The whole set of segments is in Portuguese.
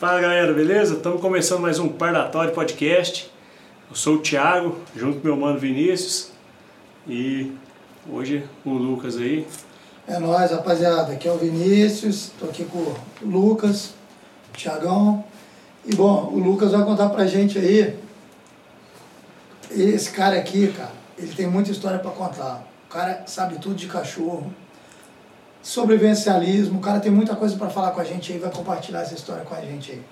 Fala galera, beleza? Estamos começando mais um Parlatório Podcast. Eu sou o Thiago, junto com meu mano Vinícius e hoje o Lucas aí. É nóis, rapaziada. Aqui é o Vinícius, tô aqui com o Lucas, o Thiagão. E bom, o Lucas vai contar pra gente aí. Esse cara aqui, cara, ele tem muita história pra contar. O cara sabe tudo de cachorro, sobrevivencialismo. O cara tem muita coisa para falar com a gente aí, vai compartilhar essa história com a gente aí.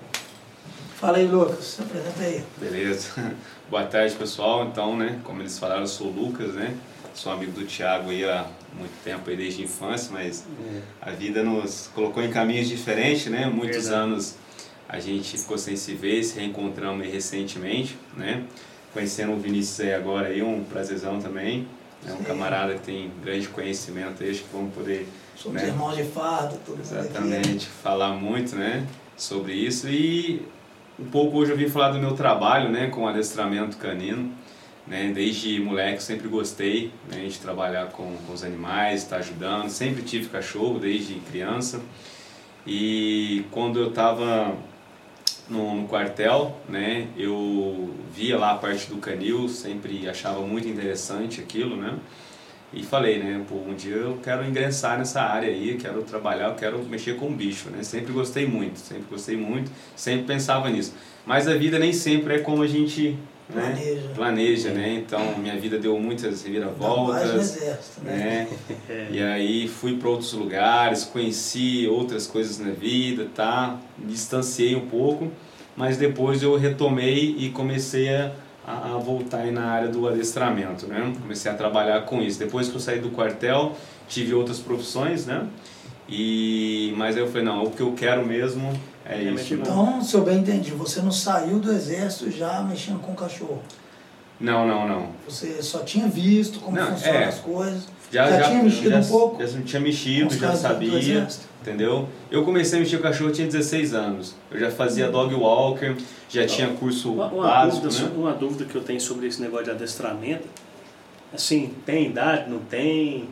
Fala aí, Lucas, se apresenta aí. Beleza. Boa tarde, pessoal. Então, né, como eles falaram, eu sou o Lucas, né? Sou amigo do Thiago aí há muito tempo, aí desde a infância, mas é. a vida nos colocou em caminhos diferentes, né? Muitos Verdade. anos a gente ficou sem se ver, se reencontramos aí recentemente, né? Conhecendo o Vinícius aí agora aí, um prazerzão também. É um Sim. camarada que tem grande conhecimento aí, acho que vamos poder Somos né? irmãos de fardo, tudo Exatamente, falar muito né, sobre isso. E um pouco hoje eu vim falar do meu trabalho né, com adestramento canino. Né, desde moleque sempre gostei né, de trabalhar com, com os animais, estar tá ajudando. Sempre tive cachorro desde criança. E quando eu estava no, no, quartel, né, eu via lá a parte do canil, sempre achava muito interessante aquilo, né? E falei, né, pô, um dia eu quero ingressar nessa área aí, quero trabalhar, eu quero mexer com bicho, né? Sempre gostei muito, sempre gostei muito, sempre pensava nisso. Mas a vida nem sempre é como a gente né, planeja, planeja né? Então, minha vida deu muitas reviravoltas, exército, né? né? e aí fui para outros lugares, conheci outras coisas na vida, tá? Me distanciei um pouco, mas depois eu retomei e comecei a a, a voltar aí na área do adestramento, né? Comecei a trabalhar com isso. Depois que eu saí do quartel, tive outras profissões, né? E, mas aí eu falei, não, o que eu quero mesmo é isso. Então, se eu bem entendi, você não saiu do exército já mexendo com cachorro? Não, não, não. Você só tinha visto como não, funcionam é, as coisas? Já, já, já tinha mexido já, um pouco? Já tinha mexido, já sabia, entendeu? Eu comecei a mexer com cachorro, tinha 16 anos. Eu já fazia uhum. dog walker, já tinha curso uma, uma básico, dúvida, né? Uma dúvida que eu tenho sobre esse negócio de adestramento, assim, tem idade, não tem?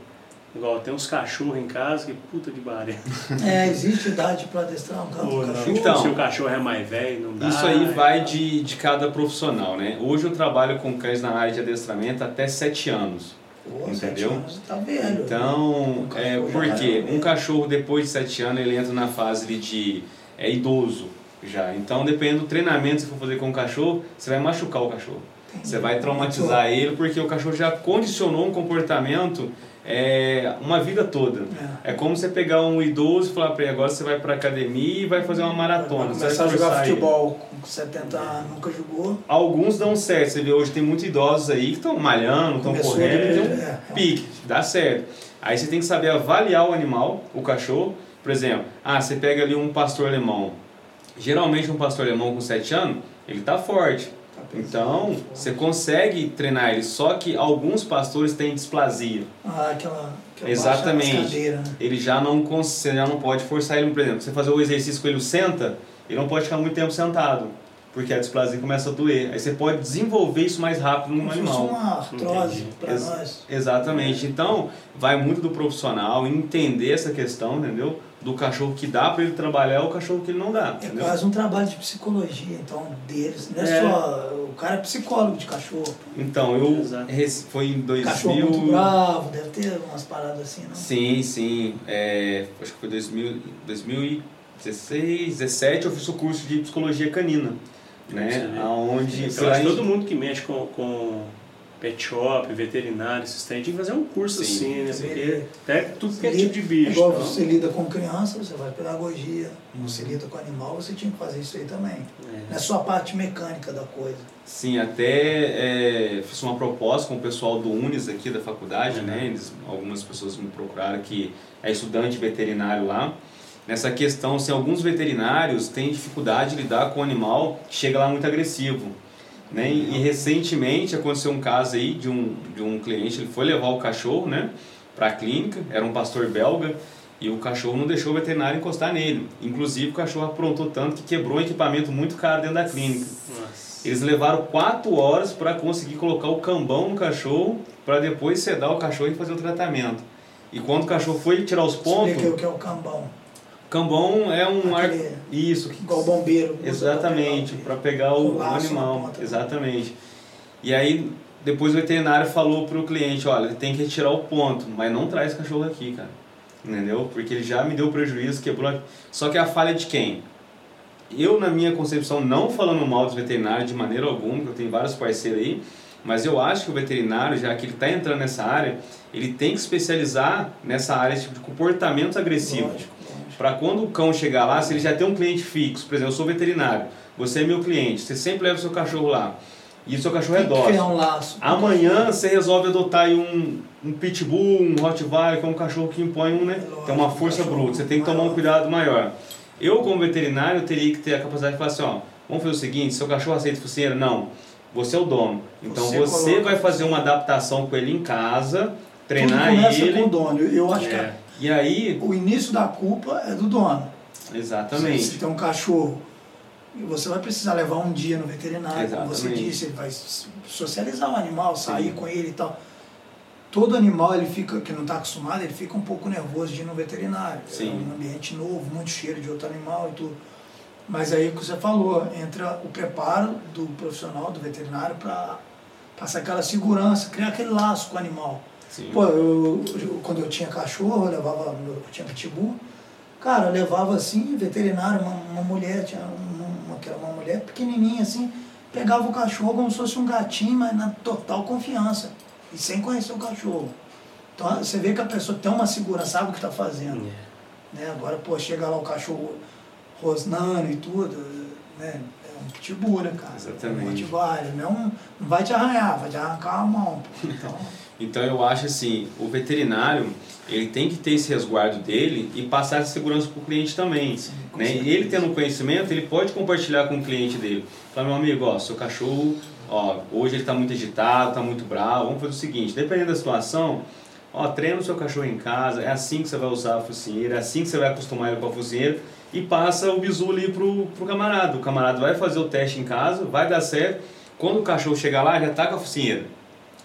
Igual, tem uns cachorros em casa que puta de baré. É, existe idade para adestrar um cachorro? Então, se o cachorro é mais velho, não dá. Isso aí é... vai de, de cada profissional, né? Hoje eu trabalho com cães na área de adestramento até 7 anos. Pô, entendeu? Anos tá velho. Então, é, porque é um cachorro depois de 7 anos ele entra na fase de é idoso já. Então, dependendo do treinamento que você for fazer com o cachorro, você vai machucar o cachorro. Você vai traumatizar ele porque o cachorro já condicionou um comportamento é, uma vida toda. É. é como você pegar um idoso e falar para ele, agora você vai para academia e vai fazer uma maratona. Vai começar a jogar futebol com 70 anos, nunca jogou. Alguns dão certo. Você vê, hoje tem muitos idosos aí que estão malhando, estão correndo, tem um é, pique, dá certo. Aí você tem que saber avaliar o animal, o cachorro. Por exemplo, ah, você pega ali um pastor alemão. Geralmente um pastor alemão com 7 anos, ele está forte. Então, você consegue treinar ele, só que alguns pastores têm displasia. Ah, aquela, aquela Exatamente. Cadeira, né? Ele já não, você já não pode forçar ele, por exemplo, você fazer o exercício com ele senta, ele não pode ficar muito tempo sentado, porque a displasia começa a doer. Aí você pode desenvolver isso mais rápido no animal. Uma artrose para Ex nós. Exatamente. Então, vai muito do profissional entender essa questão, entendeu? do cachorro que dá para ele trabalhar é o cachorro que ele não dá. É quase um trabalho de psicologia, então, deles. Não é, é. só. O cara é psicólogo de cachorro. Então, eu. Foi em 2000. Cachorro muito bravo, deve ter umas paradas assim, não? Sim, sim. É, acho que foi 2000, 2016, 17 eu fiz o curso de psicologia canina. Né? Aonde. Eu acho que todo mundo que mexe com, com pet shop, veterinário, esses tem que fazer um curso Sim, assim, né? Porque até tudo que é tipo de bicho. Igual então. você lida com criança, você vai pedagogia. Uhum. Você lida com animal, você tinha que fazer isso aí também. É. Não é só a parte mecânica da coisa. Sim, até é, fiz uma proposta com o pessoal do Unis aqui da faculdade, uhum. né? Eles, algumas pessoas me procuraram que é estudante veterinário lá. Nessa questão, se alguns veterinários têm dificuldade de lidar com o animal que chega lá muito agressivo. Né? E recentemente aconteceu um caso aí de um, de um cliente, ele foi levar o cachorro né, para a clínica, era um pastor belga, e o cachorro não deixou o veterinário encostar nele. Inclusive o cachorro aprontou tanto que quebrou um equipamento muito caro dentro da clínica. Nossa. Eles levaram quatro horas para conseguir colocar o cambão no cachorro, para depois sedar o cachorro e fazer o tratamento. E quando o cachorro foi tirar os pontos... Explica o que é o cambão. Cambão é um ar... Isso. Igual bombeiro. usa Exatamente, pra para pegar o, o laço animal. Exatamente. E aí, depois o veterinário falou pro cliente, olha, ele tem que retirar o ponto, mas não traz cachorro aqui, cara. Entendeu? Porque ele já me deu prejuízo, quebrou. Só que a falha é de quem? Eu, na minha concepção, não falando mal dos veterinários de maneira alguma, que eu tenho vários parceiros aí, mas eu acho que o veterinário, já que ele está entrando nessa área, ele tem que especializar nessa área tipo, de comportamento agressivo. Lógico. Para quando o cão chegar lá, se ele já tem um cliente fixo, por exemplo, eu sou veterinário, você é meu cliente, você sempre leva o seu cachorro lá, e o seu cachorro é que dócil. um laço. Amanhã você resolve adotar aí um, um pitbull, um rottweiler, que é um cachorro que impõe um, né? Lógico, Tem uma um força bruta, você tem que tomar um cuidado maior. Eu, como veterinário, teria que ter a capacidade de falar assim, ó, vamos fazer o seguinte, seu cachorro aceita focinheira? Não. Você é o dono. Então Você você, coloca vai fazer uma adaptação com ele em casa, Tudo treinar começa ele. com o dono. Eu acho É. E aí, o início da culpa é do dono. exatamente. Se você tem um cachorro e você vai precisar levar um dia no veterinário, como você disse, ele vai socializar o animal, sair Sim. com ele e tal. Todo animal ele fica, que não está acostumado, ele fica um pouco nervoso de ir no veterinário. Sim. É um ambiente novo, muito cheiro de outro animal e tudo. Mas aí o que você falou, entra o preparo do profissional, do veterinário, para passar aquela segurança, criar aquele laço com o animal. Sim. Pô, eu, eu- quando eu tinha cachorro, eu levava, eu tinha pitbull, cara, eu levava assim, veterinário, uma, uma mulher, tinha uma, que era uma mulher pequenininha assim, pegava o cachorro como se fosse um gatinho, mas na total confiança, e sem conhecer o cachorro. Então você vê que a pessoa tem uma segurança, sabe o que está fazendo. Né? Agora, pô, chega lá o cachorro rosnando e tudo, né? É um pitbull, né, cara? Exatamente. Um não, não vai te arranhar, vai te arrancar a mão. Então, Então eu acho assim, o veterinário, ele tem que ter esse resguardo dele e passar essa segurança para o cliente também. Sim, né? certeza. Ele tendo conhecimento, ele pode compartilhar com o cliente dele. Falar, meu amigo, ó, seu cachorro, ó, hoje ele está muito agitado, está muito bravo, vamos fazer o seguinte, dependendo da situação, ó, treina o seu cachorro em casa, é assim que você vai usar a focinheira, é assim que você vai acostumar ele com a focinheira e passa o bizu ali pro, pro camarada. O camarada vai fazer o teste em casa, vai dar certo, quando o cachorro chegar lá, já tá com a focinheira.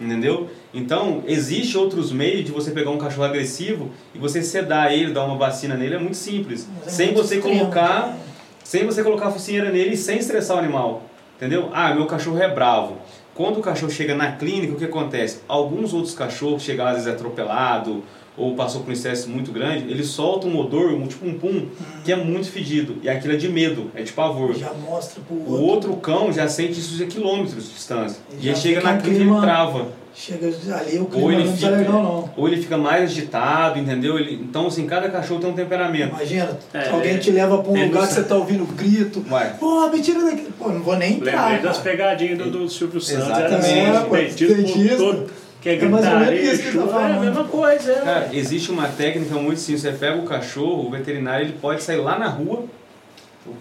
Entendeu? Então, existe outros meios de você pegar um cachorro agressivo e você sedar ele, dar uma vacina nele, é muito simples. É sem muito você colocar, também. sem você colocar a focinheira nele e sem estressar o animal. Entendeu? Ah, meu cachorro é bravo. Quando o cachorro chega na clínica, o que acontece? Alguns outros cachorros chegam às vezes atropelado ou passou por um estresse muito grande, ele solta um odor, um tipo um pum, que é muito fedido. E aquilo é de medo, é de pavor. Já mostra pro O outro. outro cão já sente isso a quilômetros de distância. Ele E já ele chega fica na um clínica e trava. Chega ali, o Ou clima ele, não tá fica, legal não. ou ele fica mais agitado, entendeu? Ele, então, assim, cada cachorro tem um temperamento. Imagina, É, alguém ele- te leva pra um lugar que você tá ouvindo grito. Ué, Pô, me tira daqui. Pô, não vou nem entrar. Lembrei das cara. pegadinhas do, do Silvio Santos. Exatamente. Era assim, É, os pô, por todo. Que é É mais ou menos isso que ele tá chuva, é a falando. mesma coisa. É, cara, existe uma técnica muito simples. Você pega o cachorro, o veterinário, ele pode sair lá na rua,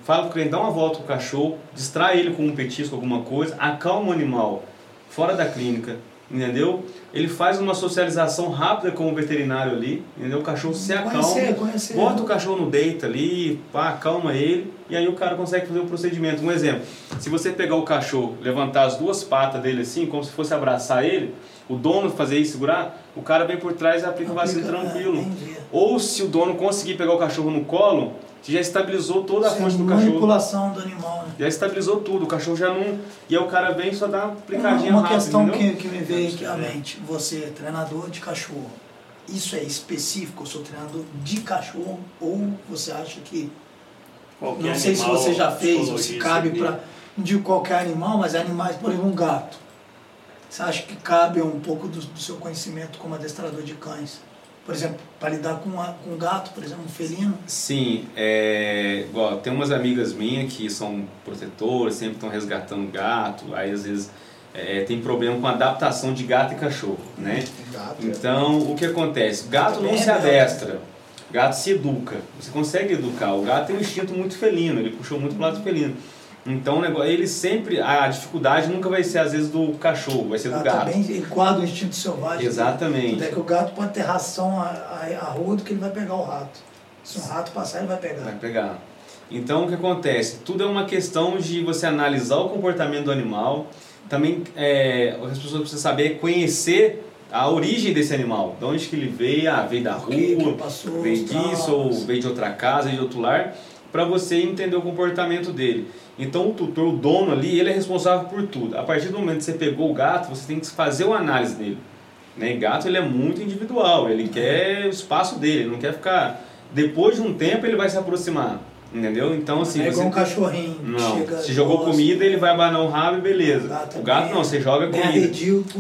fala pro cliente, dá uma volta com o cachorro, distrai ele com um petisco, alguma coisa, acalma o animal fora da clínica, entendeu? Ele faz uma socialização rápida com o veterinário ali, entendeu? O cachorro se acalma. Conhecer, conhecer. Bota o cachorro no deita ali, pá, acalma ele, e aí o cara consegue fazer o procedimento. Um exemplo, se você pegar o cachorro, levantar as duas patas dele assim, como se fosse abraçar ele, o dono fazer isso, segurar, o cara vem por trás e aplica o vacilo tranquilo. é. Ou se o dono conseguir pegar o cachorro no colo, você já estabilizou toda a fonte do cachorro. manipulação do animal, né? Já estabilizou tudo, o cachorro já não. E aí o cara vem e só dá uma Uma, aplicadinha uma rápida, questão que, que me veio aqui à mente. Você, é treinador de cachorro, isso é específico? Eu sou treinador de cachorro ou você acha que Qualquer Não sei se você já fez, ou se cabe para. Não digo qualquer animal, mas animais, por exemplo, um gato. Você acha que cabe um pouco do, do seu conhecimento como adestrador de cães? Por exemplo, para lidar com, a- com um gato, por exemplo, um felino? Sim, é, igual, tem umas amigas minhas que são protetoras, sempre estão resgatando gato, aí às vezes é, tem problema com adaptação de gato e cachorro, né? Gato. Então, o que acontece? Gato não Também se é belo. adestra, gato se educa. Você consegue educar. O gato tem um instinto muito felino, ele puxou muito pro lado felino. Então, o negócio, ele sempre, a dificuldade nunca vai ser às vezes do cachorro, vai ser do gato gato. também, ele guarda o instinto selvagem. Exatamente. Tanto é que o gato pode ter ração a, a, a rodo que ele vai pegar o rato. Se um rato passar, ele vai pegar. Vai pegar. Então o que acontece? Tudo é uma questão de você analisar o comportamento do animal. Também é, as pessoas precisam saber é conhecer a origem desse animal, de onde que ele veio, ah, veio da O que que rua, passou, veio disso, ou veio de outra casa, veio de outro lar, para você entender o comportamento dele. Então o tutor, o dono ali, ele é responsável por tudo. A partir do momento que você pegou o gato, você tem que fazer uma análise dele. Né? Gato ele é muito individual, ele quer o espaço dele, ele não quer ficar. Depois de um tempo ele vai se aproximar, entendeu? Então assim. é igual um cachorrinho. Não, chega, se jogou gosta, comida ele vai abanar o rabo e beleza. O gato O gato não, você joga comida.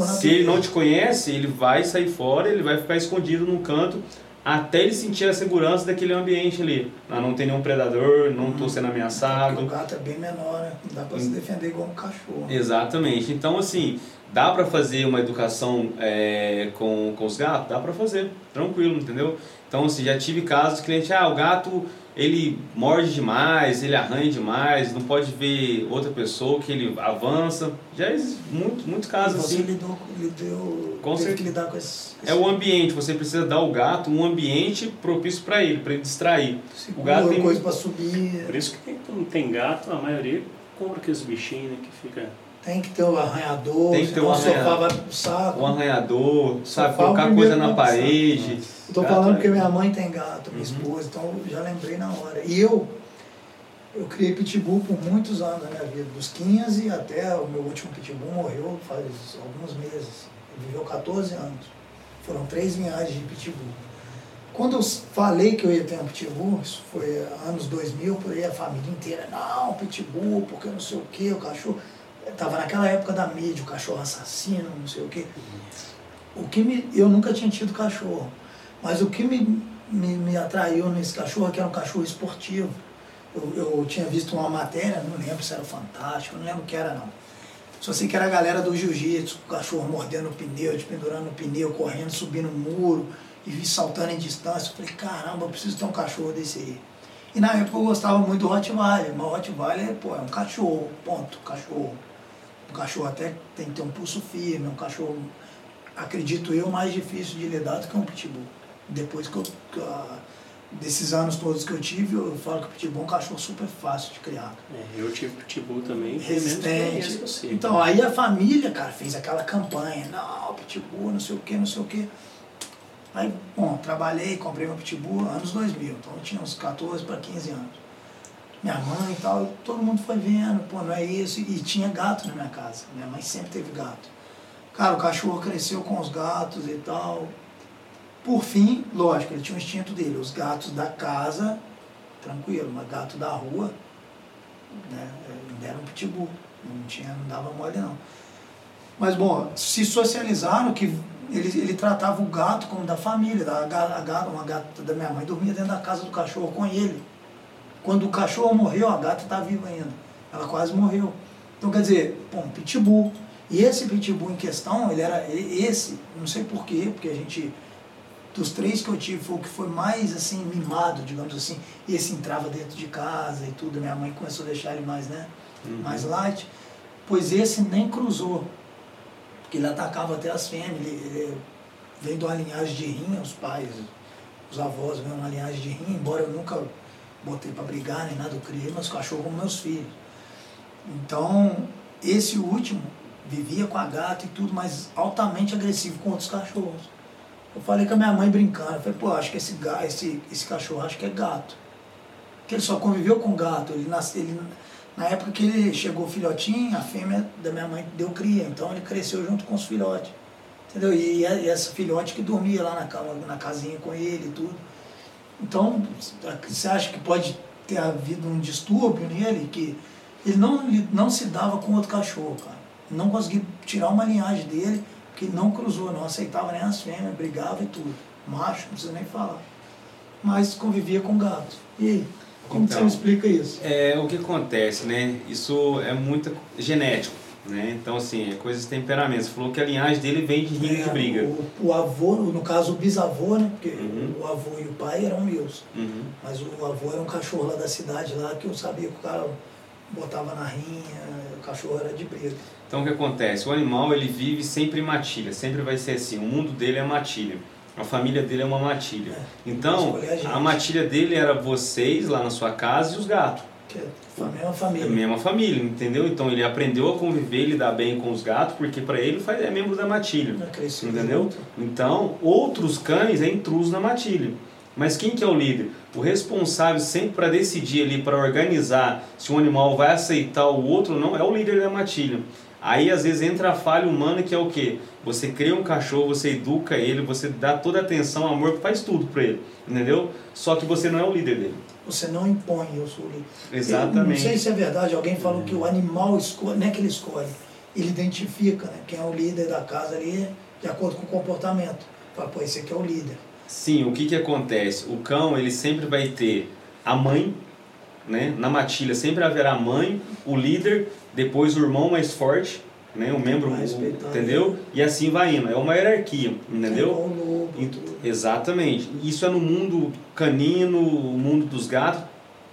Se ele não te conhece, ele vai sair fora, ele vai ficar escondido num canto até ele sentir a segurança daquele ambiente ali. Ah, não tem nenhum predador, não estou sendo Porque O ameaçado. gato é bem menor, né? Não dá pra se defender igual um cachorro. Exatamente. Então, assim, dá pra fazer uma educação é, com, com os gatos? Dá pra fazer, tranquilo, entendeu? Então, assim, já tive casos de cliente, ah, o gato, ele morde demais, ele arranha demais, não pode ver outra pessoa que ele avança. Já existe muito, muitos casos você assim. lidou, lidou Com teve certeza. que lidar com esse, É o ambiente, você precisa dar ao gato um ambiente propício para ele, para ele distrair. seguro, o gato tem coisa pra subir. Por isso que tem, não tem gato, a maioria compra aqueles bichinhos né, que fica. Tem que ter o arranhador, Tem que ter um o sofá arranhador. vai pro saco. Um arranhador, sabe, o colocar coisa na parede. Gato falando porque minha mãe tem gato, minha Uhum. esposa, então eu já lembrei na hora. E eu, eu criei pitbull por muitos anos na minha vida, dos 15 até o meu último pitbull morreu faz alguns meses. Ele viveu 14 anos. Foram três linhagens de pitbull. Quando eu falei que eu ia ter um pitbull, isso foi anos 2000, por aí a família inteira, não, pitbull, porque não sei o que, o cachorro. Tava naquela época da mídia, o cachorro assassino, não sei o que. O que me, eu nunca tinha tido cachorro, mas o que me, me, me atraiu nesse cachorro é que era um cachorro esportivo. Eu, eu tinha visto uma matéria, não lembro se era fantástico, não lembro o que era não. Só sei que era a galera do jiu-jitsu, o cachorro mordendo o pneu, pendurando no pneu, correndo, subindo o muro e saltando em distância. Eu falei, caramba, eu preciso ter um cachorro desse aí. E na época eu gostava muito do Rottweiler, mas o Rottweiler pô, é um cachorro, ponto, cachorro. Um cachorro até tem que ter um pulso firme, um cachorro, acredito eu, mais difícil de lidar do que um pitbull. Depois que eu, ah, desses anos todos que eu tive, eu falo que o pitbull é um cachorro super fácil de criar É, eu tive pitbull também, resistente. você. Então, aí a família, cara, fez aquela campanha, não, pitbull, não sei o que, não sei o que. Aí, bom, trabalhei, comprei meu pitbull anos 2000, então eu tinha uns 14 para 15 anos. Minha mãe e tal, todo mundo foi vendo, pô, não é isso. E tinha gato na minha casa, minha mãe sempre teve gato. Cara, o cachorro cresceu com os gatos e tal. Por fim, lógico, ele tinha o instinto dele. Os gatos da casa, tranquilo, mas gato da rua, né? Ainda era um pitbull, não, tinha, não dava mole não. Mas bom, se socializaram que ele, ele tratava o gato como da família, da, a, uma gata da minha mãe dormia dentro da casa do cachorro com ele. Quando o cachorro morreu, a gata está viva ainda. Ela quase morreu. Então quer dizer, um pitbull. E esse pitbull em questão, ele era esse, não sei porquê, porque a gente dos três que eu tive foi o que foi mais assim mimado, digamos assim. Esse entrava dentro de casa e tudo, minha mãe começou a deixar ele mais, né, Uhum. mais light. Pois esse nem cruzou, porque ele atacava até as fêmeas, ele, ele vem de uma linhagem de rim, os pais, os avós vêm de uma linhagem de rim, embora eu nunca botei para brigar nem nada, eu criei meus cachorros como meus filhos. Então, esse último vivia com a gata e tudo, mas altamente agressivo com outros cachorros. Eu falei com a minha mãe brincando, eu falei, pô, acho que esse, esse, esse cachorro acho que é gato. Porque ele só conviveu com gato. Ele nasce, ele, na época que ele chegou filhotinho, a fêmea da minha mãe deu cria, então ele cresceu junto com os filhotes. Entendeu? E, e essa filhote que dormia lá na, cama, na casinha com ele e tudo. Então, você acha que pode ter havido um distúrbio nele, que ele não, não se dava com outro cachorro, cara. Não conseguia tirar uma linhagem dele, ele não cruzou, não aceitava nem as fêmeas, brigava e tudo. Macho, não precisa nem falar. Mas convivia com gato. E aí? Como que você Então, me explica isso? É, o que acontece, né? Isso é muito genético, né? Então, assim, é coisa de temperamento. Você falou que a linhagem dele vem de rinha de É, briga. O, o avô, no caso o bisavô, né? Porque Uhum. o avô e o pai eram meus. Uhum. Mas o avô era um cachorro lá da cidade lá que eu sabia que o cara botava na rinha, o cachorro era de briga. Então, o que acontece? O animal, ele vive sempre em matilha. Sempre vai ser assim. O mundo dele é matilha. A família dele é uma matilha. É, Então, a matilha dele era vocês lá na sua casa e os gatos. Que é a mesma É família. a mesma família, entendeu? Então ele aprendeu a conviver e lidar bem com os gatos, porque para ele é membro da matilha. Entendeu? junto. Então, outros cães é intruso na matilha. Mas quem que é o líder? O responsável sempre para decidir ali, para organizar se um animal vai aceitar o outro ou não, é o líder da matilha. Aí às vezes entra a falha humana que é o quê? Você cria um cachorro, você educa ele, você dá toda a atenção, amor, faz tudo para ele, entendeu? Só que você não é o líder dele. Você não impõe, eu sou líder. Exatamente. Não sei se é verdade, alguém falou que o animal escolhe, não é que ele escolhe, ele identifica né, quem é o líder da casa ali de acordo com o comportamento. Fala, pô, esse aqui é o líder. Sim, o que que acontece? O cão, ele sempre vai ter a mãe, né? Na matilha sempre haverá a mãe, o líder, depois o irmão mais forte, né? O membro, o- entendeu? E assim vai indo. É uma hierarquia, entendeu? É. Exatamente. Isso é no mundo canino, o mundo dos gatos.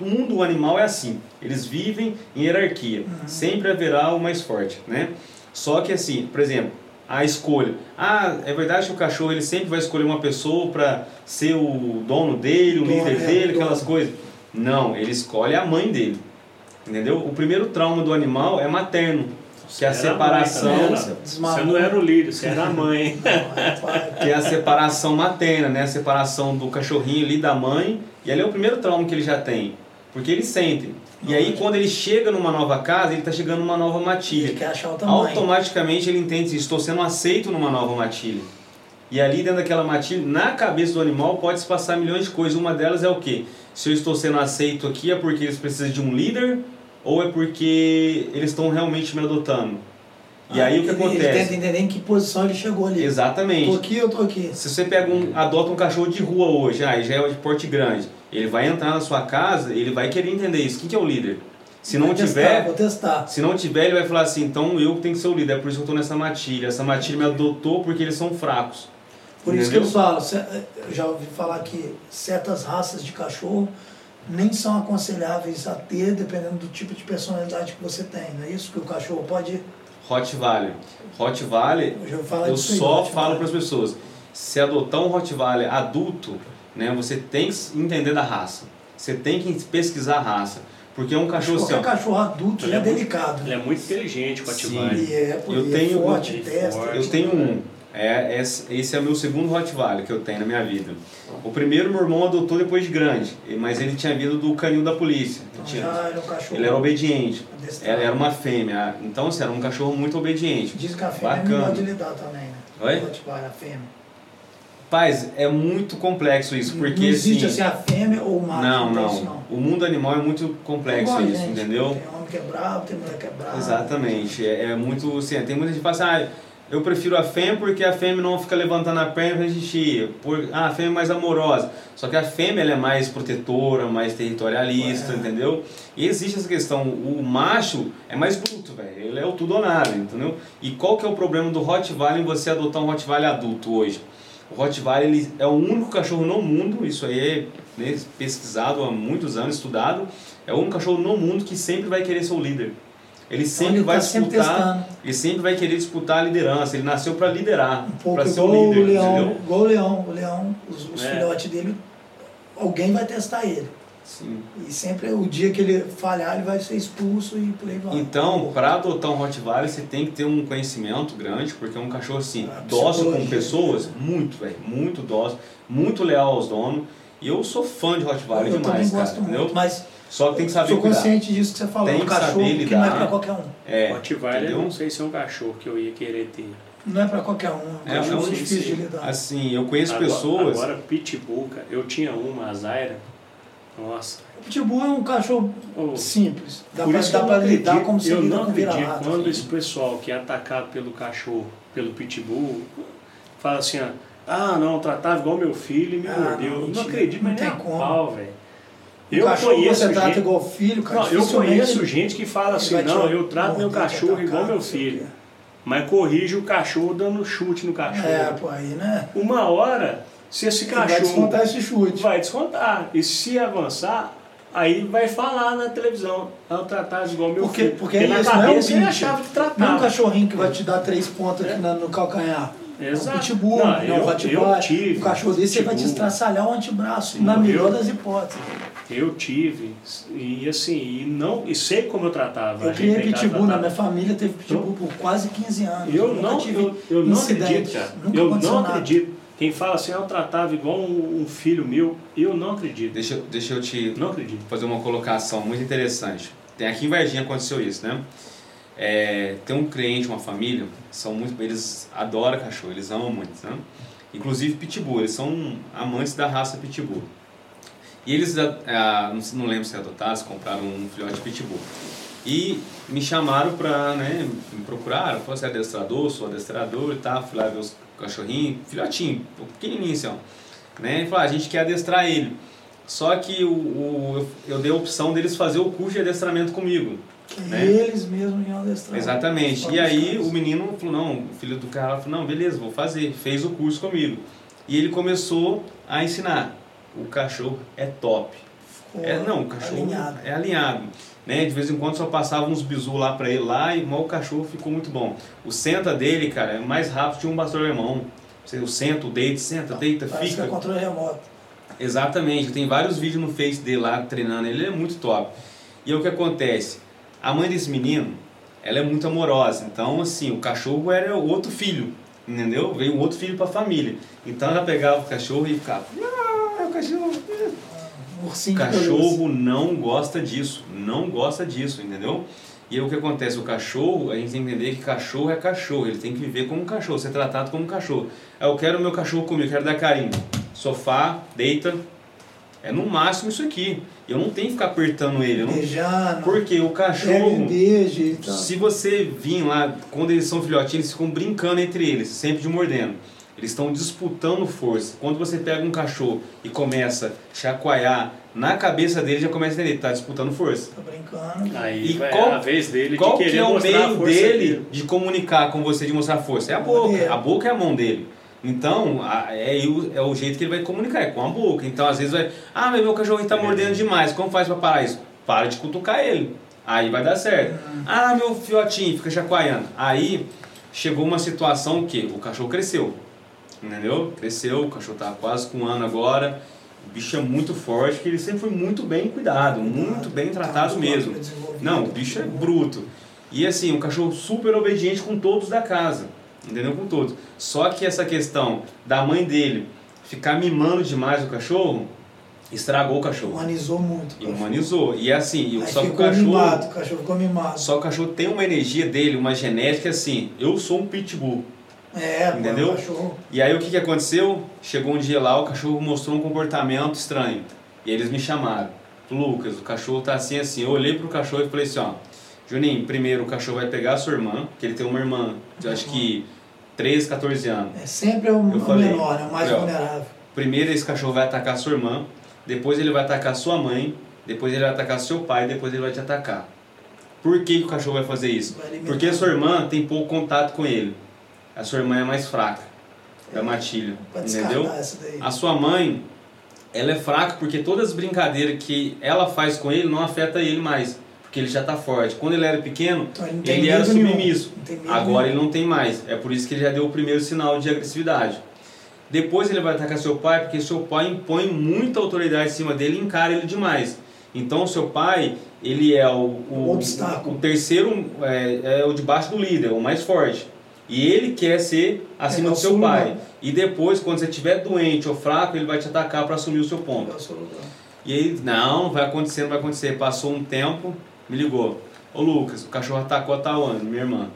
O mundo animal é assim. Eles vivem em hierarquia. Sempre haverá o mais forte, né? Só que assim, por exemplo, a escolha. Ah, é verdade que o cachorro ele sempre vai escolher uma pessoa para ser o dono dele, o Dono, líder é, dele, dono. aquelas coisas. Não, ele escolhe a mãe dele. Entendeu? O primeiro trauma do animal é materno, que é a a mãe separação. também, Você não era o líder, você era a mãe. É que é a separação materna, né? A separação do cachorrinho ali da mãe. E ali é o primeiro trauma que ele já tem. Porque ele sente. E aí, quando ele chega numa nova casa, ele está chegando numa nova Ele matilha. quer achar o tamanho. Automaticamente ele entende, estou sendo aceito numa nova matilha. E ali dentro daquela matilha, na cabeça do animal, pode se passar milhões de coisas. Uma delas é o quê? Se eu estou sendo aceito aqui, é porque eles precisam de um líder ou é porque eles estão realmente me adotando? E aí o que Ah, ele, Ele acontece? tenta entender em que posição ele chegou ali. Exatamente. Tô aqui, eu tô aqui. Se você pega um, adota um cachorro de rua hoje, ah, já é de porte grande, ele vai entrar na sua casa, ele vai querer entender isso. Quem que é o líder? Se não Vou tiver, testar. se não tiver, ele vai falar assim, então eu tenho que ser o líder, é por isso que eu tô nessa matilha. Essa matilha me adotou porque eles são fracos. Por isso que falam, ce- eu já ouvi falar que certas raças de cachorro nem são aconselháveis a ter, dependendo do tipo de personalidade que você tem. Não é isso que o cachorro pode. Rottweiler. Rottweiler, Eu eu aí, só Rottweiler. falo para as pessoas, se adotar um Rottweiler adulto, né, você tem que entender da raça. Você tem que pesquisar a raça. Porque é um cachorro assim, Qualquer ó, cachorro adulto Ele já é é muito- delicado. Ele é muito inteligente, o Sim. Ativari. Ele é, Eu ele tenho- é forte, ele é testa. forte. Eu tenho um. É, esse, é o meu segundo Rottweiler que eu tenho na minha vida. O primeiro meu irmão adotou depois de grande, mas ele tinha vindo do canil da polícia. Ele, Então tinha- era um cachorro. ele era obediente. Ela era uma fêmea. Então, assim, era um cachorro muito obediente. Diz que a fêmea Bacana. é de lidar também, né? Oi? O Rottweiler, a fêmea. Paz, é muito complexo isso, porque não existe assim. assim a fêmea ou o macho. não, não. isso, não. O mundo animal é muito complexo isso, gente, entendeu? Tem homem que é bravo, tem mulher que é brava. Exatamente. É, é muito. Assim, tem muita gente que fala assim, ah, eu prefiro a fêmea porque a fêmea não fica levantando a perna pra xixi. Por, ah, a fêmea é mais amorosa. Só que a fêmea ela é mais protetora, mais territorialista, É. entendeu? E existe essa questão. O macho é mais bruto, velho. Ele é o tudo ou nada, entendeu? E qual que é o problema do Rottweiler em você adotar um Rottweiler adulto hoje? O Rottweiler ele é o único cachorro no mundo, isso aí é né, pesquisado há muitos anos, estudado, é o único cachorro no mundo que sempre vai querer ser o líder. Ele sempre ele vai tá disputar, ele sempre vai querer disputar a liderança. Ele nasceu para liderar, Um pouco para ser o líder, o leão, entendeu? igual o leão. O leão, os, os É. filhotes dele, alguém vai testar ele. Sim. E sempre o dia que ele falhar, ele vai ser expulso e por aí vai. Então, para adotar um Rottweiler, você tem que ter um conhecimento grande, porque é um cachorro assim, A dócil com pessoas, muito, velho, muito dócil, muito leal aos donos. E eu sou fã de Rottweiler eu demais, cara, entendeu? muito, mas Só que tem que saber sou cuidar. consciente disso que você falou. Tem um cachorro saber que não é lidar. pra qualquer um. É, Rottweiler, eu não sei se é um cachorro que eu ia querer ter. Não é pra qualquer um. É um É, cachorro um- difícil sim. de lidar. Assim, eu conheço agora, pessoas. Agora, Pitbull, cara, eu tinha uma, a Zaira. Nossa. O Pitbull é um cachorro Ô, simples. Dá por pra, isso dá que eu pra não lidar acredito- como se eu lida não com acredito vira-lata. quando esse pessoal que é atacado pelo cachorro, pelo pitbull, fala assim, ó, ah, não, tratava igual meu filho e me Ah, mordeu. não, Eu não acredito, não mas nem tem a como. pau, velho. O Eu cachorro conheço você trata gente, igual filho, cara. não, eu conheço gente que fala assim, não, eu trato meu cachorro igual meu não o filho. Mas corrige o cachorro dando chute no cachorro. É, pô, aí, né? Uma hora, se esse Ele vai cachorro descontar esse chute. vai descontar. E se avançar, aí vai falar na televisão. Eu tratava igual meu Porque, filho. porque na isso não é cabeça ele achava que Não é um tratava. cachorrinho que vai te dar três pontos aqui na- no calcanhar. É um Exato. pitbull, Não, não, é eu- eu tive Um cachorro desse você vai te pitbull. estraçalhar o antebraço, na melhor das hipóteses. Eu tive. E assim, e, não, e sei como eu tratava. Eu criei pitbull, na tratava. minha família teve pitbull por quase 15 anos. Eu nunca não, tive eu, eu não acredito, cara. Nunca Eu não nada. acredito. Quem fala assim, eu tratava igual um, um filho meu, eu não acredito. Deixa, eu- deixa eu te Não acredito. fazer uma colocação muito interessante. Tem aqui em Varginha aconteceu isso, né? É, tem um cliente, uma família, são muito, eles adoram cachorro, eles amam muito, né? Inclusive pitbull, eles são amantes da raça pitbull. E eles, ah, ah, não, lembro se adotaram, se compraram um filhote de pitbull. E me chamaram pra, né, me procuraram, falaram, você é adestrador, sou adestrador e tal, fui lá ver os cachorrinhos, filhotinho, pequenininho assim, ó. Né? E falaram, a gente quer adestrar ele. Só que o, o- eu, dei a opção deles fazer o curso de adestramento comigo. Que né? eles mesmos iam adestrar. Exatamente. E aí caras. o menino falou, não, o filho do cara falou, não, beleza, vou fazer. Fez o curso comigo. E ele começou a ensinar. O cachorro é top. Ficou É, não, o cachorro alinhado. é alinhado. Né? De vez em quando só passava uns bisu lá pra ele lá e mal o cachorro ficou muito bom. O senta dele, cara, é mais rápido que um pastor alemão. Você, o senta, o deita, senta, deita, Parece que é fica. controle remoto. Exatamente, tem vários vídeos no Face dele lá treinando, ele é muito top. E aí o que acontece? A mãe desse menino, ela é muito amorosa, então assim, o cachorro era outro filho, entendeu? Veio um outro filho pra família. Então ela pegava o cachorro e ficava, o cachorro. O ursinho cachorro não gosta disso, não gosta disso, entendeu? E aí o que acontece? O cachorro, a gente tem que entender que cachorro é cachorro, ele tem que viver como um cachorro, ser tratado como um cachorro. Ah, Eu quero meu cachorro comigo, eu quero dar carinho. Sofá, deita. É no máximo isso aqui. Eu não tenho que ficar apertando ele. Eu não... Beijando. Porque o cachorro, beijo se você vir lá, quando eles são filhotinhos, eles ficam brincando entre eles, sempre de mordendo. Eles estão disputando força. Quando você pega um cachorro e começa a chacoalhar na cabeça dele, já começa a entender, tá disputando força. Tá brincando. Aí E qual- a vez dele Qual de querer que é o meio dele de comunicar com você, de mostrar força? É a boca. A boca é a mão dele. Então, a- é, o- é o jeito que ele vai comunicar, é com a boca. Então, às vezes vai, ah, mas meu cachorro está mordendo demais, como faz para parar isso? Para de cutucar ele. Aí vai dar certo. Ah, meu fiotinho, fica chacoalhando. Aí, chegou uma situação que o cachorro cresceu. Entendeu? Cresceu, o cachorro tá quase com um ano agora. O bicho é muito forte, que ele sempre foi muito bem cuidado, muito bem tratado Tá, mesmo. desenvolvido. Não, o bicho é bruto. E assim, um cachorro super obediente com todos da casa. Entendeu? Com todos. Só que essa questão da mãe dele ficar mimando demais o cachorro, estragou o cachorro. Humanizou muito. E humanizou. E assim, Aí só que o cachorro. mimado, o cachorro ficou mimado. Só que o cachorro tem uma energia dele, uma genética assim. Eu sou um pitbull. É, Entendeu? E aí o que, que aconteceu? Chegou um dia lá, o cachorro mostrou um comportamento estranho. E eles me chamaram. Lucas, o cachorro tá assim, assim. Eu olhei pro cachorro e falei assim, ó. Juninho, primeiro o cachorro vai pegar a sua irmã, que ele tem uma irmã de acho que 13, 14 anos. É sempre o, Eu o falei, menor, né? o mais vulnerável. Primeiro esse cachorro vai atacar a sua irmã, depois ele vai atacar a sua mãe, depois ele vai atacar seu pai, depois ele vai te atacar. Por que, que o cachorro vai fazer isso? Vai. Porque a sua irmã tem pouco contato com ele. A sua irmã é mais fraca da matilha, entendeu? A sua mãe, ela é fraca porque todas as brincadeiras que ela faz com ele não afeta ele mais, porque ele já tá forte. Quando ele era pequeno, Então, ele ele era submisso. Agora nenhum. ele não tem mais. É por isso que ele já deu o primeiro sinal de agressividade. Depois ele vai atacar seu pai, porque seu pai impõe muita autoridade em cima dele e encara ele demais. Então seu pai, ele é o, o, Um obstáculo. o terceiro, é, é o debaixo do líder, o mais forte. E ele quer ser acima É, do seu assume, pai. né? E depois, quando você estiver doente ou fraco, ele vai te atacar para assumir o seu ponto. E aí, não, vai acontecer, não vai acontecer. Passou um tempo, me ligou. Ô Lucas, o cachorro atacou a Tawane, minha irmã.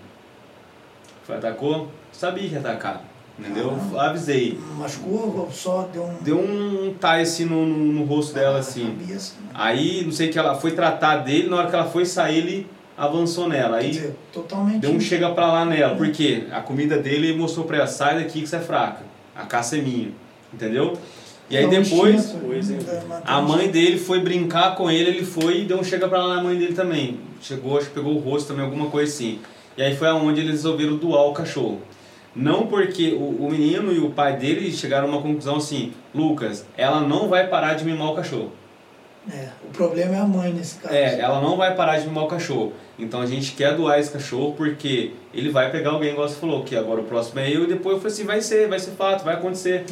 Foi, atacou? Sabia que ia atacar, entendeu? Avisei. Machucou ou só deu um. Deu um tie assim no, no, no rosto dela, assim. Cabeça, né? Aí, não sei o que ela foi tratar dele, na hora que ela foi sair, ele avançou nela. Quer Aí dizer, totalmente. deu um chega pra lá nela, porque a comida dele mostrou pra ela, sai daqui que você é fraca. A caça é minha, entendeu? E aí depois, a mãe dele foi brincar com ele, ele foi e deu um chega pra lá na mãe dele também. Chegou, acho que pegou o rosto também, alguma coisa assim. E aí foi aonde eles resolveram doar o cachorro. Não porque o, o menino e o pai dele chegaram a uma conclusão assim, Lucas, ela não vai parar de mimar o cachorro. É, o problema é a mãe nesse caso. É, ela não vai parar de mimar o cachorro. Então a gente quer doar esse cachorro porque ele vai pegar alguém, igual você falou, que agora o próximo é eu, e depois eu falei assim, vai ser, vai ser fato, vai acontecer.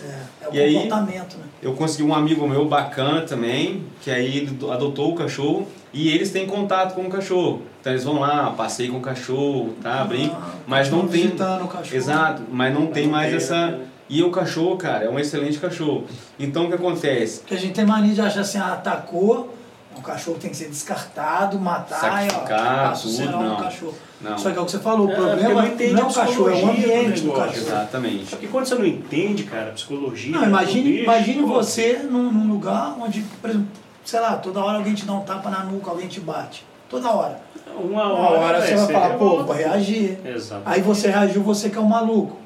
É, é o E aí- comportamento, né? Eu consegui um amigo meu bacana também, que aí adotou o cachorro e eles têm contato com o cachorro. Então eles vão lá, passeiam com o cachorro, tá, brinco. Ah, Mas não tem. o cachorro. Exato, mas não tem mais essa. E o cachorro, cara, é um excelente cachorro. Então o que acontece? Porque a gente tem mania de achar assim, ah, atacou, o cachorro tem que ser descartado, matar, Sacrificar, ó, passa o tudo, serão não. no cachorro. Não. Só que é o que você falou, o É, porque problema não entende não é o cachorro, é o do ambiente do negócio. cachorro. Exatamente. Só que quando você não entende, cara, a psicologia. Não, do imagine, bicho, imagine pô, você num, num lugar onde, por exemplo, sei lá, toda hora alguém te dá um tapa na nuca, alguém te bate. Toda hora. Uma Uma hora, hora você vai falar, pô, vou reagir. Exato. Aí você reagiu, você que é um maluco.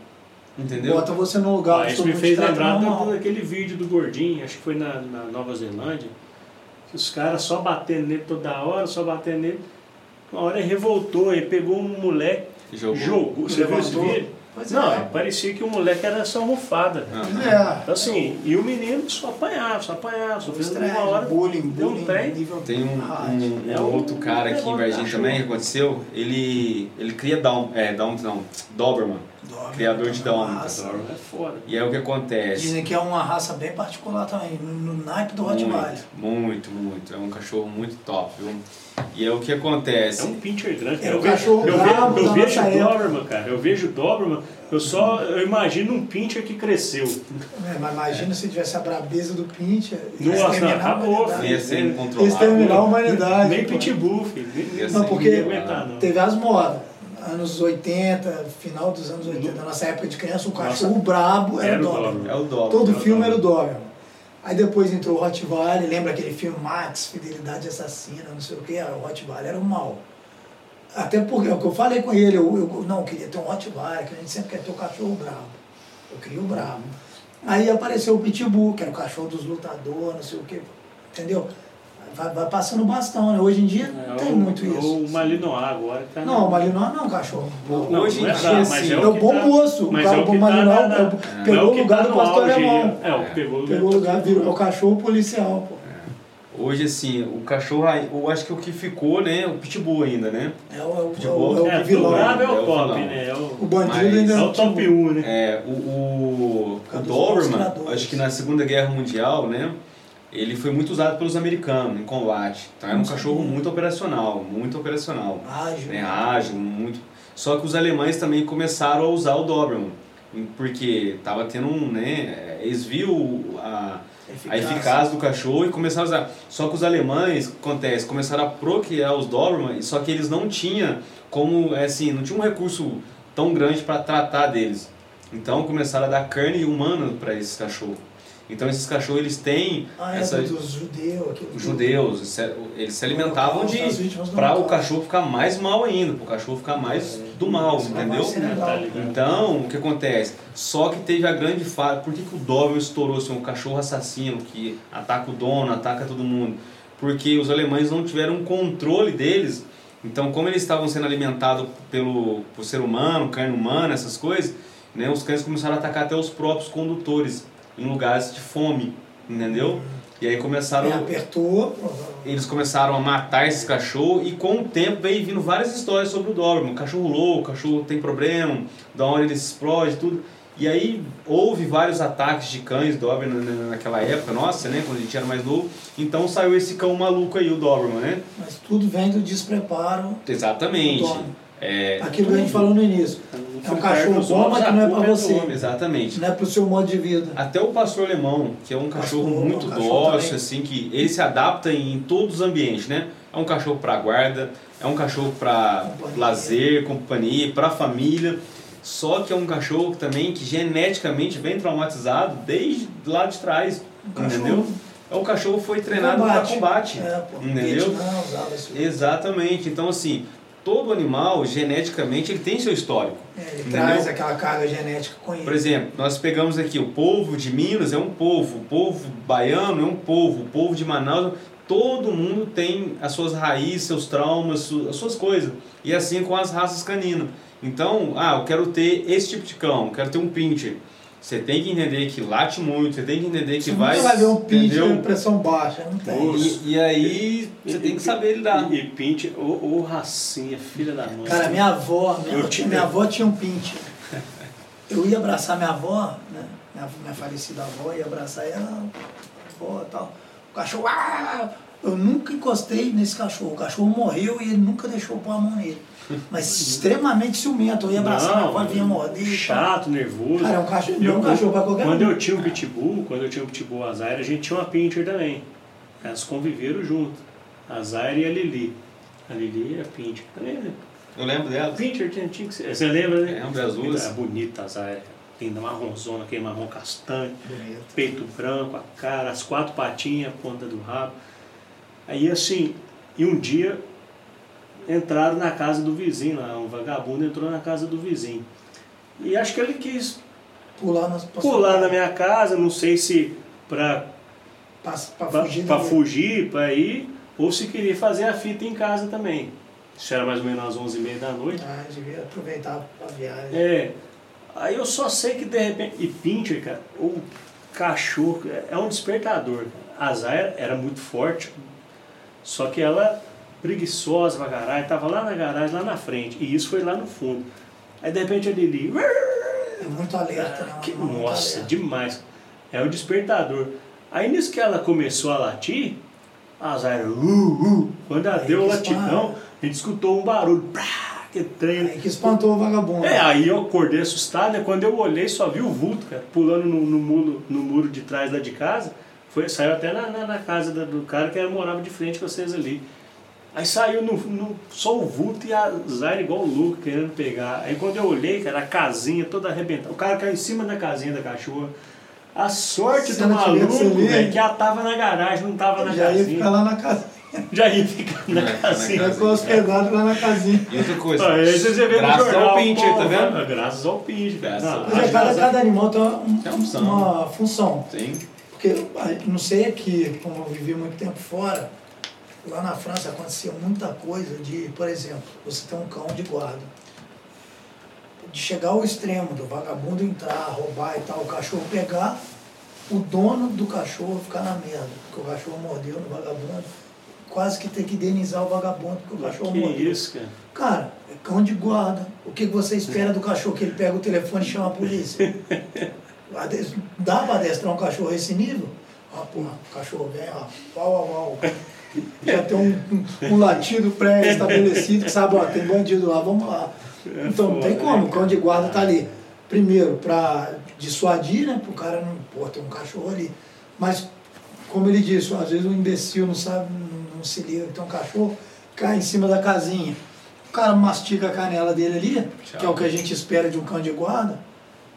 Entendeu? Bota você num lugar Ah, onde isso me fez lembrar daquele vídeo do gordinho, acho que foi na, na Nova Zelândia, que os caras só batendo nele toda hora, só batendo nele. Uma hora ele revoltou, ele pegou um moleque, Jogou. jogou. Você viu esse vídeo? Pois Não, é. parecia que o moleque era só almofada. Pois é. Então, assim, e o menino só apanhava, só apanhava, só fez uma hora. bullying, deu um bullying, Tem um, um- É um um outro cara aqui em Varginha também que aconteceu. Ele, ele cria Down, é, Down, não, Doberman. Doberman, Criador de é Doberman. raça. É foda. E aí o que acontece? Dizem que é uma raça bem particular também, no, naipe do Rottweiler. Muito, muito, muito. É um cachorro muito top, viu? E aí o que É acontece? um pincher grande. Eu o vejo, cachorro eu vejo, eu vejo época. Doberman, cara. Eu vejo Doberman, eu só eu imagino um pincher que cresceu. É, mas imagina se tivesse a brabeza do Pincher. Nossa, acabou, humanidade. Ia ser Ia incontrolável. exterminar a humanidade. Nem pitbull, filho. Nem, Não, porque aguentar, não. Teve as modas. Anos 80, final dos anos 80, na nossa época de criança, o cachorro brabo era, Era o o Doberman. É o Doberman. Todo Era o filme era o Doberman. Aí depois entrou o Rottweiler, lembra aquele filme Max, Fidelidade Assassina, não sei o que, o Rottweiler era o mal. Até porque, é o que eu falei com ele, eu, eu não eu queria ter um Rottweiler, que a gente sempre quer ter um cachorro brabo. Eu queria o brabo. Aí apareceu o Pitbull, que era o cachorro dos lutadores, não sei o que, entendeu? Vai, vai passando bastão, né? Hoje em dia não É tem o- muito isso. O Malinois agora tá Não, o Malinois não é um cachorro. Não, Hoje em é dia, assim, é É o bom tá- moço. O Mas cara, é o Malinois tá na- é pegou é o lugar tá do pastor alemão. É, o pegou o Pegou o lugar, virou, é o cachorro policial, pô. Hoje, assim, o cachorro, aí, eu acho que o que ficou, né, o pitbull ainda, né? É o, é o, Pitbull. é o, É, vilão. o brabo é É o o top, vilão. né? É O o, bandido Mas ainda é o top 1, né? É, o, o, o Doberman, acho que na Segunda Guerra Mundial, né, ele foi muito usado pelos americanos em combate. Então era um cachorro muito operacional, muito operacional. ágil. né, ágil, muito. Só que os alemães também começaram a usar o Doberman, porque tava tendo um, né, eles viam a, a eficácia do cachorro e começaram a usar. Só que os alemães, o que acontece, começaram a procriar os Doberman, só que eles não tinham como, é assim, não tinha um recurso tão grande para tratar deles. Então começaram a dar carne humana para esses cachorros. Então esses cachorros eles têm Ah, é essa dos judeus. aquilo os judeus, eles se alimentavam de para o cachorro ficar mais mal ainda, para o cachorro ficar mais do mal, entendeu? Tá? Então, o que acontece? Só que teve a grande falha. Por que, que o Doberman estourou assim, um cachorro assassino que ataca o dono, ataca todo mundo? Porque os alemães não tiveram controle deles. Então, como eles estavam sendo alimentados pelo, por ser humano, carne humana, essas coisas, né, os cães começaram a atacar até os próprios condutores em lugares de fome, entendeu? E aí começaram Aí apertou, eles começaram a matar esses cachorros e com o tempo veio vindo várias histórias sobre o Doberman. Cachorro louco, cachorro tem problema, da hora ele explode, tudo. E aí houve vários ataques de cães Doberman na- na- naquela época, nossa, né, quando a gente era mais novo. Então saiu esse cão maluco aí, o Doberman, né? Mas tudo vem do despreparo Exatamente. do. É, Aquilo que a gente falou no início. É um cachorro bom, mas que não é pra você. exatamente. Não é pro seu modo de vida. Até o pastor alemão, que é um cachorro Pastor, muito um cachorro dócil, também. assim, que ele se adapta em todos os ambientes, né? É um cachorro para guarda, é um cachorro para lazer, companhia, para família. Só que é um cachorro também que geneticamente vem traumatizado desde lá de trás, Um cachorro entendeu? É um cachorro que foi treinado para combate, É, pô. entendeu? Esse- Exatamente. Então assim, todo animal geneticamente ele tem seu histórico. É, ele Entendeu? traz aquela carga genética com ele. Por exemplo, nós pegamos aqui o povo de Minas é um povo, o povo baiano é um povo, o povo de Manaus, todo mundo tem as suas raízes, seus traumas, as suas coisas. E assim com as raças caninas. Então, ah, eu quero ter esse tipo de cão, quero ter um pincher. Você tem que entender que late muito, você tem que entender que Você vai. nunca vai ver um pinch entendeu? de pressão baixa, não tem. E, e aí você tem que saber lidar. E, e pinte, ô, ô racinha, filha da mãe. Cara, minha avó, minha, Eu tive- minha avó tinha um pinche. Eu ia abraçar minha avó, né? Minha, minha falecida avó, ia abraçar ela, avó e tal. O cachorro, ah! eu nunca encostei nesse cachorro. O cachorro morreu e ele nunca deixou eu pôr a mão nele. Mas extremamente ciumento. Eu ia abraçar minha avó, vinha morder. chato, nervoso. Cara, é um cachorro, Eu- não é um cachorro pra qualquer Quando um. eu tinha um pitbull, quando eu tinha um pitbull a Zaire, a gente tinha uma pincher também. Elas conviveram junto. A Zaire e a Lili. A Lili é pincher. Também, né? Eu lembro dela. Pincher tinha, tinha que ser. Você lembra, né? Lembro, as duas. É bonita a Zaire. Linda, marronzona, aquele marrom castanho. Bonito. peito branco, a cara, as quatro patinhas, a ponta do rabo. Aí assim, e um dia entraram na casa do vizinho, lá, um vagabundo entrou na casa do vizinho. E acho que ele quis Pular, nas, pular na minha casa, não sei se para Pra, pra pra fugir. pra dali. fugir, para ir, ou se queria fazer a fita em casa também. Isso era mais ou menos às 11h30 da noite. Ah, devia aproveitar a viagem. É. Aí eu só sei que de repente. E Pinter, cara, o cachorro é um despertador. A Zaya era muito forte, só que ela preguiçosa pra caralho, tava lá na garagem, lá na frente. E isso foi lá no fundo. Aí de repente a Lili. É muito alerta, né? Que, Muito nossa, alerta. demais. É o despertador. Aí nisso que ela começou a latir, a Zaya. Uh, uh, quando ela Aí deu o latidão, a gente escutou um barulho. Prá, que trem. Aí que espantou o vagabundo. É, aí eu acordei assustado, né? Quando eu olhei, só vi o vulto, cara, pulando no, no muro, no muro de trás lá de casa. Foi, saiu até na, na, na casa do cara que morava de frente com vocês ali. Aí saiu no, no- só o vulto e a Zaire igual o louco querendo pegar. Aí quando eu olhei, cara, a casinha toda arrebentada. O cara caiu em cima da casinha da cachorra. A sorte Se do maluco, velho, que ela tava na garagem, não tava na Já ia casinha. ficar lá na casa. Já ia ficar na É, casinha. Já ficou hospedado lá na casinha. E outra coisa. Ah, esse você vê no graças jornal, ao Pincher, tá vendo? Graças ao Pincher. Graças Não, ao Mas é, cada, cada animal tem uma, Tem uma função. uma função. Sim. Porque, ah, não sei aqui, como eu vivi muito tempo fora, lá na França acontecia muita coisa de, por exemplo, você tem um cão de guarda. De chegar ao extremo do vagabundo entrar, roubar e tal, o cachorro pegar, o dono do cachorro ficar na merda, porque o cachorro mordeu no vagabundo, quase que ter que indenizar o vagabundo porque o cachorro Que mordeu. isso, cara. Cara, é cão de guarda. O que você espera do cachorro? Que ele pega o telefone e chama a polícia? Dá pra adestrar um cachorro a esse nível? Ó, porra, o cachorro vem, ó, uau, uau, uau. Já tem um, um, um latido pré-estabelecido que sabe, ó, tem bandido lá, vamos lá. Então não tem como, né, o cão de guarda tá ali. Primeiro, pra dissuadir, né? Pro cara não, pô, tem um cachorro ali. Mas, como ele disse, às vezes o imbecil não sabe, não, não se liga que tem um cachorro, cai em cima da casinha. O cara mastiga a canela dele ali, que é o que a gente espera de um cão de guarda,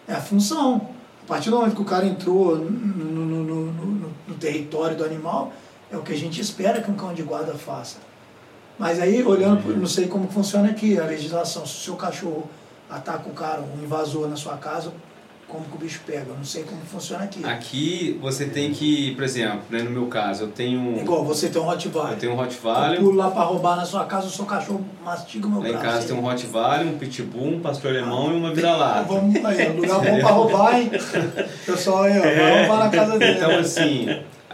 é a função. A partir do momento que o cara entrou no, no- no- no território do animal, é o que a gente espera que um cão de guarda faça. Mas aí, olhando, por- não sei como funciona aqui a legislação, se o seu cachorro ataca o cara, um invasor na sua casa, como que o bicho pega? Eu não sei como funciona aqui. Aqui você tem que, por exemplo, né, no meu caso, eu tenho, Igual você tem um Rottweiler. eu tenho um Eu Rottweiler, pulo lá pra roubar na sua casa, o seu cachorro mastiga o meu lá em braço. casa tem um Rottweiler, um Pitbull, um Pastor Alemão e uma vira-lata. Vamos aí, é lugar bom pra roubar, hein? Pessoal aí, ó, vai roubar na casa dele. Então, assim,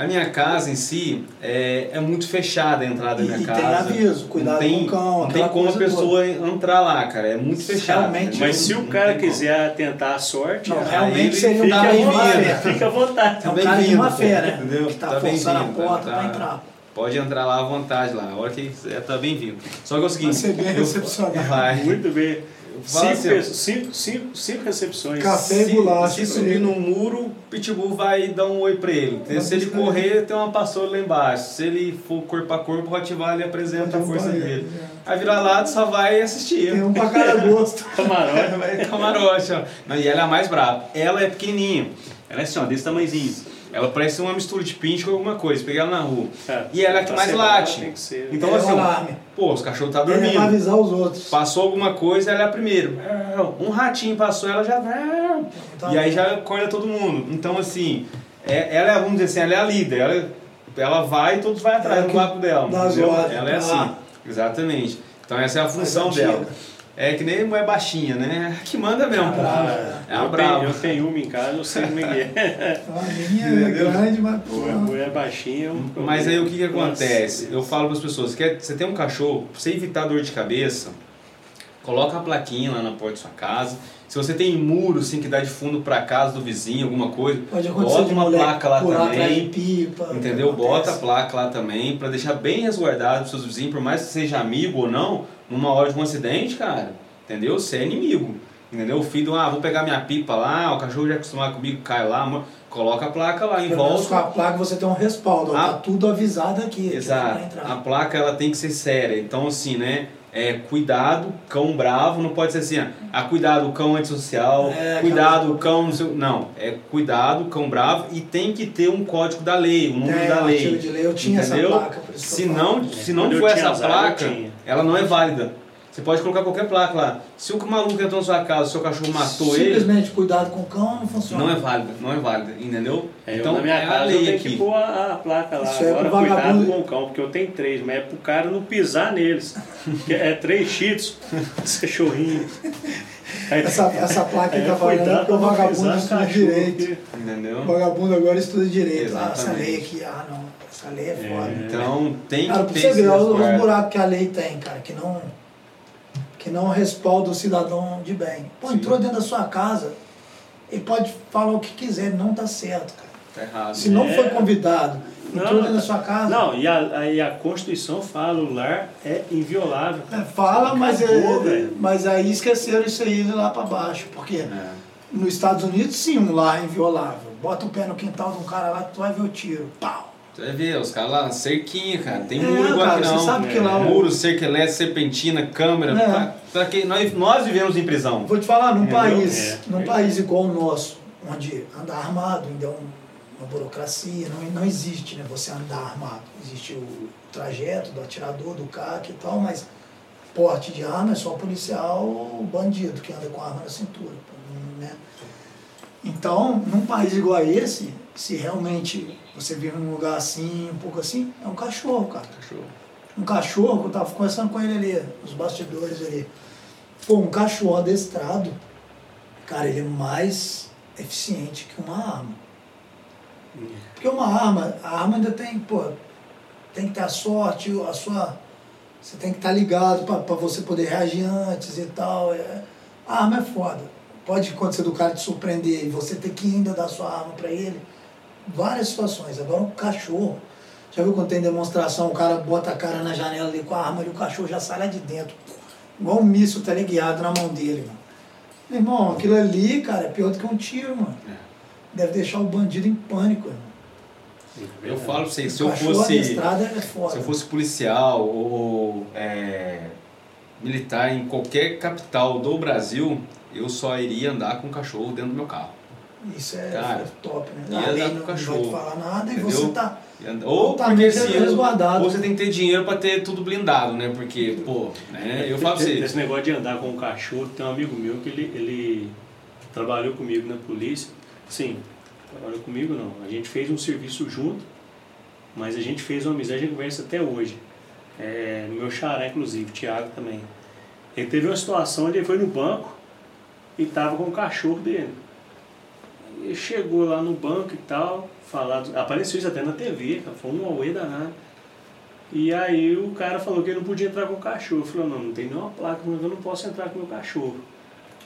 a minha casa em si é, é muito fechada a entrada da E- minha e tem casa. aviso, cuidado não tem, com o cão, Não tem como a pessoa entrar lá, cara. É muito fechado. Realmente, Mas Não- se o não cara tem como. quiser tentar a sorte, Não, realmente de má vontade, fé. Fica à vontade. É um cara de bem-vindo, fé, né? entendeu? Que tá, Tá forçando a bem-vindo, porta tá- pra entrar. Pode entrar lá à vontade lá. A hora que quiser, tá bem-vindo. Só que é o seguinte. Vai ser bem recepcionado. Vai. Muito bem. Cinco, cinco, cinco, cinco recepções. Café e Se, bolacha se subir no muro, o Pitbull vai dar um oi pra ele. Vai se ele correr, tem uma pastora lá embaixo. Se ele for corpo a corpo, o Rottweiler apresenta a força dele. é. A vira-lata só vai assistir. Tem um pra cada gosto. Camarote. Camarote, ó. E ela é a mais brava. Ela é pequenininha. Ela é assim, ó, desse tamanhozinho. Ela parece uma mistura de pinche com alguma coisa. Peguei ela na rua. É, E ela é a que pra mais late. que ser. Então, é assim, alarme. Pô, os cachorros tá Ele é pra dormindo. avisar os outros. Passou alguma coisa, ela é a primeira. Um ratinho passou, ela já. Então, E aí já acorda todo mundo. Então, assim, é- ela é, vamos dizer assim, ela é a líder. Ela, ela vai e todos vai atrás Ela do dela. dá as entendeu? ordens Ela é pra assim. lá. Exatamente. Então essa é a função dela. É que nem mulher baixinha, né? Que manda mesmo. pô. É a eu, brava. tenho, eu tenho uma em casa, eu sei como é que é. A minha é grande, mas. Mulher, mulher baixinha. é um Mas aí o que, que acontece? Nossa. Eu falo para as pessoas, quer, você tem um cachorro, pra você evitar dor de cabeça, coloca a plaquinha lá na porta da sua casa. Se você tem muro assim que dá de fundo para casa do vizinho, alguma coisa, bota de uma placa lá também. pipa. Entendeu? Bota a placa lá também para deixar bem resguardado pros seus vizinhos, por mais que seja amigo ou não, numa hora de um acidente, cara, entendeu? Você é inimigo. Entendeu? O filho, ah, vou pegar minha pipa lá, o cachorro já acostumado comigo, cai lá, coloca a placa lá em Pelo volta. com a placa você tem um respaldo, Ah. tá tudo avisado aqui. Exato. A placa ela tem que ser séria. Então assim, né? É, cuidado, cão bravo, não pode ser assim, ah, ah, cuidado, cão antissocial, É, cuidado, cão não sei, não, é cuidado, cão bravo e tem que ter um código da lei, um número É, da lei. de lei, eu tinha essa entendeu? placa, por isso Se eu não, se não for essa placa, tinha. Ela não é válida. Você pode colocar qualquer placa lá. Se o maluco entrou na sua casa, o seu cachorro matou ele, Simplesmente cuidado com o cão não funciona. não é válida, não é válida, entendeu? É, eu, então na minha é casa eu tenho aqui. que pôr a, a placa lá. Isso é Agora, pro cuidado com o cão, porque eu tenho três, mas é pro cara não pisar neles. É três esse cachorrinho. Essa, essa placa aí que tá falando é porque o vagabundo estuda cachorro, direito. Entendeu? O vagabundo agora estuda direito. Ah, essa Exatamente. lei aqui, ah não, essa lei é foda. É. Então tem Cara, que ter você ver os buracos que a lei tem, cara, que não, que não respalda o cidadão de bem. Pô, Sim. entrou dentro da sua casa, ele pode falar o que quiser, não tá certo, cara. Tá errado. Se não É. foi convidado, dentro da sua casa. Não, e a, aí a Constituição fala, o lar é inviolável. É, fala, mas, Acabou, é, velho. mas aí esqueceram isso aí lá pra baixo. Porque É. nos Estados Unidos, sim, um lar é inviolável. Bota o pé no quintal de um cara lá, tu vai ver o tiro. Pau! Você vai ver, os caras lá, cerquinha, cara. Tem É, muro igual cara, aqui você não. sabe que É. lá o- Muro, cerca elétrica, serpentina, câmera. É. Pra, pra que nós, nós vivemos em prisão. Vou te falar, num país, É. num país igual o nosso, onde andar armado ainda é um- uma burocracia, não, não existe né, você andar armado. Existe o trajeto do atirador, do CAC e tal, mas porte de arma é só policial ou bandido que anda com arma na cintura. Né? Então, num país igual a esse, se realmente você vive num lugar assim, um pouco assim, é um cachorro, cara. Cachorro. Um cachorro, eu tava conversando com ele ali, nos bastidores ali. Pô, um cachorro adestrado, cara, ele é mais eficiente que uma arma. Porque uma arma, a arma ainda tem, pô, tem que ter a sorte, a sua. Você tem que estar ligado para você poder reagir antes e tal. É, a arma é foda. Pode acontecer do cara te surpreender e você ter que ainda dar sua arma para ele. Várias situações. Agora um cachorro. Já viu quando tem demonstração, o cara bota a cara na janela ali com a arma e o cachorro já sai lá de dentro. Igual um míssil teleguiado na mão dele, mano. Meu irmão, aquilo ali, cara, é pior do que um tiro, mano. Deve deixar o bandido em pânico, irmão. Eu falo pra vocês, se O eu fosse. adestrado é foda. Se eu fosse policial ou é, militar em qualquer capital do Brasil, eu só iria andar com um cachorro dentro do meu carro. Isso é, Cara, é top, né? ia andar não, com não vai cachorro, te falar nada e entendeu? você tá. E Ou porque assim, resguardado. ou você tem que ter dinheiro pra ter tudo blindado, né? Porque, pô, né? Eu falo pra você. Esse negócio de andar com um cachorro, tem um amigo meu que ele, ele trabalhou comigo na polícia. Sim, trabalhou comigo não. A gente fez um serviço junto, mas a gente fez uma amizade e conversa até hoje. É, meu xará, inclusive, Thiago também. Ele teve uma situação ele foi no banco e tava com o cachorro dele. Ele chegou lá no banco e tal, falado, apareceu isso até na TV, foi um auê danado. E aí o cara falou que ele não podia entrar com o cachorro. Falou, não, não tem nenhuma placa, eu não posso entrar com o meu cachorro.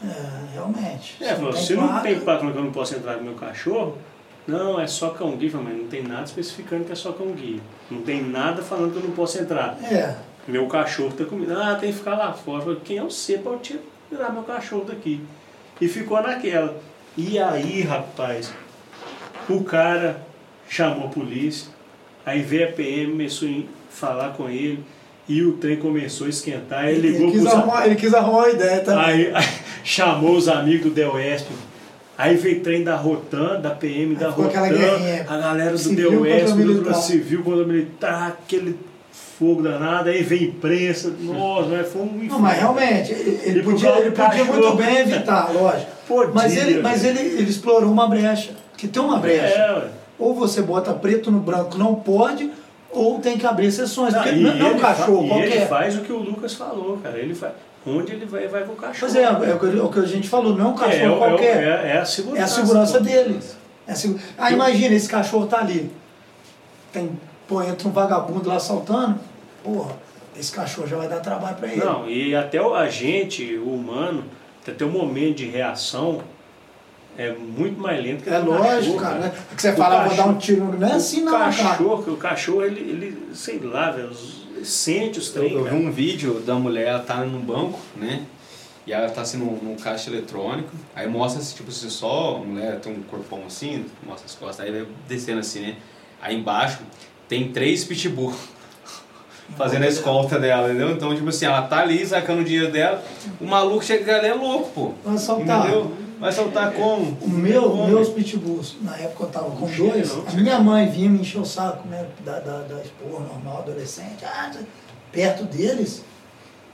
É, realmente. É, falou, se não tem placa falando que eu não posso entrar com o meu cachorro, não, é só cão guia. Mas não tem nada especificando que é só cão guia. Não tem nada falando que eu não posso entrar. É, Meu cachorro tá comigo. Ah, tem que ficar lá fora. Eu Falei, quem é você para tirar meu cachorro daqui? E ficou naquela. E aí, rapaz, o cara chamou a polícia, aí veio a PM, começou a falar com ele, e o trem começou a esquentar, aí ele, ligou quis pros arrumar, ele quis arrumar uma ideia também. Aí, aí chamou os amigos do Deoeste. Aí veio trem da Rotan, da PM da ficou aquela Rotan, guerrinha. a galera do Deoeste, do militar. civil contra militar, aquele fogo danado, aí veio imprensa, nossa, mas foi um Não, mas realmente, ele, ele podia, ele podia muito bem evitar, lógico. Podia, Mas ele, mas ele, ele explorou uma brecha. Que tem uma brecha. É. Ou você bota preto no branco, não pode, ou tem que abrir exceções. Não, Porque não, é um cachorro e ele qualquer. faz o que o Lucas falou, cara. Ele faz. Onde ele vai, vai com o cachorro. Pois é, é o que- é o que a gente falou, não é um É, cachorro é, qualquer. é, é a segurança. É a segurança dele. É a Ah, imagina, esse cachorro tá ali. Tem, pô, entra um vagabundo lá saltando. Porra, esse cachorro já vai dar trabalho pra ele. Não, e até o agente, o humano, até o momento de reação é muito mais lento que É lógico, cachorro, cara. Né? Porque você O fala, vou dar cachorro- um tiro. Não é assim o não, cara. cachorro, O cachorro, ele, ele sei lá, velho, sente os Eu, trem, eu vi cara. um vídeo da mulher, ela tá num banco, né? E ela tá assim num, num caixa eletrônico, aí mostra assim, tipo assim, só a mulher tem um corpão assim, mostra as costas, aí vai descendo assim, né? Aí embaixo tem três pitbull fazendo a escolta dela, entendeu? Então, tipo assim, ela tá ali sacando o dinheiro dela, o maluco chega ali é louco, pô. Vai saltar. Entendeu? Vai soltar como? O meu, Como? meus pitbulls, na época eu tava com dois, não. a minha mãe vinha me encher o saco, né? Da, da, da esporra normal, adolescente. Ah, perto deles,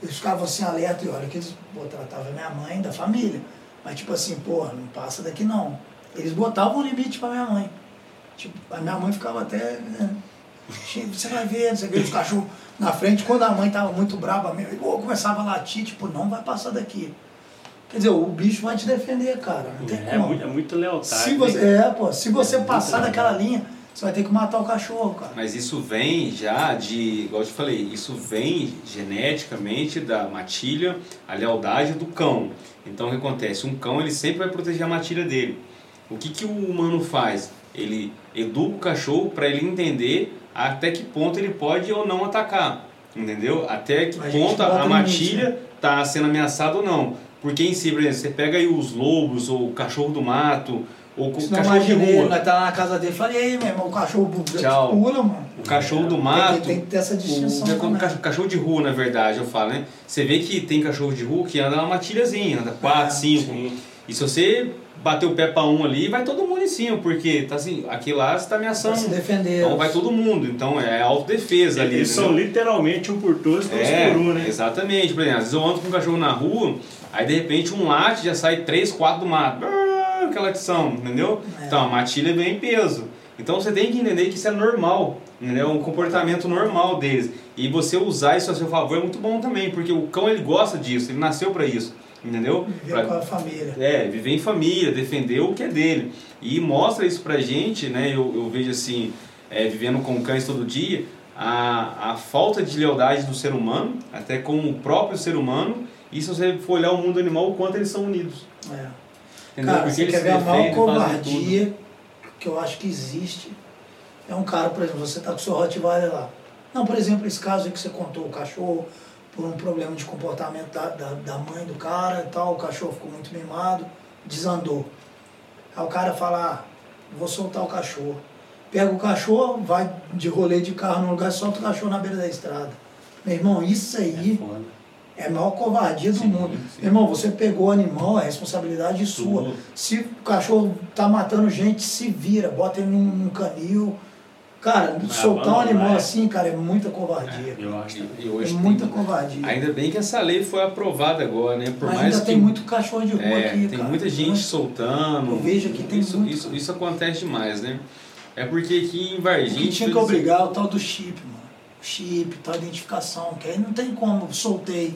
eles ficavam assim alerta e olha que eles pô, tratavam minha mãe da família. Mas tipo assim, porra, não passa daqui não. Eles botavam um limite pra minha mãe. Tipo, a minha mãe ficava até. né, "Chico, Você vai ver, você vê os cachorros na frente. Quando a mãe tava muito brava mesmo, eu começava a latir, tipo, não vai passar daqui. Quer dizer, o bicho vai te defender, cara. Não tem É, como. muito, é muito lealdade. Se você, né? é, pô, se você É passar daquela linha, você vai ter que matar o cachorro, cara. Mas isso vem já de, igual eu te falei, isso vem geneticamente da matilha, a lealdade do cão. Então o que acontece? Um cão ele sempre vai proteger a matilha dele. O que, que o humano faz? Ele educa o cachorro para ele entender até que ponto ele pode ou não atacar. Entendeu? Até que A ponto a limite, matilha está sendo ameaçada ou não. Porque em si, por exemplo, você pega aí os lobos ou o cachorro do mato ou o cachorro de rua. nós tá na casa dele, falei, e aí, meu irmão, o cachorro Tchau. pula, mano. O cachorro do Tem mato. que, tem que ter essa distinção O, também. cachorro, de rua, na verdade, eu falo, né? Você vê que tem cachorro de rua que anda numa matilhazinha, anda 4, É, 5. Sim. E se você bater o pé pra um ali, vai todo mundo em cima, porque tá assim, aqui lá você tá ameaçando. se defender. Então vai todo mundo. Então é autodefesa ali. Eles são entendeu? literalmente um por todos, todos É, por um, né? exatamente. Por exemplo, às vezes eu ando com um cachorro na rua, aí de repente um late já sai 3, 4 do mato. Brrr, Aquela latição, entendeu? É. Então a matilha vem em peso. Então você tem que entender que isso é normal, entendeu? Um comportamento normal deles. E você usar isso a seu favor é muito bom também, porque o cão ele gosta disso, ele nasceu pra isso, entendeu? Viver Pra- com a família. é, viver em família, defender o que é dele. E mostra isso pra gente, né? Eu, eu vejo assim, é, vivendo com cães todo dia, a, a falta de lealdade do ser humano, até com o próprio ser humano, e se você for olhar o mundo animal, o quanto eles são unidos. É. Entendeu? Cara, Porque você quer ver a maior covardia que eu acho que existe? É um cara, por exemplo, você tá com o seu Rottweiler lá. Não, por exemplo, esse caso aí que você contou, o cachorro, por um problema de comportamento da, da, da mãe do cara e tal, o cachorro ficou muito mimado, desandou. Aí o cara fala, ah, vou soltar o cachorro. Pega o cachorro, vai de rolê de carro no lugar e solta o cachorro na beira da estrada. Meu irmão, isso aí é a maior covardia do Sim, mundo. sim. Meu irmão, você pegou o animal, é responsabilidade sua. Se o cachorro tá matando gente, se vira, bota ele num, num canil. Cara, soltar um animal é. assim, cara, é muita covardia. Eu acho E, também. e É hoje muita tem- covardia. Ainda bem que essa lei foi aprovada agora, né? Por Mas mais ainda que tem muito cachorro de rua É, aqui, tem cara. muita gente Muito. soltando. Eu vejo que tem isso, muito, isso, isso acontece demais, né? É porque aqui em O Varginha. que tinha que obrigar é o tal do chip, mano. Chip, tal identificação, que aí não tem como, soltei.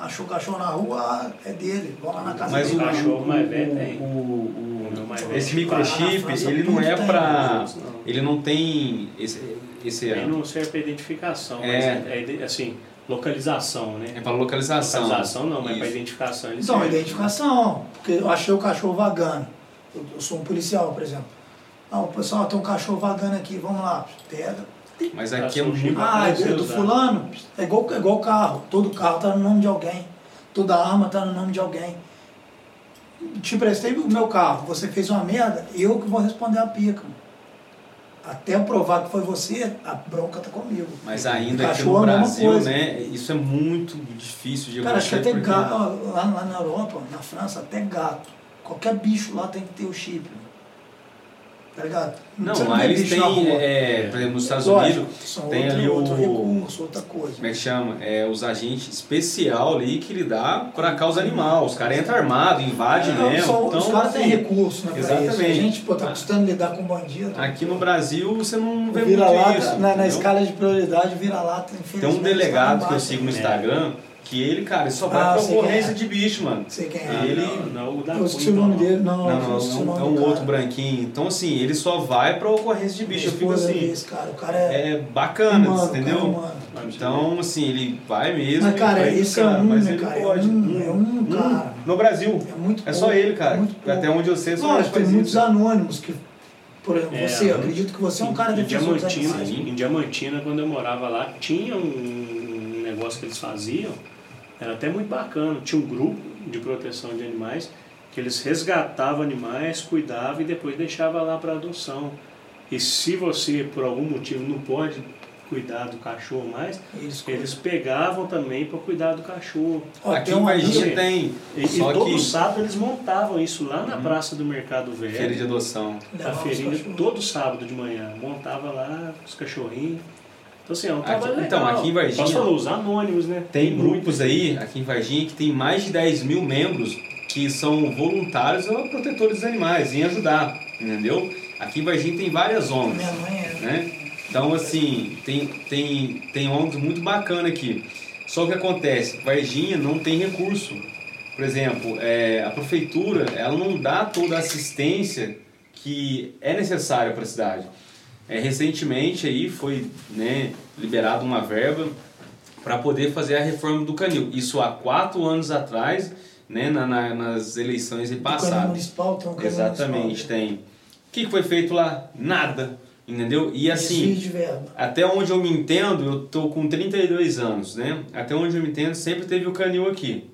Achou o cachorro na rua, ah, é dele, vamos lá na casa Mas o, dele. cachorro mais o- velho tem. o- o- O meu mais velho esse tem microchip, quatro. ele não é. Não. Ele não tem esse. esse Aí não serve para identificação, É. mas é, é ide- assim, localização, né? é para localização. Localização não, mas para Isso. identificação ele Então, serve. identificação, porque eu achei o cachorro vagando. Eu, eu sou um policial, por exemplo. Ah, o pessoal tem um cachorro vagando aqui, vamos lá, pega. Mas aqui é muito. Ah, é do fulano, é igual, é igual carro. Todo carro tá no nome de alguém. Toda arma tá no nome de alguém. Te prestei o meu carro, você fez uma merda, eu que vou responder a pica. mano. Até eu provar que foi você, a bronca tá comigo. Mas ainda aqui Cachorro no é a mesma Brasil, coisa. né? Isso é muito difícil de Cara, acho que até porque- gato, lá, lá na Europa, na França, até gato. Qualquer bicho lá tem que ter o chip. Tá ligado? Não, Você lá eles têm, é, por exemplo, nos Estados Lógico, Unidos, são tem outro, ali o. outro recurso, outra coisa. Como é que chama? É, os agentes especial ali que lidar para causa animal. Os caras entram armados, invadem Não, mesmo. são- então, os caras têm assim, recurso, né? isso. A Exatamente. gente, pô, tá custando lidar com bandido. Aqui no Brasil você não vê vira muito lata, isso. na, na escala de prioridade, vira lata, infelizmente. Tem um tá delegado que eu sigo no É. Que ele, cara, ele só vai Ah, pra ocorrência é. de bicho, mano. Sei quem é. Ele- não, não, o da Eu esqueci o nome não. dele, não, Não, não, esqueci o é um, é outro branquinho. Então, assim, ele só vai pra ocorrência de bicho. Eu fico assim, esse cara, o cara é, é bacana, humano, entendeu? cara é. Então, assim, ele vai mesmo. Mas, cara, vai esse é cara, um, mas né, ele cara? pode. É um, é um, cara. No Brasil. É muito É só pouco, ele, cara. Até onde eu sei, só Lógico, tem muitos isso. anônimos que, por exemplo, É, você, eu acredito que você é um cara dos Diamantina, em Diamantina, quando eu morava lá, tinha um negócio que eles faziam, era até muito bacana. Tinha um grupo de proteção de animais que eles resgatavam animais, cuidavam e depois deixavam lá para adoção. E se você, por algum motivo, não pode cuidar do cachorro mais, Eles, eles pegavam também para cuidar do cachorro. Ó, Aqui tem em uma Varginha amiga- tem. E, e todo que Uhum. sábado eles montavam isso lá na praça do Mercado Velho. feira de adoção. A feirinha todo sábado de manhã. Montava lá os cachorrinhos. Então assim, é um Aqui- trabalho então, legal. aqui em Varginha- Posso falar, os anônimos, né? Tem grupos aí, aqui em Varginha, que tem mais de 10 mil membros que são voluntários ou protetores dos animais, em ajudar, entendeu? Aqui em Varginha tem várias ONGs. Minha mãe é. né? Então, assim, tem, tem, tem ONGs muito bacana aqui. Só que acontece, Varginha não tem recurso. Por exemplo, é, a prefeitura ela não dá toda a assistência que é necessária para a cidade. É, recentemente aí foi né, liberada uma verba para poder fazer a reforma do canil. Isso há quatro anos atrás, né, na, na- nas eleições passadas. municipal tem um canal Exatamente, municipal. tem. O que foi feito lá? Nada, entendeu? E assim, até onde eu me entendo, eu tô com 32 anos, né? Até onde eu me entendo, sempre teve o canil aqui.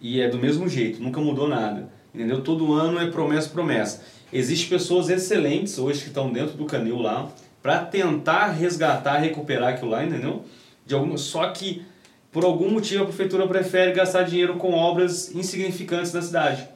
E é do mesmo jeito, nunca mudou nada. Entendeu? Todo ano é promessa, promessa. Existem pessoas excelentes hoje que estão dentro do canil lá para tentar resgatar, recuperar aquilo lá, entendeu? De alguma, só que por algum motivo a prefeitura prefere gastar dinheiro com obras insignificantes da cidade.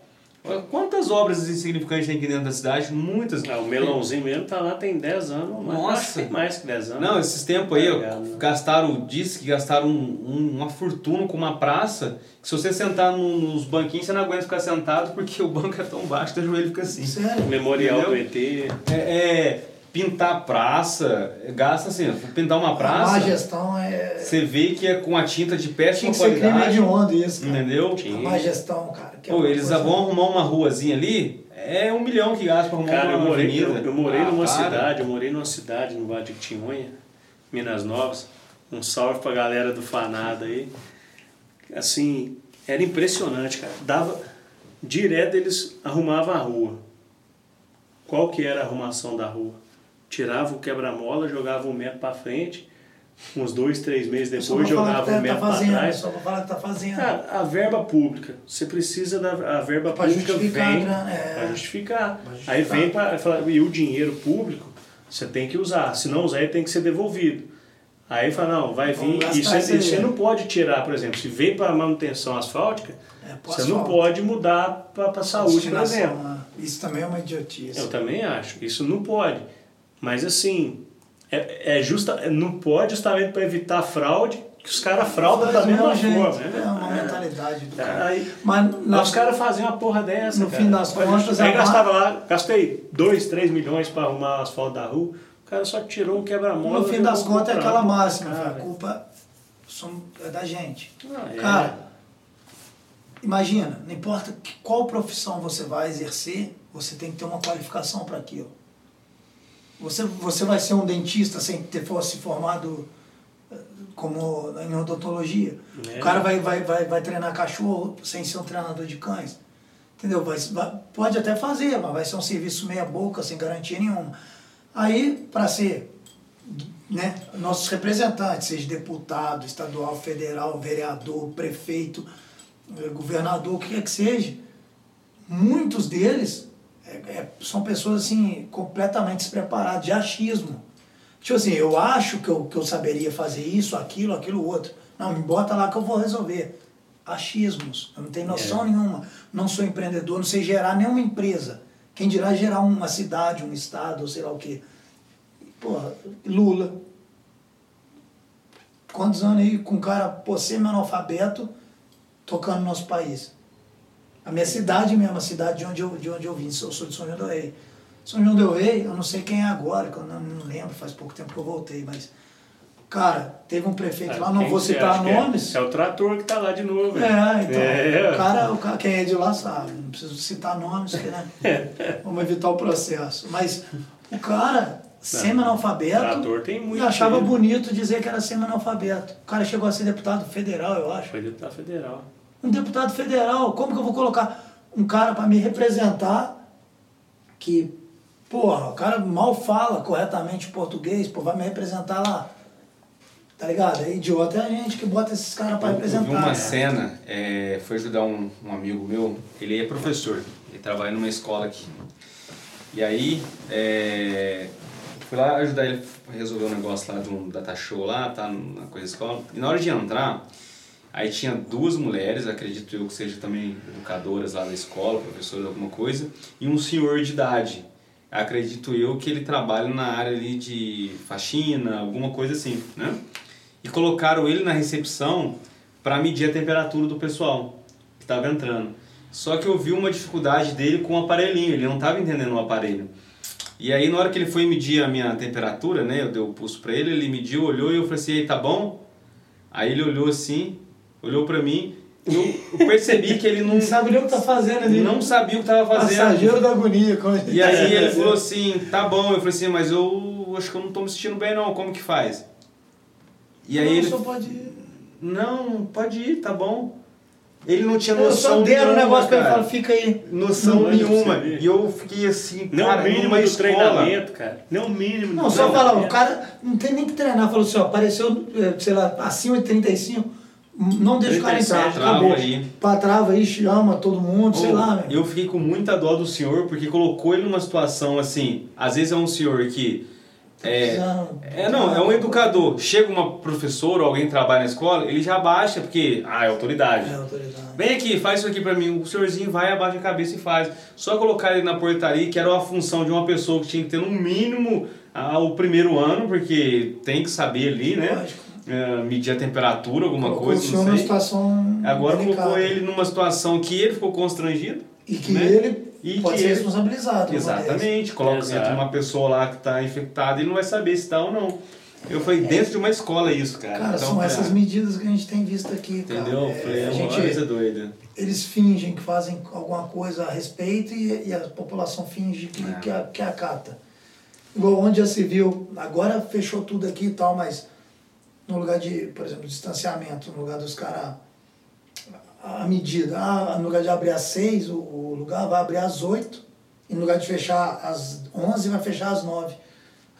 Quantas obras insignificantes tem aqui dentro da cidade? Muitas. Ah, o melãozinho mesmo tá lá tem 10 anos. mas Nossa. Acho tem mais que 10 anos. Não, esses tempos aí, ó, Obrigado. gastaram, disse que gastaram um- um- uma fortuna com uma praça, que se você sentar no- nos banquinhos, você não aguenta ficar sentado, porque o banco é tão baixo que o joelho fica assim. Sério? Memorial Entendeu? do ET. É, é, pintar praça, gasta assim, pintar uma A praça, gestão é. você vê que é com a tinta de Tinha péssima que ser crime qualidade, hediondo isso, cara. entendeu? A Tinha. má gestão, cara. que é Pô, uma eles coisa- vão arrumar uma ruazinha ali, é um milhão que gasta pra arrumar Cara, eu uma morei, avenida. eu, eu morei Ah, numa para. cidade, eu morei numa cidade no Vale de Quitinhonha, Minas Novas. Um salve pra galera do Fanada aí. Assim, era impressionante, cara. Dava direto eles arrumavam a rua. Qual que era a arrumação da rua? Tirava o quebra-mola, jogava um metro pra frente, uns dois, três meses depois jogava um metro tá fazendo, trás. só pra falar que tá fazendo. Cara, a verba pública. Você precisa da a verba Pra pública justificar vem a grana, é. para justificar. Pra Aí justificar. vem para falar e o dinheiro público você tem que usar. Se não usar, ele tem que ser devolvido. Aí fala, não, vai vir. E você, você não pode tirar, por exemplo, se veio para manutenção asfáltica, É, você não asfalto. pode mudar para a saúde, por exemplo. né? Isso também é uma idiotice. Eu também acho. Isso não pode. Mas assim, é, é justa, não pode justamente para evitar fraude, que os caras fraudam da Faz mesma jeito, forma. né? É uma mentalidade do cara. Aí, Mas os caras faziam uma porra dessa. no cara. fim das contas, gente- Aí a gastava lá, gastei 2, 3 milhões para arrumar asfalto da rua. O cara só tirou um quebra-mola. no fim das contas é aquela máxima, Cara, a culpa é da gente. ah, é. Cara, imagina, não importa qual profissão você vai exercer, você tem que ter uma qualificação para aquilo. Você, você vai ser um dentista sem ter fosse formado eh, como em odontologia. É. O cara vai, vai, vai, vai treinar cachorro sem ser um treinador de cães. Entendeu? Vai, vai- pode até fazer, mas vai ser um serviço meia boca, sem garantia nenhuma. Aí, para ser né, nossos representantes, seja deputado, estadual, federal, vereador, prefeito, eh, governador, o que quer que seja, muitos deles é, é, são pessoas assim completamente despreparadas, de achismo. Tipo assim, eu acho que eu, que eu saberia fazer isso, aquilo, aquilo outro. Não, me bota lá que eu vou resolver. Achismos. Eu não tenho noção É. nenhuma. Não sou empreendedor, não sei gerar nenhuma empresa. Quem dirá gerar uma cidade, um estado, ou sei lá o quê. Porra, Lula. Quantos anos aí com um cara, pô, semi-analfabeto, tocando no nosso país? A minha cidade mesmo, a cidade de onde eu, de onde eu vim, eu sou de São João del Rei. São João del Rei, eu não sei quem é agora, que eu não, não lembro, faz pouco tempo que eu voltei, mas Cara, teve um prefeito lá, não vou citar é? nomes. É? o trator que tá lá de novo. É, então. É. O, cara, o cara, quem é de lá sabe, não preciso citar nomes, que, né? Vamos evitar o processo. Mas o cara, semi-analfabeto, Trator tem muito. achava bonito dizer que era semi-analfabeto. O cara chegou a ser deputado federal, eu acho. Foi deputado federal. Um deputado federal, como que eu vou colocar um cara para me representar que, porra, o cara mal fala corretamente português, pô, vai me representar lá. Tá ligado? É idiota é a gente que bota esses caras para Eu, eu vi representar. uma né? cena, é, foi ajudar um, um amigo meu, ele é professor, ele trabalha numa escola aqui. E aí, é, fui lá ajudar ele a resolver um negócio lá de um data show lá, tá na coisa escola. E na hora de entrar, aí tinha duas mulheres, acredito eu que sejam também educadoras lá da escola, professoras alguma coisa, e um senhor de idade. Acredito eu que ele trabalha na área ali de faxina, alguma coisa assim, né? E colocaram ele na recepção para medir a temperatura do pessoal que estava entrando. Só que eu vi uma dificuldade dele com o aparelhinho, ele não estava entendendo o aparelho. E aí na hora que ele foi medir a minha temperatura, né, eu dei o pulso para ele, ele mediu, olhou e eu falei assim, "Ei, tá bom? Aí ele olhou assim, olhou para mim, e eu, eu percebi que ele não, Não sabe nem o que tá fazendo ali. não sabia o que estava fazendo. Passageiro da agonia. como E aí ele falou assim, tá bom, eu falei assim, mas eu acho que eu não tô me sentindo bem não, como que faz? E aí Não, ele só pode ir. não, pode ir, tá bom. Ele não tinha Eu noção só deram o nenhuma, negócio pra ele e cara. falaram, fica aí. Noção Não, nenhuma. E eu fiquei assim, Nem cara, mínimo numa escola. treinamento, cara. Nem o mínimo Não, só falar, o cara não tem nem que treinar. Falou assim, ó, apareceu, eh, sei lá, acima de 35, não deixa o cara 37, entrar. trava acabou. aí. Pá, trava aí, chama todo mundo, sei lá, meu. Eu fiquei com muita dó do senhor, porque colocou ele numa situação assim, às vezes é um senhor que é, Precisando- é não, é um educador. Chega uma professora ou alguém que trabalha na escola, ele já baixa, porque, ah, é autoridade. É, autoridade. Vem aqui, faz isso aqui pra mim. O senhorzinho vai, abaixa a cabeça e faz. Só colocar ele na portaria, que era uma função de uma pessoa que tinha que ter no mínimo ah, o primeiro ano, porque tem que saber ali, né? Lógico. É, medir a temperatura, alguma Colocou coisa, não numa sei. situação Agora delicada. colocou ele numa situação que ele ficou constrangido. E que né? ele E pode que ser ele- responsabilizado. Exatamente. Coloca Exato. dentro de uma pessoa lá que está infectada e não vai saber se está ou não. Eu falei, dentro de uma escola isso, cara. É. Cara, Então, são cara, essas medidas que a gente tem visto aqui, cara. Entendeu? É, é a uma gente, coisa doida. eles fingem que fazem alguma coisa a respeito e, e a população finge que, É. que, a- que acata. Igual onde já se viu, agora fechou tudo aqui e tal, mas no lugar de, por exemplo, distanciamento, no lugar dos caras, a medida, ah, no lugar de abrir às seis, o, o lugar vai abrir às oito, e no lugar de fechar às onze, vai fechar às nove.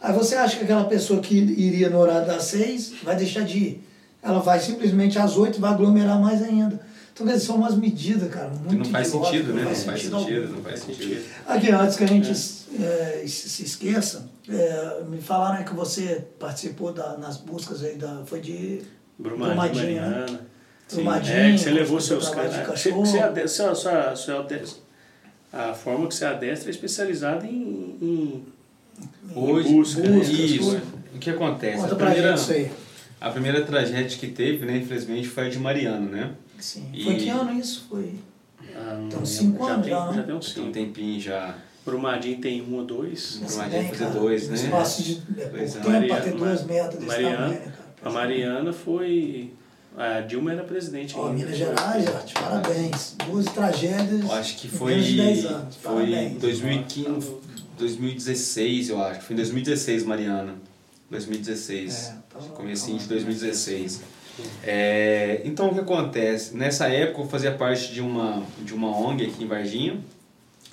Aí você acha que aquela pessoa que iria no horário das seis vai deixar de ir. Ela vai simplesmente às oito, vai aglomerar mais ainda. Então, quer dizer, são umas medidas, cara, muito Que não faz idiota, sentido, né? Não faz sentido algum. sentido, não faz sentido. Aqui, antes que a gente é, se se esqueça, é, me falaram que você participou da, nas buscas aí, da, foi de Brumadinho, Brumadinho, né? Brumadinho, É, que você levou seus caras. Sua, sua, sua a forma que você adestra é especializada em, em Hoje, busca, né? isso. O que acontece? Conta a pra primeira, gente isso aí. a primeira tragédia que teve, né, infelizmente, foi a de Mariano, né? Sim. E- Foi que ano isso? Foi. Ah, lembro. cinco já anos tem, já, né? já tem um tempinho já. Brumadinho tem um ou dois. Brumadinho Você bem, fazer dois, um né? Espaço de é, Pois pouco é. tempo pra ter Mariana- duas metas desse Mariana- tamanho, né, cara? A Mariana foi. A Dilma era presidente Ó, ainda. Minas Gerais, Arte, parabéns. Duas tragédias. Eu acho que em foi. menos de 10 anos. Foi Parabéns. 2015, 2016, eu acho. Foi em 2016, Mariana. 2016. É, tava- Comecinho de tava- 2016. É, então o que acontece? Nessa época eu fazia parte de uma, de uma ONG aqui em Varginha,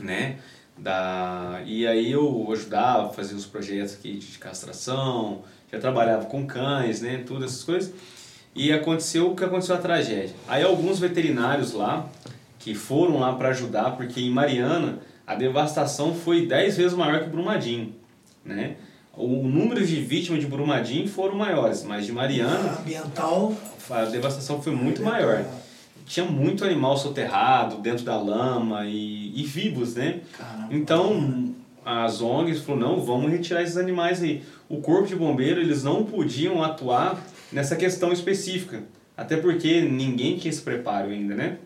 né? Da, e aí eu ajudava a fazer os projetos aqui de castração, já trabalhava com cães, né? Tudo essas coisas. E aconteceu o que aconteceu a tragédia. Aí alguns veterinários lá, que foram lá para ajudar, porque em Mariana a devastação foi 10 vezes maior que Brumadinho, né? O número de vítimas de Brumadinho foram maiores, mas de Mariana Ambiental. a devastação foi muito maior. Tinha muito animal soterrado dentro da lama e, e vivos, né? Caramba. Então as ONGs falaram, não, vamos retirar esses animais aí. O corpo de bombeiro, eles não podiam atuar nessa questão específica, até porque ninguém tinha esse preparo ainda, né?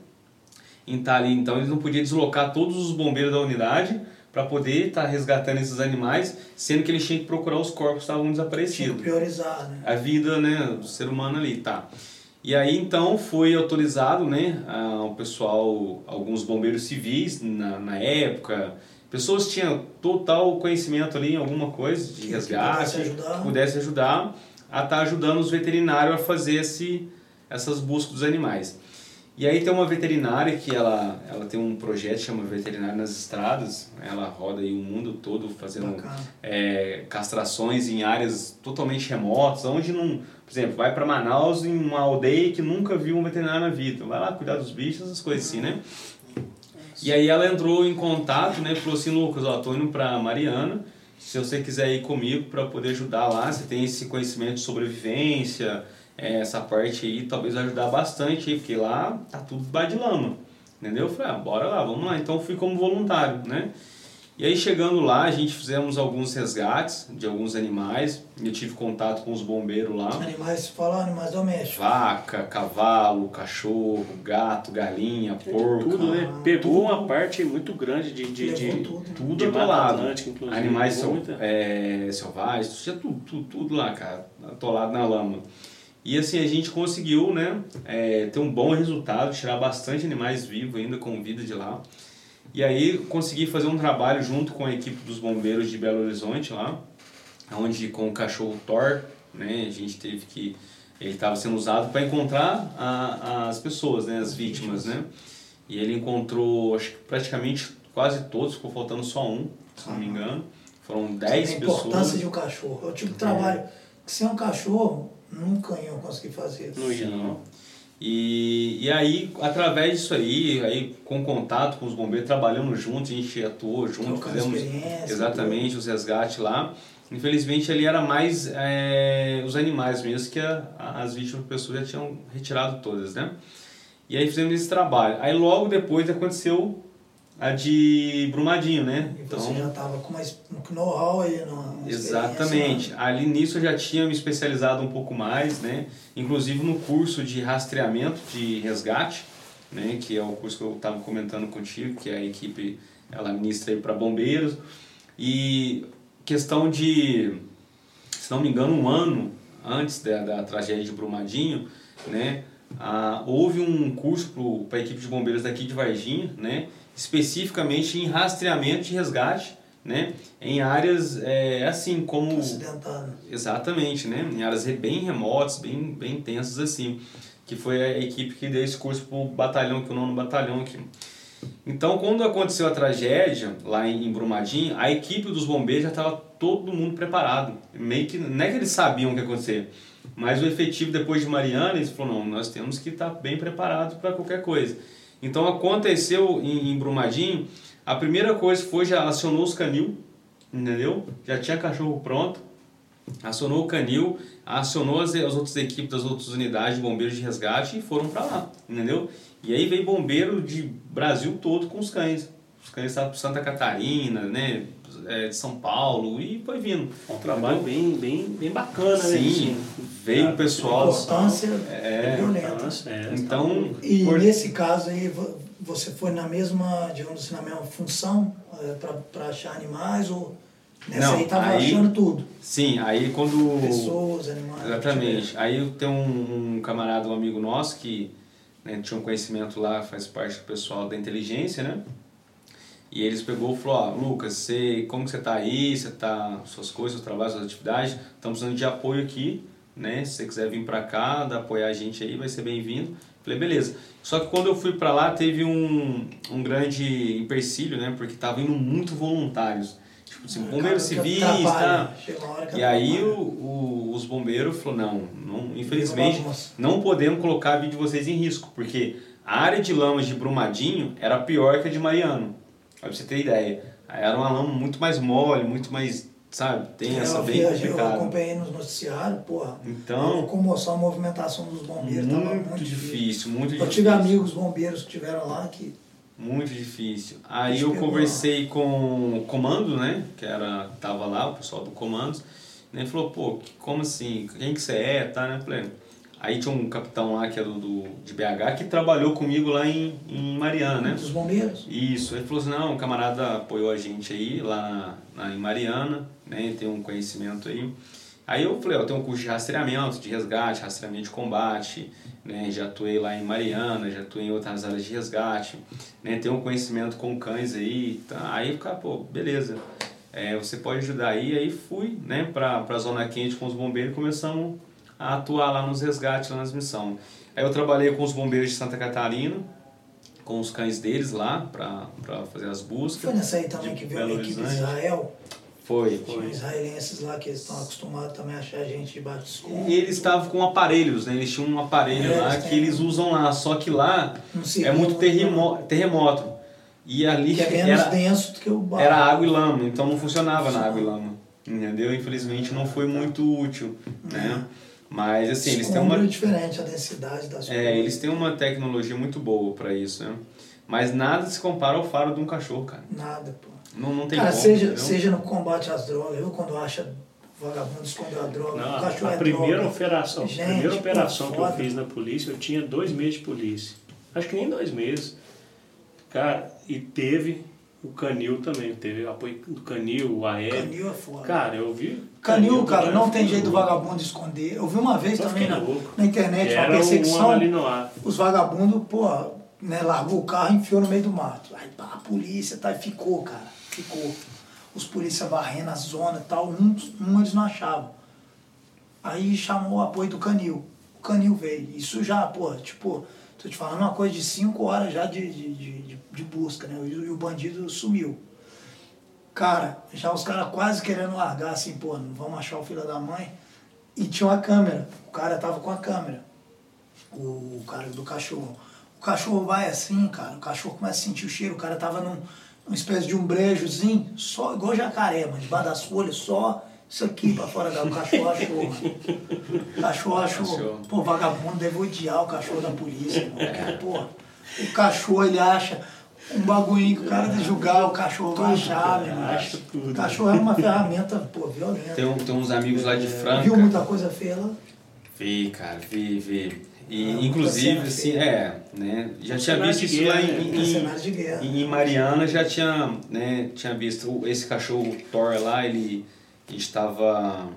Então, ali, então eles não podiam deslocar todos os bombeiros da unidade para poder estar tá resgatando esses animais, sendo que eles tinham que procurar os corpos que estavam desaparecidos. Tinha que priorizar, né? A vida né, do ser humano ali, tá. E aí então foi autorizado, né, o pessoal, alguns bombeiros civis na, na época, pessoas tinham total conhecimento ali em alguma coisa de que, resgate, que pudesse ajudar, pudesse ajudar a estar tá ajudando os veterinários a fazer esse, essas buscas dos animais. E aí tem uma veterinária que ela, ela tem um projeto chama Veterinária nas Estradas, ela roda aí o mundo todo fazendo é, castrações em áreas totalmente remotas, onde não, por exemplo, vai para Manaus em uma aldeia que nunca viu um veterinário na vida, vai lá cuidar dos bichos, essas coisas assim, né? E aí ela entrou em contato, né, falou assim, Lucas, ó, tô indo para Mariana, se você quiser ir comigo para poder ajudar lá, você tem esse conhecimento de sobrevivência, é, essa parte aí talvez vai ajudar bastante, porque lá tá tudo debaixo de lama, entendeu? Eu falei, ah, bora lá, vamos lá. Então fui como voluntário, né? E aí chegando lá, a gente fizemos alguns resgates de alguns animais. Eu tive contato com os bombeiros lá. Animais, fala animais domésticos. Vaca, cavalo, cachorro, gato, galinha, porco. Tudo, né? Ah, Pegou uma parte muito grande de, de, de tudo, tudo de atolado. Animais é, selvagens, tinha tudo, tudo, tudo lá, cara, atolado na lama. E assim, a gente conseguiu né, é, ter um bom resultado, tirar bastante animais vivos ainda com vida de lá. E aí consegui fazer um trabalho junto com a equipe dos bombeiros de Belo Horizonte lá, onde com o cachorro Thor, né, a gente teve que ele estava sendo usado para encontrar a, as pessoas, né, as vítimas, né? E ele encontrou, acho que praticamente quase todos, ficou faltando só um, se não me engano. Foram 10 pessoas. A importância de um cachorro. É o tipo de trabalho é. que sem um cachorro, Nunca iam conseguir fazer isso. Não ia, não. E, e aí, através disso aí, aí, com contato com os bombeiros, trabalhando juntos, a gente atuou junto, fizemos exatamente tudo. os resgates lá. Infelizmente ali era mais é, os animais mesmo, que a, as vítimas pessoas já tinham retirado todas, né? E aí fizemos esse trabalho. Aí logo depois aconteceu a de Brumadinho, né? E você então, já estava com mais know-how aí no Exatamente. Né? Ali nisso eu já tinha me especializado um pouco mais, né? Inclusive no curso de rastreamento de resgate, né? Que é o curso que eu estava comentando contigo, que a equipe ela ministra para bombeiros. E questão de, se não me engano, um ano antes da, da tragédia de Brumadinho, né? Ah, houve um curso para a equipe de bombeiros daqui de Varginha, né? Especificamente em rastreamento e resgate, né? Em áreas é, assim como. Exatamente, né? Em áreas bem remotas, bem bem intensas assim, que foi a equipe que deu esse curso para o batalhão, que é o nono batalhão aqui. Então, quando aconteceu a tragédia lá em Brumadinho, a equipe dos bombeiros já estava todo mundo preparado. Meio que não é que eles sabiam o que ia acontecer, mas o efetivo depois de Mariana, eles falaram, não, nós temos que estar bem preparados para qualquer coisa. Então aconteceu em, em Brumadinho, a primeira coisa foi já acionou os canil, entendeu? Já tinha cachorro pronto, acionou o canil, acionou as, as outras equipes das outras unidades de bombeiros de resgate e foram para lá, entendeu? E aí veio bombeiro de Brasil todo com os cães. Estavam para Santa Catarina, né? É, de São Paulo e foi vindo. Um trabalho bem, bem, bem bacana, Sim, né? Sim, veio o pessoal. Importância é, violenta. É, então, e por... nesse caso aí, você foi na mesma, digamos assim, na mesma função é, para achar animais ou nessa Não, aí estava achando tudo? Sim, aí quando. Pessoas, animais. Exatamente. Aí tem um, um camarada, um amigo nosso que né, tinha um conhecimento lá, faz parte do pessoal da inteligência, né? E eles pegou e falou, ó, Lucas, você, como que você tá aí? Você tá, suas coisas, seus trabalhos, suas atividades, estamos precisando de apoio aqui, né? Se você quiser vir para cá, dar, apoiar a gente aí, vai ser bem-vindo. Falei, beleza. Só que quando eu fui para lá, teve um, um grande empecilho, né? Porque tava indo muito voluntários. Tipo assim, bombeiros civis, tá? E aí o, o, os bombeiros falaram, não, não infelizmente, não podemos colocar a vida de vocês em risco, porque a área de lamas de Brumadinho era pior que a de Mariano. Pra você ter ideia. Era uma lama muito mais mole, muito mais sabe? Tem É, essa eu, bem vi, eu complicada. acompanhei nos noticiários, porra. Então- a comoção, a movimentação dos bombeiros tava Muito muito difícil, muito Eu difícil. tive amigos bombeiros que tiveram lá que. Muito difícil. Aí eu conversei com o comando, né? Que era, tava lá, o pessoal do comandos. Né? Ele falou, pô, como assim? Quem que você é? Tá, né? Eu Falei, aí tinha um capitão lá que era do, do, de BH que trabalhou comigo lá em, em Mariana, né? Dos bombeiros. Isso, ele falou assim, não, o camarada apoiou a gente aí lá na, em Mariana, né, tem um conhecimento aí. Aí eu falei, ó, tem um curso de rastreamento, de resgate, rastreamento de combate, né, já atuei lá em Mariana, já atuei em outras áreas de resgate, né, tem um conhecimento com cães aí, tá? aí cara, pô, beleza, é, você pode ajudar aí, aí fui, né, pra, pra Zona Quente com os bombeiros e começamos a atuar lá nos resgates, lá nas missões. Aí eu trabalhei com os bombeiros de Santa Catarina, com os cães deles lá para fazer as buscas. Foi nessa aí também de que veio a equipe de. Israel. Foi. Tinha israelenses lá que eles estão acostumados também a achar gente debaixo dos. E eles estavam com aparelhos, né? Eles tinham um aparelho É, lá eles que têm. eles usam lá, só que lá é muito viu, terremo terremoto. E ali Que é menos era, denso do que o barro. era água e lama, então não funcionava na água e lama. Entendeu? Infelizmente não foi muito útil, né? Mas assim, eles têm Escombro uma é diferente a densidade das É, eles têm uma tecnologia muito boa para isso, né? Mas nada se compara ao faro de um cachorro, cara. Nada, pô. Não, não tem Cara, como, seja, entendeu? seja no combate às drogas, eu quando acha vagabundo escondeu a droga, Não, o cachorro a é primeira droga. operação, a Gente, primeira pô, operação que eu fiz na polícia, eu tinha dois meses de polícia. Acho que nem dois meses. Cara, e teve o canil também, teve o apoio do canil, o aéreo. Canil é foda. Cara, eu vi. Canil, cara, não eu tem jeito do vagabundo esconder. Eu vi uma vez também na, louco. na internet, Que uma um perseguição. ar. Os vagabundos, pô, né, largou o carro e enfiou no meio do mato. Aí pá, a polícia tá, e ficou, cara. Ficou. Os polícia varrendo a zona e tal, um, um eles não achavam. Aí chamou o apoio do canil. O canil veio. Isso já, pô, tipo, tô te falando uma coisa de cinco horas já de, de, de, de- busca, né? E o bandido sumiu. Cara, já os caras quase querendo largar, assim, pô, não vamos achar o filho da mãe. E tinha uma câmera. O cara tava com a câmera o, o cara do cachorro. O cachorro vai assim, cara, o cachorro começa a sentir o cheiro, o cara tava num, numa espécie de um brejozinho, só igual jacaré, mas debaixo das folhas, só isso aqui pra fora da. O cachorro achou. O cachorro achou. Achou. Pô, vagabundo deve odiar o cachorro da polícia, mano. Porque, pô, o cachorro ele acha um bagulhinho que o cara de julgar, o cachorro vai achar, meu tudo. O cachorro é uma ferramenta, pô, violenta. Tem, tem uns amigos lá de Franca. Viu muita coisa feia lá? Vi, cara, vi, vi. E, Ah, inclusive, assim, é, né? Já tinha visto isso lá guerra, em, né? em, em Mariana, já tinha, né, tinha visto esse cachorro Thor lá, ele estava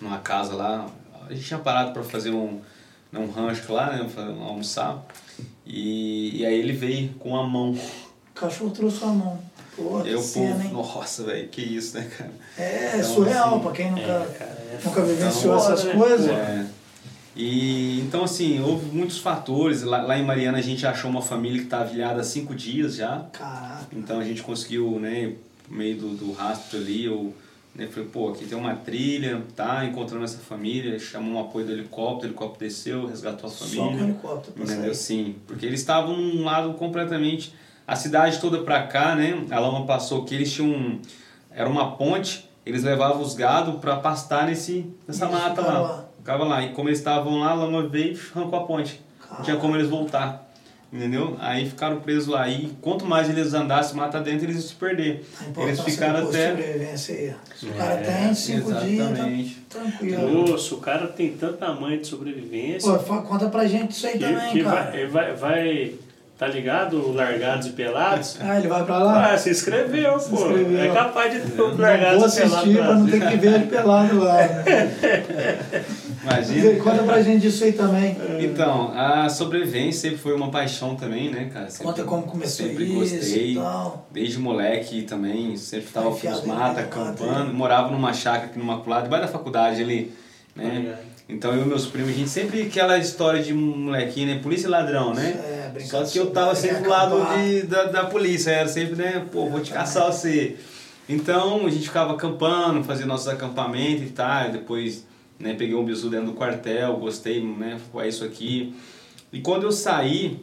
numa casa lá, a gente tinha parado para fazer um, né, um rancho lá, né, almoçar, e, e aí ele veio com a mão. O cachorro trouxe a mão. Pô, Eu, pô, cena, hein? nossa, velho, que isso, né, cara? É, Então, surreal assim, pra quem nunca, É, cara, é nunca vivenciou foda, essas né? coisas. É. E então assim, houve muitos fatores. Lá, lá em Mariana a gente achou uma família que estava ilhada há cinco dias já. Caraca. Então a gente conseguiu, né, por meio do, do rastro ali, eu né, falei, pô, aqui tem uma trilha, tá? Encontrando essa família, chamou um apoio do helicóptero, o helicóptero desceu, resgatou a Só com família. helicóptero pra Entendeu? sair. Sim, porque eles estavam num lado completamente. A cidade toda pra cá, né? A lama passou que eles tinham. Era uma ponte, eles levavam os gado pra pastar nesse, nessa mata lá. lá. Ficava lá. E como eles estavam lá, a lama veio e arrancou a ponte. Não tinha como eles voltar. Entendeu? Aí ficaram presos lá. E quanto mais eles andassem mata dentro, eles iam se perder. Eles ficaram até. sobrevivência aí. Se o É, cara tem cinco dias, Exatamente. tá tranquilo. Nossa, o cara tem tanto tamanho de sobrevivência Pô, conta pra gente isso aí que, também, que cara. vai, vai, vai- Tá ligado? Largados e Pelados. Ah, ele vai pra lá? Ah, se inscreveu, pô. inscreveu. É capaz de ter vou Largados e assistir Pelados. pra não ter que ver ele pelado lá. Né? Imagina. Conta pra gente isso aí também. Então, a sobrevivência sempre foi uma paixão também, né, cara? Sempre- Conta como começou sempre isso gostei. e tal. Desde moleque também, sempre estava com Enfiado os em matos, meio do mato, acampando. Morava numa chácara aqui no Maculado, debaixo da faculdade ali, né? ligado? Então eu e meus primos, a gente sempre aquela história de molequinho, né? Polícia e ladrão, né? É, Só que eu tava sempre do lado de, da, da polícia, era sempre, né? Pô, vou te caçar você. Então a gente ficava acampando, fazia nossos acampamentos e tal. e Depois né, peguei um bisu dentro do quartel, gostei, né? Foi isso aqui. E quando eu saí,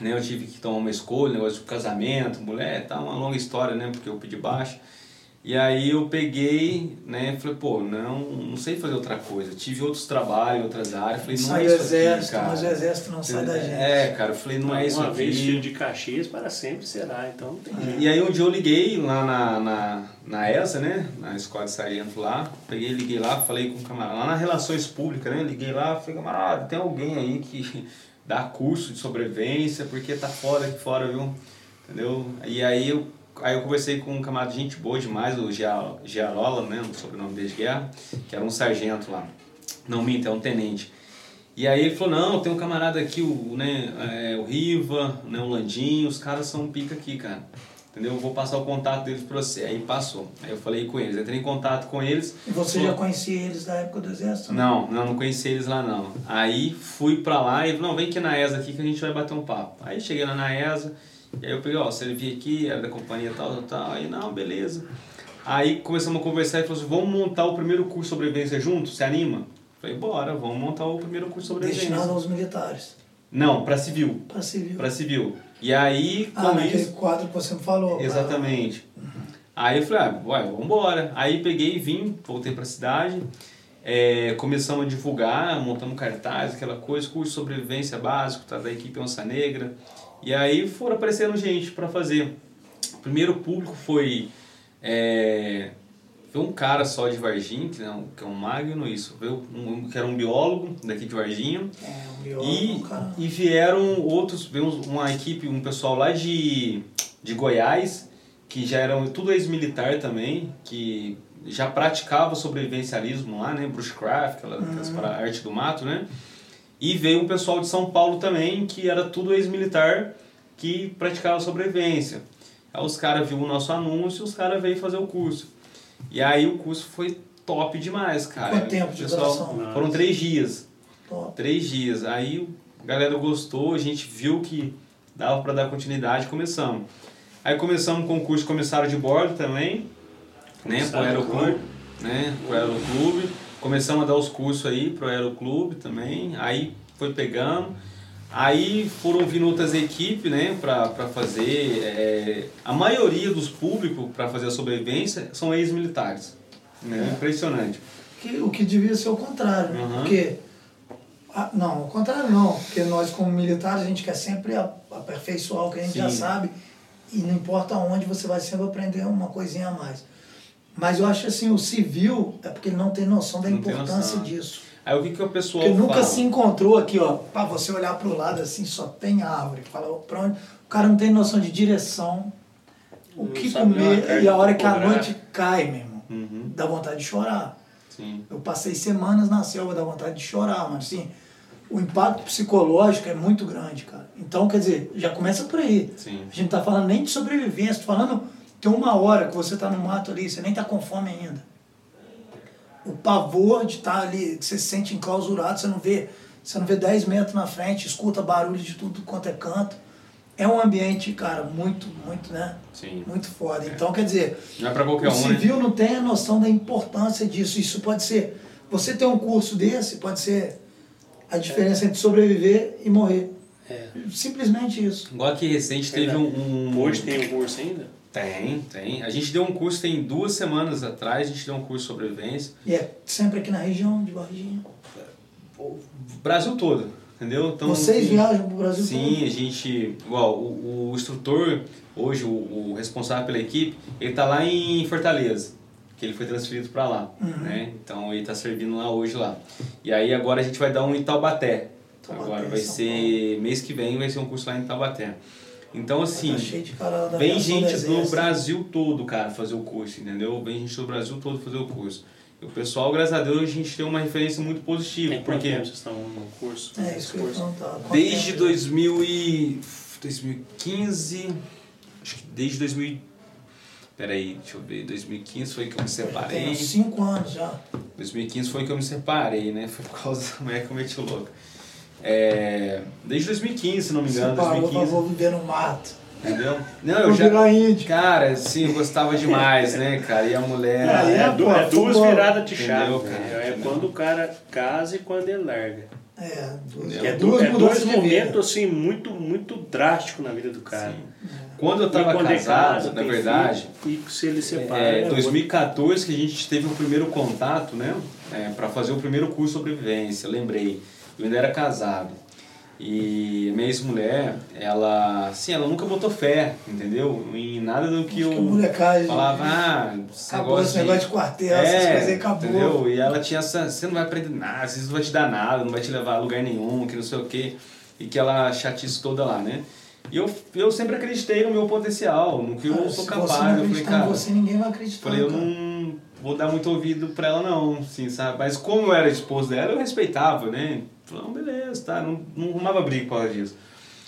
né, eu tive que tomar uma escolha, negócio de casamento, mulher, tá uma longa história, né? Porque eu pedi baixo. E aí eu peguei, né, falei, pô, não, não sei fazer outra coisa. Tive outros trabalhos, outras áreas, falei, não Sai é isso aqui, exército, cara. mas o exército não sai da gente. É, cara, eu falei, não é isso Uma vez filho aqui. de Caxias, para sempre será. Então não tem jeito. E aí um dia eu liguei lá na, na, na ESA, né, na escola de sargento lá, peguei, liguei lá, falei com o camarada, lá na Relações Públicas, né, liguei lá, falei, camarada, tem alguém aí que dá curso de sobrevivência, porque tá fora aqui fora, viu? Entendeu? E aí eu, aí eu conversei com um camarada de gente boa demais, o Gia- Giarola, né, o sobrenome dele de guerra, que era um sargento lá. Não minta, é um tenente. E aí ele falou, não, tem um camarada aqui, o, né, é, o Riva, né, o Landinho, os caras são pica aqui, cara. Entendeu? Eu vou passar o contato deles pra você. Aí passou. Aí eu falei com eles, entrei em contato com eles. E você Falou, já conhecia eles da época do exército? não, não, não conheci eles lá não. Aí fui pra lá e falou, não, vem aqui na ESA aqui que a gente vai bater um papo. Aí cheguei lá na ESA, e aí eu peguei, ó, você vir aqui, era da companhia tal, tal, tal. Aí, não, beleza. Aí começamos a conversar e falou assim, vamos montar o primeiro curso de sobrevivência junto? Você anima? Falei, bora, vamos montar o primeiro curso de sobrevivência. Destinado aos militares, Não, pra civil. para civil. Pra civil. E aí, ah, com isso... quadro que você me falou. Exatamente. Aí eu falei, ah, ué, vambora. Aí peguei e vim, voltei pra cidade, é, começamos a divulgar, montamos cartaz, aquela coisa, curso de sobrevivência básico, tá, da equipe Onça Negra. E aí foram aparecendo gente para fazer. O primeiro público foi, é, foi um cara só de Varginha, que, não, que é um magno, isso, veio um, que era um biólogo daqui de Varginha. É, um biólogo, E, um cara. e vieram outros, veio uma equipe, um pessoal lá de, de Goiás, que já eram tudo ex-militar também, que já praticava sobrevivencialismo lá, né? Bushcraft, aquela, para arte do mato, né? E veio um pessoal de São Paulo também, que era tudo ex-militar, que praticava sobrevivência. Aí os caras viram o nosso anúncio, os caras veio fazer o curso. E aí o curso foi top demais, cara. Quanto tempo de Pessoal, duração? Foram três dias. Top. Três dias. Aí a galera gostou, a gente viu que dava para dar continuidade e começamos. Aí começamos com o curso de comissário de bordo também, né, pro Aeroclube, né, pro Aeroclube. Começamos a dar os cursos aí pro Aeroclube também, aí foi pegando. Aí foram vindo outras equipes, né, para fazer. é, a maioria dos públicos para fazer a sobrevivência são ex-militares. Né? Impressionante. Que, o que devia ser o contrário, né? Uhum. Porque. ah, não, o contrário não. Porque nós, como militares, a gente quer sempre aperfeiçoar o que a gente já Sim. sabe. E não importa onde, você vai sempre aprender uma coisinha a mais. Mas eu acho assim, o civil é porque ele não tem noção da Não importância noção. disso. Aí o que, que o pessoal Porque nunca fala? se encontrou aqui, ó, pra você olhar pro lado assim, só tem árvore. Fala, pra onde? O cara não tem noção de direção, o Não que comer, e a hora que a topográfica. noite cai, meu irmão, Uhum, dá vontade de chorar. sim. Eu passei semanas na selva, dá vontade de chorar, mas assim, o impacto psicológico é muito grande, cara. Então, quer dizer, já começa por aí. Sim. A gente não tá falando nem de sobrevivência, tô falando, tem uma hora que você tá no mato ali, você nem tá com fome ainda. O pavor de estar ali, que você se sente enclausurado, você não vê, você não vê 10 metros na frente, escuta barulho de tudo quanto é canto. É um ambiente, cara, muito, muito, né? Sim. Muito foda. Então, quer dizer, Não é pra qualquer o um, né? civil não tem a noção da importância disso. Isso pode ser. Você ter um curso desse pode ser a diferença entre sobreviver e morrer. É. Simplesmente isso. Igual aqui recente teve um, um- Hoje tem um curso ainda? Tem, tem. A gente deu um curso tem duas semanas atrás, a gente deu um curso de sobrevivência. E é sempre aqui na região de Varginha. O Brasil todo, entendeu? Então, Vocês assim, viajam pro Brasil Sim, a gente. Igual, o, o instrutor, hoje, o, o responsável pela equipe, ele tá lá em Fortaleza. Que ele foi transferido para lá, Uhum. né? Então ele tá servindo lá hoje lá. E aí agora a gente vai dar um em Taubaté. Taubaté, agora vai ser mês que vem vai ser um curso lá em Taubaté. Então assim, Tá cheio de cara da Vem gente do. Brasil todo, cara, fazer o curso, entendeu? Vem gente do Brasil todo fazer o curso. E o pessoal, graças a Deus, a gente tem uma referência muito positiva, Tem quanto porque vocês estão no curso? É isso que ia curso? Quanto desde tempo? 2000 e 2015, acho que desde 2000, peraí, deixa eu ver, 2015 foi que eu me Tem separei, uns 5 anos já. 2015 foi que eu me separei, né? Foi por causa da mulher que eu meti o louco. É, desde 2015, se não me Você engano, parou pra 2015, vou viver no mato. entendeu? Não, eu já... Cara, sim, eu gostava demais, né, cara? E a mulher. Aí É, é, pô, é duas futebol. viradas de chave. Entendeu, cara. cara? É Entendeu? quando o cara casa e quando ele larga. É, duas, É é, duas du- é dois momentos assim muito muito drástico na vida do cara. Sim. Quando eu tava quando é casado, casa, na verdade, filho, e se ele separa. é, é 2014 que a gente teve o primeiro contato, né? É, para fazer o primeiro curso de sobrevivência, lembrei. Eu ainda era casado. E minha ex-mulher, ela, assim, ela nunca botou fé, entendeu? Em nada do que Acho eu que molecagem. falava, ah, esse Acabou esse negócio de quartel, é, essas coisas aí, acabou. Entendeu? E ela tinha essa, você não vai aprender nada, isso não vai te dar nada, não vai te levar a lugar nenhum, que não sei o quê. E que ela chatice toda lá, né? E eu, eu sempre acreditei no meu potencial, no que eu Cara, sou capaz. eu falei, cara, você, ninguém vai acreditar. falei, eu cara. não vou dar muito ouvido pra ela não, assim, sabe? Mas como eu era esposo dela, eu respeitava, né? Falei, beleza, tá, não, não arrumava briga por causa disso.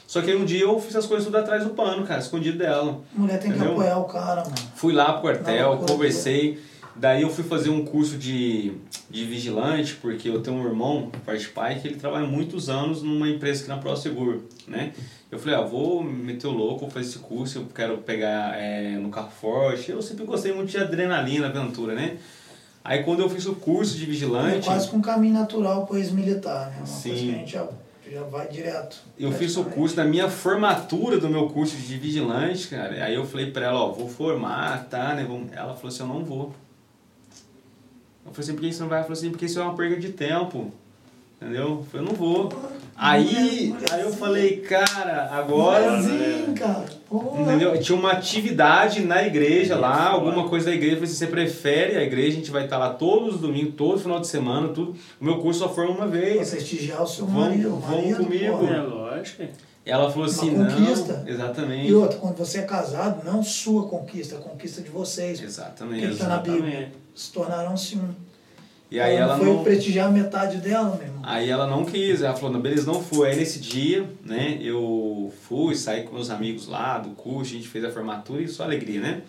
Só que aí um dia eu fiz as coisas tudo atrás do pano, cara, escondido dela. Mulher tem que Entendeu? apoiar o cara, mano. Fui lá pro quartel, conversei. Daí eu fui fazer um curso de, de vigilante, porque eu tenho um irmão, parte pai, que ele trabalha muitos anos numa empresa aqui na ProSeguro, né? Eu falei, ah, vou meter o louco, vou fazer esse curso, eu quero pegar é, no carro forte. Eu sempre gostei muito de adrenalina, aventura, né? Aí quando eu fiz o curso de É vigilante, quase que um caminho natural pro ex-militar, né? Uma Sim. coisa que a gente já, já vai direto. eu fiz o curso na minha formatura do meu curso de vigilante, cara. Aí eu falei pra ela, ó, vou formar, tá, né? Ela falou assim, eu não vou. Eu falei assim, por que você não vai? Ela falou assim, porque isso é uma perda de tempo. Entendeu? Eu falei, eu não vou. Aí, aí eu falei, cara, agora. Sim, cara. Entendeu? Tinha uma atividade na igreja lá, alguma coisa da igreja. Eu falei assim, você prefere a igreja, a gente vai estar lá todos os domingos, todo final de semana, tudo. O meu curso só forma uma Pra vez. prestigiar o seu Vamos- marido. o vamos marido, comigo. porra. É lógico. Ela falou assim, Uma conquista. não. Exatamente. E outra, quando você é casado, não sua conquista, é a conquista de vocês. Exatamente. Porque tá na Bíblia. Exatamente. Se tornarão-se um. E aí ela foi não. prestigiar metade dela, meu irmão. Aí ela não quis, ela falou, não, beleza, não foi. Aí nesse dia, né, eu fui, saí com meus amigos lá do curso, a gente fez a formatura e só alegria, né?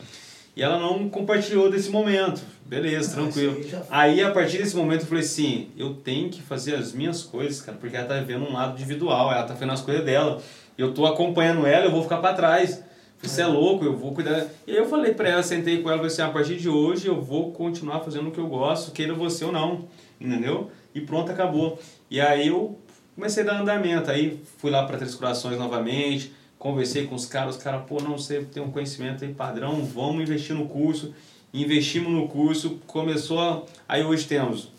E ela não compartilhou desse momento. Beleza, Ah, tranquilo. aí Aí a partir desse momento eu falei assim, eu tenho que fazer as minhas coisas, cara, porque ela tá vivendo um lado individual, ela tá fazendo as coisas dela. Eu tô acompanhando ela, eu vou ficar pra trás. Você é louco, eu vou cuidar. E aí eu falei pra ela, sentei com ela, falei assim, a partir de hoje eu vou continuar fazendo o que eu gosto, queira você ou não, entendeu? E pronto, acabou. E aí eu comecei a dar andamento, aí fui lá para Três Corações novamente, conversei com os caras, os caras, pô, não sei, tem um conhecimento aí padrão, vamos investir no curso. Investimos no curso, começou, a... aí hoje temos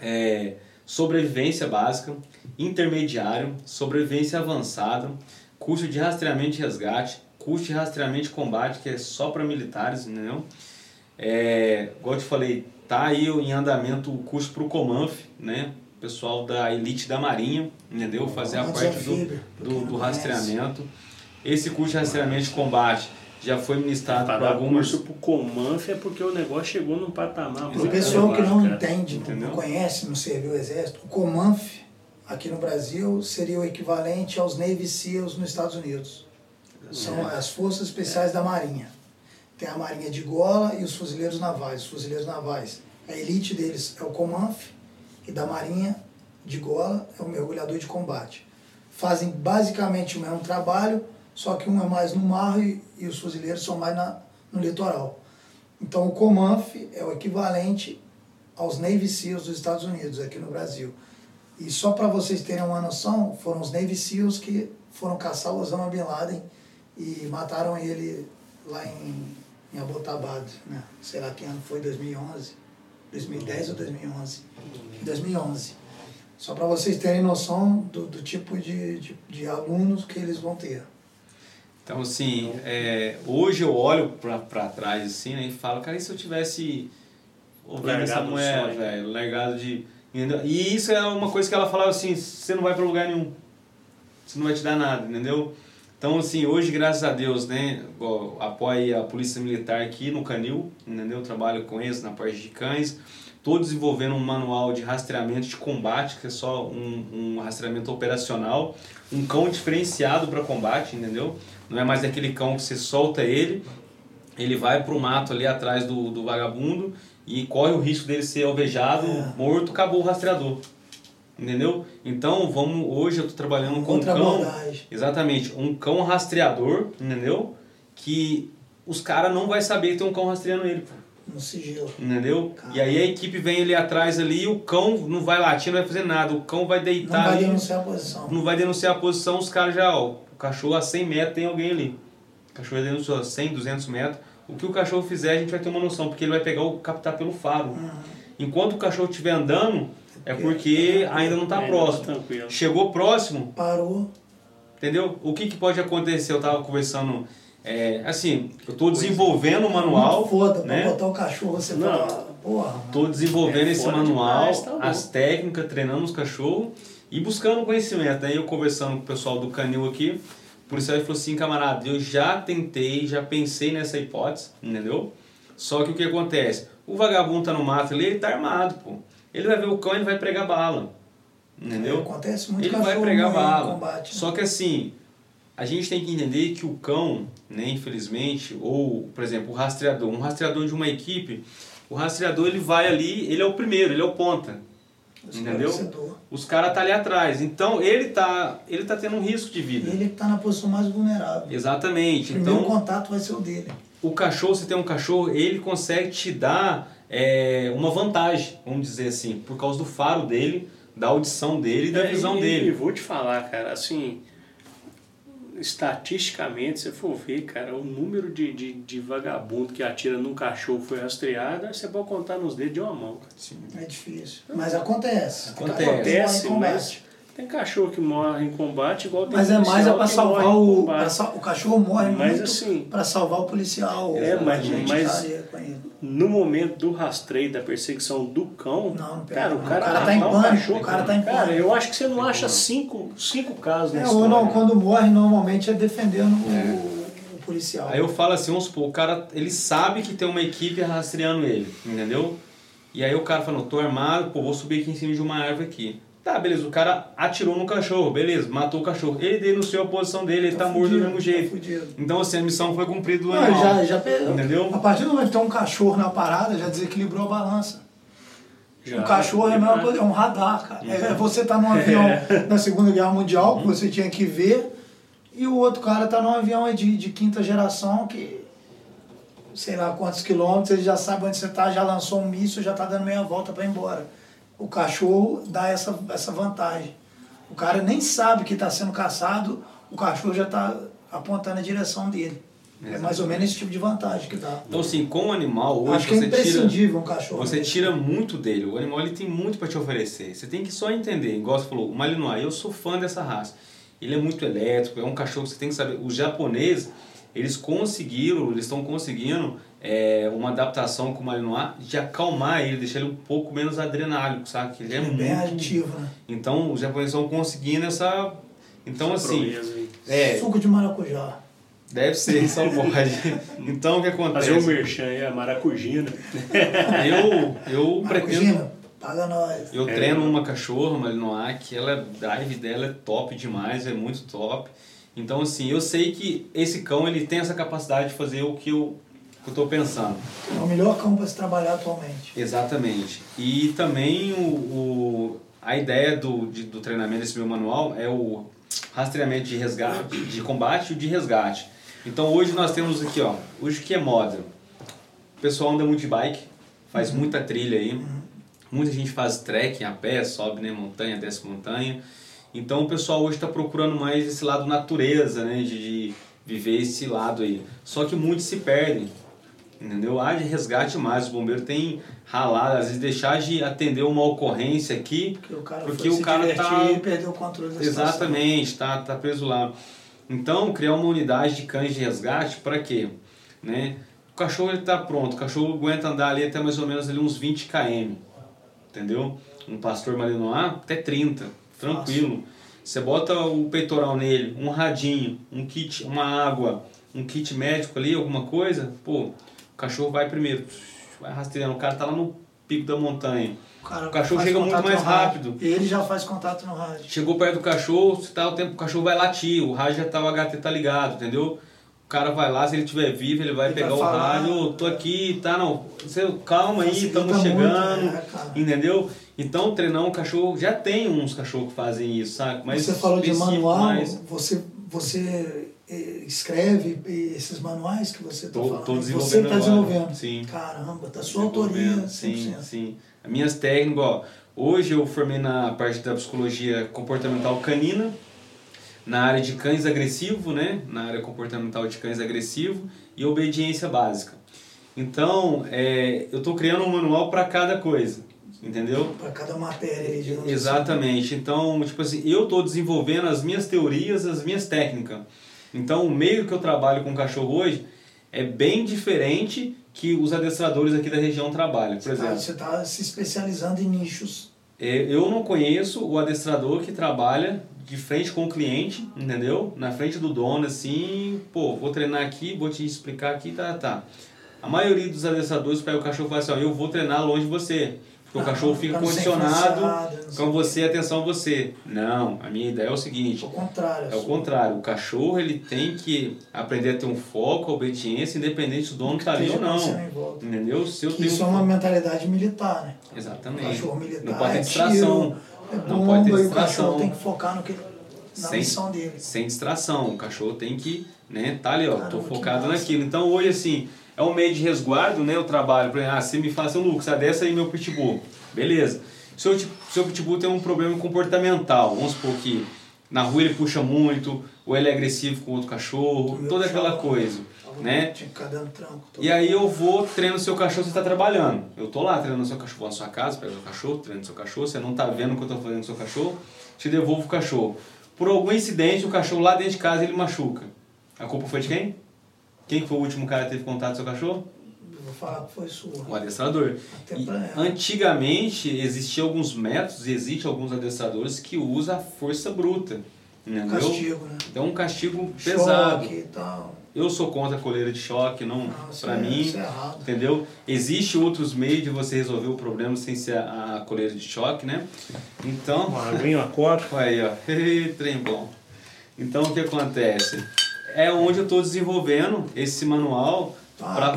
é, sobrevivência básica, intermediário, sobrevivência avançada, curso de rastreamento e resgate, curso de rastreamento e combate, que é só para militares, entendeu? É, igual eu te falei, tá aí em andamento o curso para o Comanf, né? Pessoal da elite da Marinha, entendeu? Fazer a parte desafio, do, do, do rastreamento. Esse curso de rastreamento e combate já foi ministrado Para algumas... curso pro Comanf é porque o negócio chegou num patamar. Para o pessoal que não cara. entende, Entendeu? não conhece, não serviu o exército, o Comanf aqui no Brasil seria o equivalente aos Navy SEALs nos Estados Unidos. São as forças especiais da Marinha. Tem a Marinha de Gola e os fuzileiros navais. Os fuzileiros navais, a elite deles é o Comanf e da Marinha de Gola é o mergulhador de combate. Fazem basicamente o mesmo trabalho, só que um é mais no mar e, e os fuzileiros são mais na, no litoral. Então o Comanf é o equivalente aos Navy SEALs dos Estados Unidos aqui no Brasil. E só para vocês terem uma noção, foram os Navy SEALs que foram caçar o Osama Bin Laden e mataram ele lá em, em Abbottabad, né? sei lá que ano foi, 2011, 2010 ou 2011? 2011. Só para vocês terem noção do, do tipo de, de, de alunos que eles vão ter. Então, assim, é, hoje eu olho pra, pra trás assim, né, e falo, cara, e se eu tivesse ouvindo essa mulher, velho, largado de... entendeu? E isso é uma coisa que ela falava assim, você não vai pra lugar nenhum, você não vai te dar nada, entendeu? Então, assim, hoje, graças a Deus, né, apoio a Polícia Militar aqui no Canil, entendeu? Trabalho com eles na parte de cães. Estou desenvolvendo um manual de rastreamento de combate, que é só um, um rastreamento operacional, um cão diferenciado para combate, entendeu? Não é mais aquele cão que você solta ele, ele vai pro mato ali atrás do, do vagabundo e corre o risco dele ser alvejado, É. morto, acabou o rastreador. Entendeu? Então, vamos hoje eu tô trabalhando com um cão. Exatamente, um cão rastreador, entendeu? Que os caras não vai saber que tem um cão rastreando ele, pô. No sigilo. Entendeu? Caramba. E aí a equipe vem ali atrás ali, o cão não vai latir, não vai fazer nada. O cão vai Não deitar vai ali, denunciar a posição. não vai denunciar a posição, os caras já, ó, o cachorro a 100 metros tem alguém ali. cachorro é dentro de 100, 200 metros, o que o cachorro fizer a gente vai ter uma noção, porque ele vai pegar o captar pelo faro. Uhum. Enquanto o cachorro estiver andando, é porque ainda não está É, próximo. tranquilo. Chegou próximo, Parou. entendeu? O que, que pode acontecer? Eu estava conversando, é, assim, eu estou desenvolvendo o manual, foda, né? pra botar o cachorro, você Não. fala, porra. Estou desenvolvendo É esse manual, demais, tá as técnicas, treinando os cachorros e buscando conhecimento. Aí eu conversando com o pessoal do Canil aqui, o policial falou assim, camarada, eu já tentei, já pensei nessa hipótese, entendeu? Só que o que acontece? O vagabundo tá no mato ali, ele tá armado, pô. Ele vai ver o cão e vai pregar bala. Entendeu? Acontece muito ele vai pregar bala. combate. né? Só que assim, a gente tem que entender que o cão, né, infelizmente, ou, por exemplo, o rastreador, um rastreador de uma equipe, o rastreador ele vai ali, ele é o primeiro, ele é o ponta. entendeu? Os caras tá ali atrás. Então ele tá, ele tá tendo um risco de vida. Ele tá na posição mais vulnerável. Exatamente. O primeiro Então, contato vai ser o dele. o cachorro, se tem um cachorro, ele consegue te dar é, uma vantagem, vamos dizer assim, por causa do faro dele, da audição dele e da É, visão e, E dele. vou te falar, cara, assim, estatisticamente, se for ver, cara, o número de, de, de vagabundo que atira num cachorro foi rastreado, aí você pode contar nos dedos de uma mão. cara. Sim. É difícil. Mas acontece. Acontece. Acontece, mas tem cachorro que morre em combate, igual tem Mas é mais é que salvar morre em o. sal- o cachorro morre Mas, muito assim, pra salvar o policial. É, mas- mas-. No momento do rastreio, da perseguição do cão, Não, não pega cara, o cara, O cara tá em pânico, cachorro, o cara tá em Cara, pânico. eu acho que você não acha cinco, cinco casos É, nessa ou não, história. quando morre, normalmente é defendendo o, o policial. Aí eu falo assim, vamos supor, o cara, ele sabe que tem uma equipe rastreando ele, entendeu? E aí o cara falou, tô armado, pô, vou subir aqui em cima de uma árvore aqui. Tá, beleza, o cara atirou no cachorro, beleza, matou o cachorro. Ele denunciou a posição dele, ele tá, morto do mesmo jeito. Tá. Então, assim, a missão foi cumprida do Não, animal. já, já Entendeu? A partir do momento que tem um cachorro na parada, já desequilibrou a balança. Já, o cachorro é, a já. coisa, é um radar, cara. Uhum. É, é você tá num avião na Segunda Guerra Mundial, que você tinha que ver, e o outro cara tá num avião de, de quinta geração que, sei lá quantos quilômetros, ele já sabe onde você tá, já lançou um míssil, já tá dando meia volta para ir embora. O cachorro dá essa, essa vantagem. O cara nem sabe que está sendo caçado, o cachorro já está apontando a direção dele. É mais ou menos esse tipo de vantagem que dá. Então, assim, com o animal, hoje Acho que é você tira... imprescindível um cachorro. Você tira muito dele. O animal ele tem muito para te oferecer. Você tem que só entender. Igual você falou, o Malinois, eu sou fã dessa raça. Ele é muito elétrico, é um cachorro que você tem que saber. Os japoneses, eles conseguiram, eles estão conseguindo é, uma adaptação com o Malinois de acalmar ele, deixar ele um pouco menos adrenálgico, sabe? Que ele é, É muito. bem ativo, né? Então, os japoneses estão conseguindo essa. Então, Essa assim. É, Suco de maracujá. deve ser, só pode. Então, o que acontece? Fazer o merchan aí, a maracujina. Eu, eu pretendo. Maracujina, paga nós. Eu É. treino uma cachorra, Malinois, que ela, drive dela é top demais, é muito top. Então, assim, eu sei que esse cão ele tem essa capacidade de fazer o que eu, eu tô pensando. É o melhor cão para se trabalhar atualmente. Exatamente. E também o, o, a ideia do, de, do treinamento desse meu manual é o rastreamento de resgate, de combate e de resgate. Então hoje nós temos aqui, ó, hoje que é moda. O pessoal anda muito de bike, faz muita trilha aí. Muita gente faz trekking a pé, sobe né, montanha, desce montanha. Então o pessoal hoje está procurando mais esse lado natureza, né, de, de viver esse lado aí. Só que muitos se perdem. Entendeu? Há de resgate mais. O bombeiro tem ralado, às vezes deixar de atender uma ocorrência aqui, Porque o cara Porque o cara tá- e perdeu o controle da. Exatamente, tá, tá preso lá. Então, criar uma unidade de cães de resgate para quê? Né? O cachorro ele tá pronto, o cachorro aguenta andar ali até mais ou menos ali uns 20 km. Entendeu? Um pastor malinois até 30, tranquilo. Você bota o peitoral nele, um radinho, um kit, uma água, um kit médico ali, alguma coisa, pô, cachorro vai primeiro, vai rastreando, o cara tá lá no pico da montanha. cara O cachorro chega muito mais rápido. E ele já faz contato no rádio. Chegou perto do cachorro, se tá o tempo, o cachorro vai latir, o rádio já tá, o HT tá ligado, entendeu? O cara vai lá, se ele estiver vivo, ele vai Ele pegar vai o falar. rádio, "Ô, tô aqui, tá, não, você, calma aí, estamos muito, chegando, né, cara? entendeu? Então, treinar um cachorro, já tem uns cachorros que fazem isso, sabe? Mas você falou de manual, mais. você, você escreve esses manuais que você está falando. tô você desenvolvendo está desenvolvendo. Sim. Caramba, da sua autoria, 100%. Sim, sim. As minhas técnicas, ó, hoje eu formei na parte da psicologia comportamental canina, na área de cães agressivo, né? Na área comportamental de cães agressivo e obediência básica. Então, é, eu estou criando um manual para cada coisa, entendeu? Para cada matéria, digamos assim. Exatamente. Então, tipo assim, eu estou desenvolvendo as minhas teorias, as minhas técnicas. Então, o meio que eu trabalho com cachorro hoje é bem diferente que os adestradores aqui da região trabalham. Por exemplo, Você está se especializando em nichos. é, eu não conheço o adestrador que trabalha de frente com o cliente, entendeu? Na frente do dono, assim, pô, vou treinar aqui, vou te explicar aqui, tá, tá. A maioria dos adestradores pega o cachorro e fala assim, ó, eu vou treinar longe de você. Porque o cachorro fica não condicionado não com o você, atenção você. Não, a minha ideia é o seguinte, Ao contrário. é o contrário, o cachorro ele tem que aprender a ter um foco, a obediência, independente se o dono tá ali ou não. Entendeu? Se eu Que tenho isso é um uma mentalidade militar, né? O Exatamente. cachorro militar Não pode ter é distração. tiro, é Não bomba, pode ter e o distração. cachorro tem que focar no que, na Sem- missão dele. sem distração. O cachorro tem que, né, tá ali, ó, tô Caramba, que focado naquilo. Então hoje, assim, é um meio de resguardo, né, o trabalho. Por exemplo, ah, você me fala assim, Lucas, adessa aí meu pitbull. Beleza. Seu, ti- seu pitbull tem um problema comportamental. Vamos supor que na rua ele puxa muito, ou ele é agressivo com outro cachorro, toda aquela coisa, né? Ficar dando tranco. E aí eu vou, treino o seu cachorro, você está trabalhando. Eu tô lá treinando o seu cachorro na sua casa, pego o seu cachorro, treino o seu cachorro, você não tá vendo o que eu tô fazendo com o seu cachorro, te devolvo o cachorro. Por algum incidente, o cachorro lá dentro de casa ele machuca. A culpa foi de quem? Quem foi o último cara que teve contato com o seu cachorro? Eu vou falar que foi sua. O adestrador. E, antigamente existiam alguns métodos, e existem alguns adestradores que usam a força bruta. Entendeu? Castigo, né? Então um castigo pesado. Choque e tal. Eu sou contra a coleira de choque, não, Não, isso pra é- mim. isso é errado. Entendeu? Existe outros meios de você resolver o problema sem ser a, a coleira de choque, né? Então, Uma aguinha, uma coca. aí, ó. Trem bom. Então, o que acontece? É onde eu estou desenvolvendo esse manual Ah,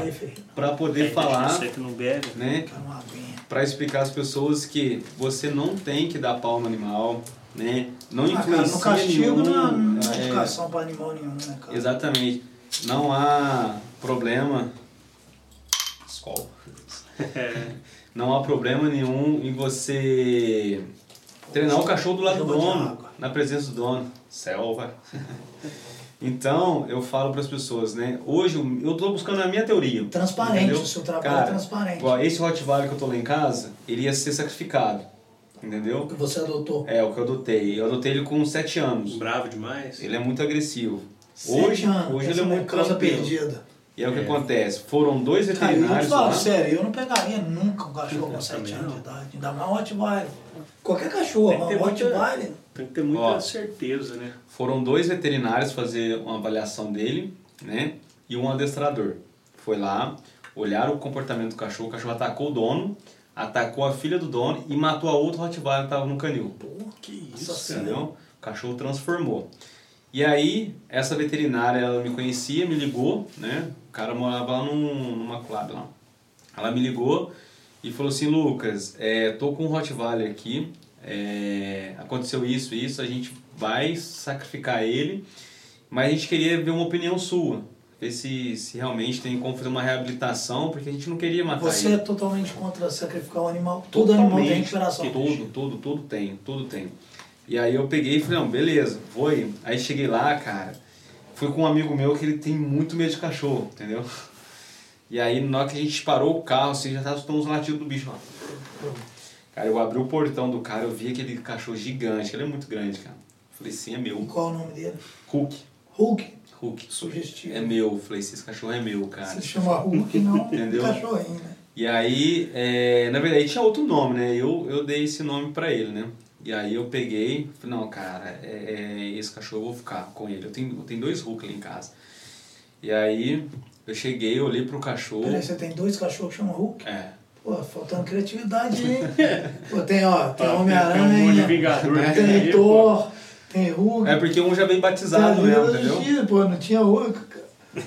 para poder falar, Você que não bebe. né? Aguinha. Para explicar às pessoas que você não tem que dar pau no animal, né? Não Ah, cara, influencia no castigo nenhum. não, não é, é educação para animal nenhum, né, cara? Exatamente. Não há problema. Não há problema nenhum em você treinar o cachorro do lado do dono, na presença do dono. Selva. Então, eu falo para as pessoas, né? Hoje eu estou buscando a minha teoria. Transparente, entendeu? o seu trabalho Cara, é transparente. esse Rottweiler que eu tô lá em casa, ele ia ser sacrificado. Entendeu? O que você adotou. É, o que eu adotei. Eu adotei ele com 7 anos. Bravo demais. Ele é muito agressivo. Sete Hoje, anos, hoje essa ele é muito causa perdida. E é o que É. acontece. Foram dois Cara, eu te veterinários falo, lá. sério, eu não pegaria nunca um cachorro com Eu 7 também anos de idade. Ainda mais um Rottweiler. Qualquer cachorro, um muita- Rottweiler. Tem que ter muita Ó. certeza, né? Foram dois veterinários fazer uma avaliação dele, né? E um adestrador. Foi lá, olharam o comportamento do cachorro, o cachorro atacou o dono, atacou a filha do dono e matou a outra Rottweiler que estava no canil. Que Nossa isso. Entendeu? O cachorro transformou. E aí, essa veterinária, ela me conhecia, me ligou, né? O cara morava lá num, numa club lá. Ela me ligou e falou assim, Lucas, é, tô com um Rottweiler aqui, é, aconteceu isso, isso, a gente vai sacrificar ele, mas a gente queria ver uma opinião sua. Ver se, se realmente tem como fazer uma reabilitação, porque a gente não queria matar Você ele. é totalmente contra sacrificar um animal. Todo animal tem recuperação. Tudo, tudo, tudo tem, tudo tem. E aí eu peguei e falei, não, beleza, ir. Aí cheguei lá, cara, fui com um amigo meu que ele tem muito medo de cachorro, entendeu? E aí na hora que a gente parou o carro, assim, já tava escutando os latidos do bicho lá. Cara, eu abri o portão do cara, eu vi aquele cachorro gigante, que ele é muito grande, cara. Falei, sim, é meu. Qual é o nome dele? Hulk. Hulk. Hulk. Sugestivo. É meu. Falei, esse cachorro é meu, cara. Se chama Hulk, não Entendeu? cachorrinho, né? E aí, é, na verdade, tinha outro nome, né? Eu, eu dei esse nome pra ele, né? E aí eu peguei, falei, não, cara, é, é, esse cachorro eu vou ficar com ele. Eu tenho, eu tenho dois Hulk ali em casa. E aí eu cheguei, olhei pro cachorro. Peraí, você tem dois cachorros que chamam Hulk? É. Pô, faltando criatividade, hein? Pô, tem, ó, tem Tem um monte de Homem-Aranha, Vingador tem. Thor, tem Hulk. É porque um já vem tem batizado mesmo, entendeu? Justiça, Pô, não tinha Hulk. cara.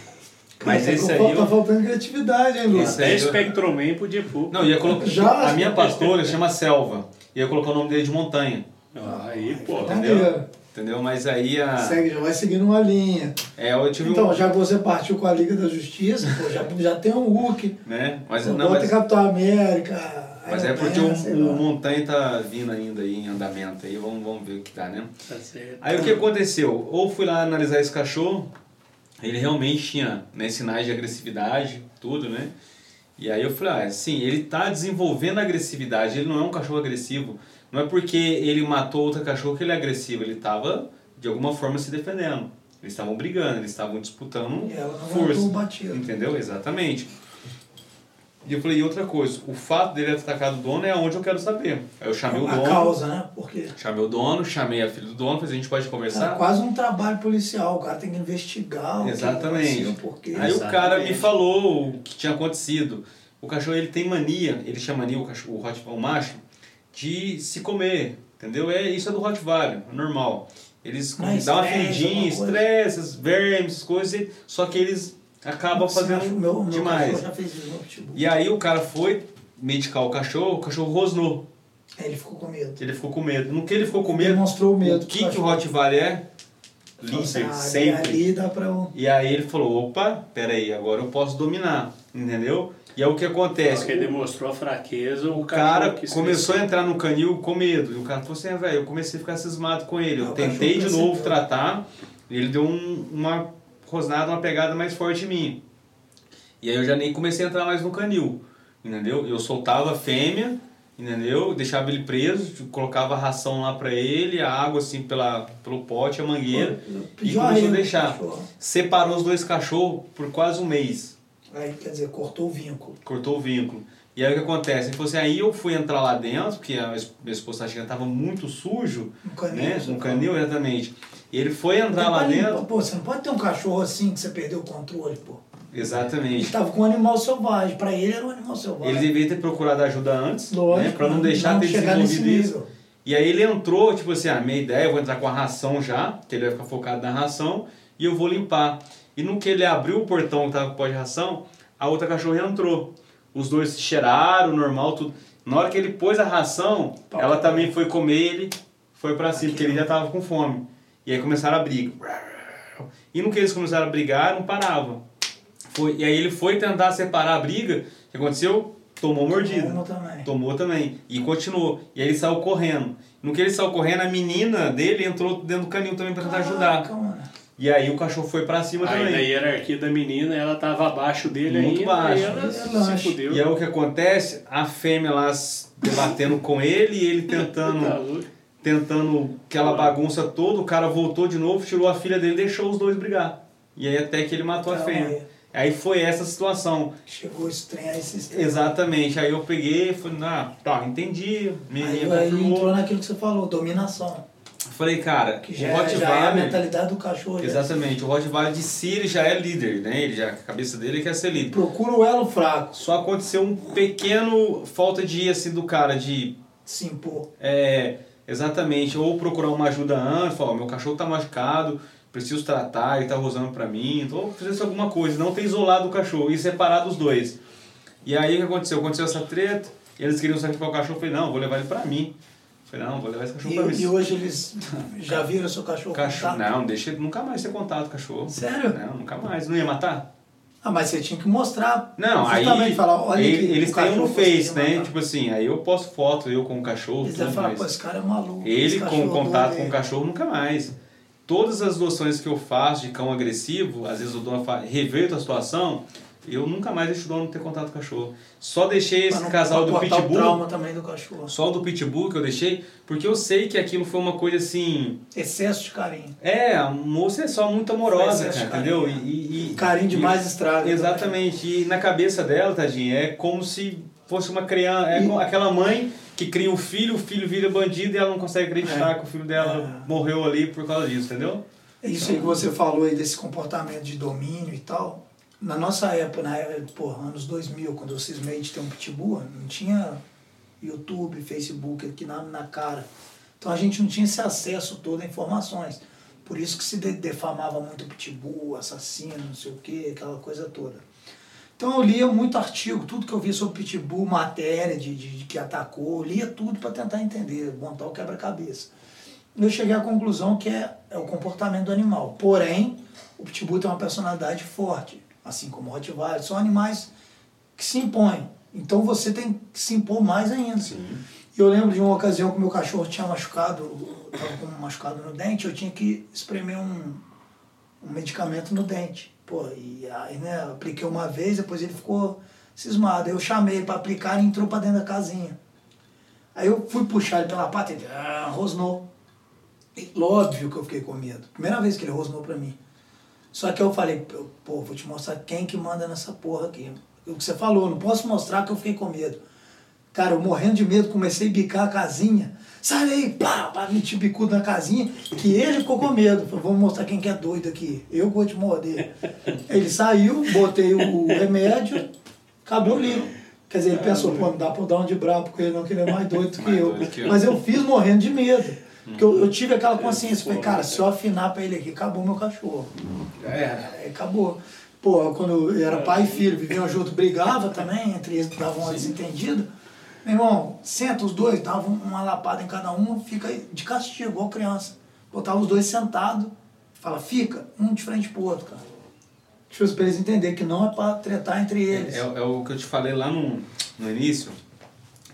Mas Cara, esse tá aí fal- eu- Tá faltando criatividade, hein? Esse Até eu- Spectroman podia pôr. Não, ia colocar. Já? A minha pastora chama Selva. Ia colocar o nome dele de montanha. Ah, Aí, pô. Tá entendeu? Entendeu? Mas aí a. Segue, já vai seguindo uma linha. É, eu tive Então, um. já que você partiu com a Liga da Justiça, pô, já, já tem um Hulk, Né? Mas pô, não, mas. Capitão América, Mas é porque o, o montanha tá vindo ainda aí em andamento aí, vamos, vamos ver o que tá, né? Tá certo. Aí o que aconteceu? Ou fui lá analisar esse cachorro, ele realmente tinha né, sinais de agressividade, tudo, né? E aí eu falei, ah, sim, ele tá desenvolvendo agressividade, ele não é um cachorro agressivo. Não é porque ele matou outro cachorro que ele é agressivo, ele tava de alguma forma se defendendo. Eles estavam brigando, eles estavam disputando E ela não força. o batido. Entendeu? Exatamente. E eu falei, e outra coisa, o fato dele ter atacado o dono é onde eu quero saber. Aí eu chamei o a dono. causa, né? Porque Chamei o dono, chamei a filha do dono, falei, a gente pode é conversar? quase um trabalho policial. O cara tem que investigar o Exatamente. que aconteceu, porque Aí o cara Exatamente. me falou o que tinha acontecido. O cachorro ele tem mania, ele chama mania, o, cachorro, o, Hot- o macho, de se comer, entendeu? É, isso é do Rottweiler, é normal. Eles é dão uma feridinha, estresse, esses vermes, coisas, só que eles acabam fazendo meu, meu demais. E aí o cara foi medicar o cachorro, o cachorro rosnou. Aí ele ficou com medo. Ele ficou com medo. No que ele ficou com medo, Demonstrou o medo. o que, que o Rottweiler é? Falou assim, Líder, ah, sempre. Ali dá pra. E aí ele falou, opa, peraí, agora eu posso dominar, entendeu? E aí o que acontece? Porque ele demonstrou a fraqueza, o, O cara começou a entrar no canil com medo. E o cara falou assim, "Ah, velho, eu comecei a ficar cismado com ele. Eu o tentei de novo tratar, e ele deu um- uma rosnada, uma pegada mais forte em mim. E aí eu já nem comecei a entrar mais no canil, entendeu? Eu soltava a fêmea, entendeu? Deixava ele preso, colocava a ração lá pra ele, a água assim pela, pelo pote, a mangueira, e começou a deixar. Separou os dois cachorros por quase um mês. Aí, quer dizer, cortou o vínculo. cortou o vínculo. E aí o que acontece? Ele falou assim, aí eu fui entrar lá dentro, porque a minha esposa chegando estava muito sujo, No canil. né? No canil, exatamente. E ele foi entrar lá dentro. Pô, você não pode ter um cachorro assim que você perdeu o controle, pô. Ele Exatamente. estava com um animal selvagem. Pra ele era um animal selvagem. Ele devia ter procurado ajuda antes, Lógico, né? Pra não deixar ter chegar nesse desenvolvido isso. E aí ele entrou, tipo assim, a minha ideia, eu vou entrar com a ração já, que ele vai ficar focado na ração, e eu vou limpar. E no que ele abriu o portão que tava com o pó de ração, a outra cachorra entrou. Os dois se cheiraram, normal, tudo. Na hora que ele pôs a ração, Pau. ela também foi comer ele, foi pra cima, porque ele já tava com fome. E aí começaram a briga. E no que eles começaram a brigar, não parava. Foi, e aí ele foi tentar separar a briga, o que aconteceu? Tomou mordida. Uma também. Tomou também. E continuou. E aí ele saiu correndo. No que ele saiu correndo, a menina dele entrou dentro do canil também pra tentar ajudar. Caraca, mano. E aí o cachorro foi pra cima Aí na também. hierarquia da menina, ela tava abaixo dele Muito ainda, baixo. e ela se fudeu. E aí o que acontece? A fêmea lá debatendo com ele e ele Tá tentando, louco. tentando aquela bagunça toda. O cara voltou de novo, tirou a filha dele e deixou os dois brigar. E aí até que ele matou a Calma fêmea. aí. Aí foi essa situação. Chegou trem aí, esse trem. Exatamente. Aí eu peguei e falei, ah, tá, entendi. Aí, Menina aí confirmou. entrou naquilo que você falou, dominação. Falei, cara, Que o já, é- já é a Rottweiler... mentalidade do cachorro. já. Exatamente, o Rottweiler de si ele já é líder, né? Ele já, a cabeça dele quer ser líder. Procura o elo fraco, Só aconteceu um pequeno falta de assim do cara de se impor. é, exatamente, ou procurar uma ajuda antes, falar, "Ó, meu cachorro tá machucado, preciso tratar, ele tá rosando pra mim, então fizesse alguma coisa, não ter isolado o cachorro e separado os dois. E aí o que aconteceu? Aconteceu essa treta, eles queriam sacrificar o cachorro, eu falei, não, vou levar ele pra mim. Eu não, vou levar esse cachorro pra mim. E, e hoje eles já viram seu cachorro Cachorro, não, deixa ele nunca mais ter contato com o cachorro. Sério? Não, nunca mais. Não ia matar? Ah, mas você tinha que mostrar. Não, aí falar, olha ele- eles têm um no Face, né? matar. Tipo assim, aí eu posto foto, eu com o cachorro, Eles devem falar, pô, esse cara é maluco. ele com contato com o cachorro nunca mais. Todas as doações que eu faço de cão agressivo, às vezes o dono fa- reverto a situação, eu nunca mais deixo o dono ter contato com o cachorro. Só deixei esse casal do cortar o Pitbull, trauma também do cachorro. só o do Pitbull que eu deixei, porque eu sei que aquilo foi uma coisa assim... Excesso de carinho. É, a moça é só muito amorosa, cara, de entendeu? carinho. E, e- Carinho e- demais estraga. Exatamente. E na cabeça dela, tadinha, é como se fosse uma criança. É E- aquela mãe que cria um filho, o filho vira bandido e ela não consegue acreditar É. que o filho dela É. morreu ali por causa disso, entendeu? É Isso aí que você falou aí desse comportamento de domínio e tal. Na nossa época, na época, porra, anos 2000, quando eu cismei de ter um pitbull, não tinha YouTube, Facebook aqui na, na cara. Então a gente não tinha esse acesso todo a informações. Por isso que se de- defamava muito o pitbull, assassino, não sei o que, aquela coisa toda. Então eu lia muito artigo, tudo que eu via sobre pitbull, matéria de, de, de que atacou, lia tudo para tentar entender, montar o quebra-cabeça. Eu cheguei à conclusão que é, é o comportamento do animal. Porém, o pitbull tem uma personalidade forte, assim como Rottweiler. São animais que se impõem. Então você tem que se impor mais ainda. Sim. E eu lembro de uma ocasião que meu cachorro tinha machucado, estava com um machucado no dente, eu tinha que espremer um, um medicamento no dente. Pô, e aí, né, eu apliquei uma vez, depois ele ficou cismado. Eu chamei ele para aplicar e entrou para dentro da casinha. Aí eu fui puxar ele pela pata e ele ah, rosnou. E, óbvio que eu fiquei com medo. Primeira vez que ele rosnou para mim. Só que eu falei, pô, vou te mostrar quem que manda nessa porra aqui. O que você falou, não posso mostrar que eu fiquei com medo. Cara, eu morrendo de medo, comecei a bicar a casinha. Sai daí, pá, pá, meti bicudo na casinha, que ele ficou com medo. Falei, vamos mostrar quem que é doido aqui. Eu vou te morder. Ele saiu, botei o remédio, acabou o livro. Quer dizer, ele pensou, pô, não dá pra eu dar um de brabo, porque ele não queria é mais doido que eu. Mas eu fiz morrendo de medo. Porque eu, eu tive aquela consciência, falei, cara, se eu afinar pra ele aqui, acabou meu cachorro. Já era. Aí acabou. Pô, quando eu era pai e filho, viviam junto, brigava também, entre eles davam uma desentendida. Meu irmão, senta os dois, dava uma lapada em cada um, fica de castigo, igual criança. Botava os dois sentados, fala, fica, um de frente pro outro, cara. Deixa pra eles entenderem que não é pra tretar entre eles. É, é, é, o que eu te falei lá no, no início,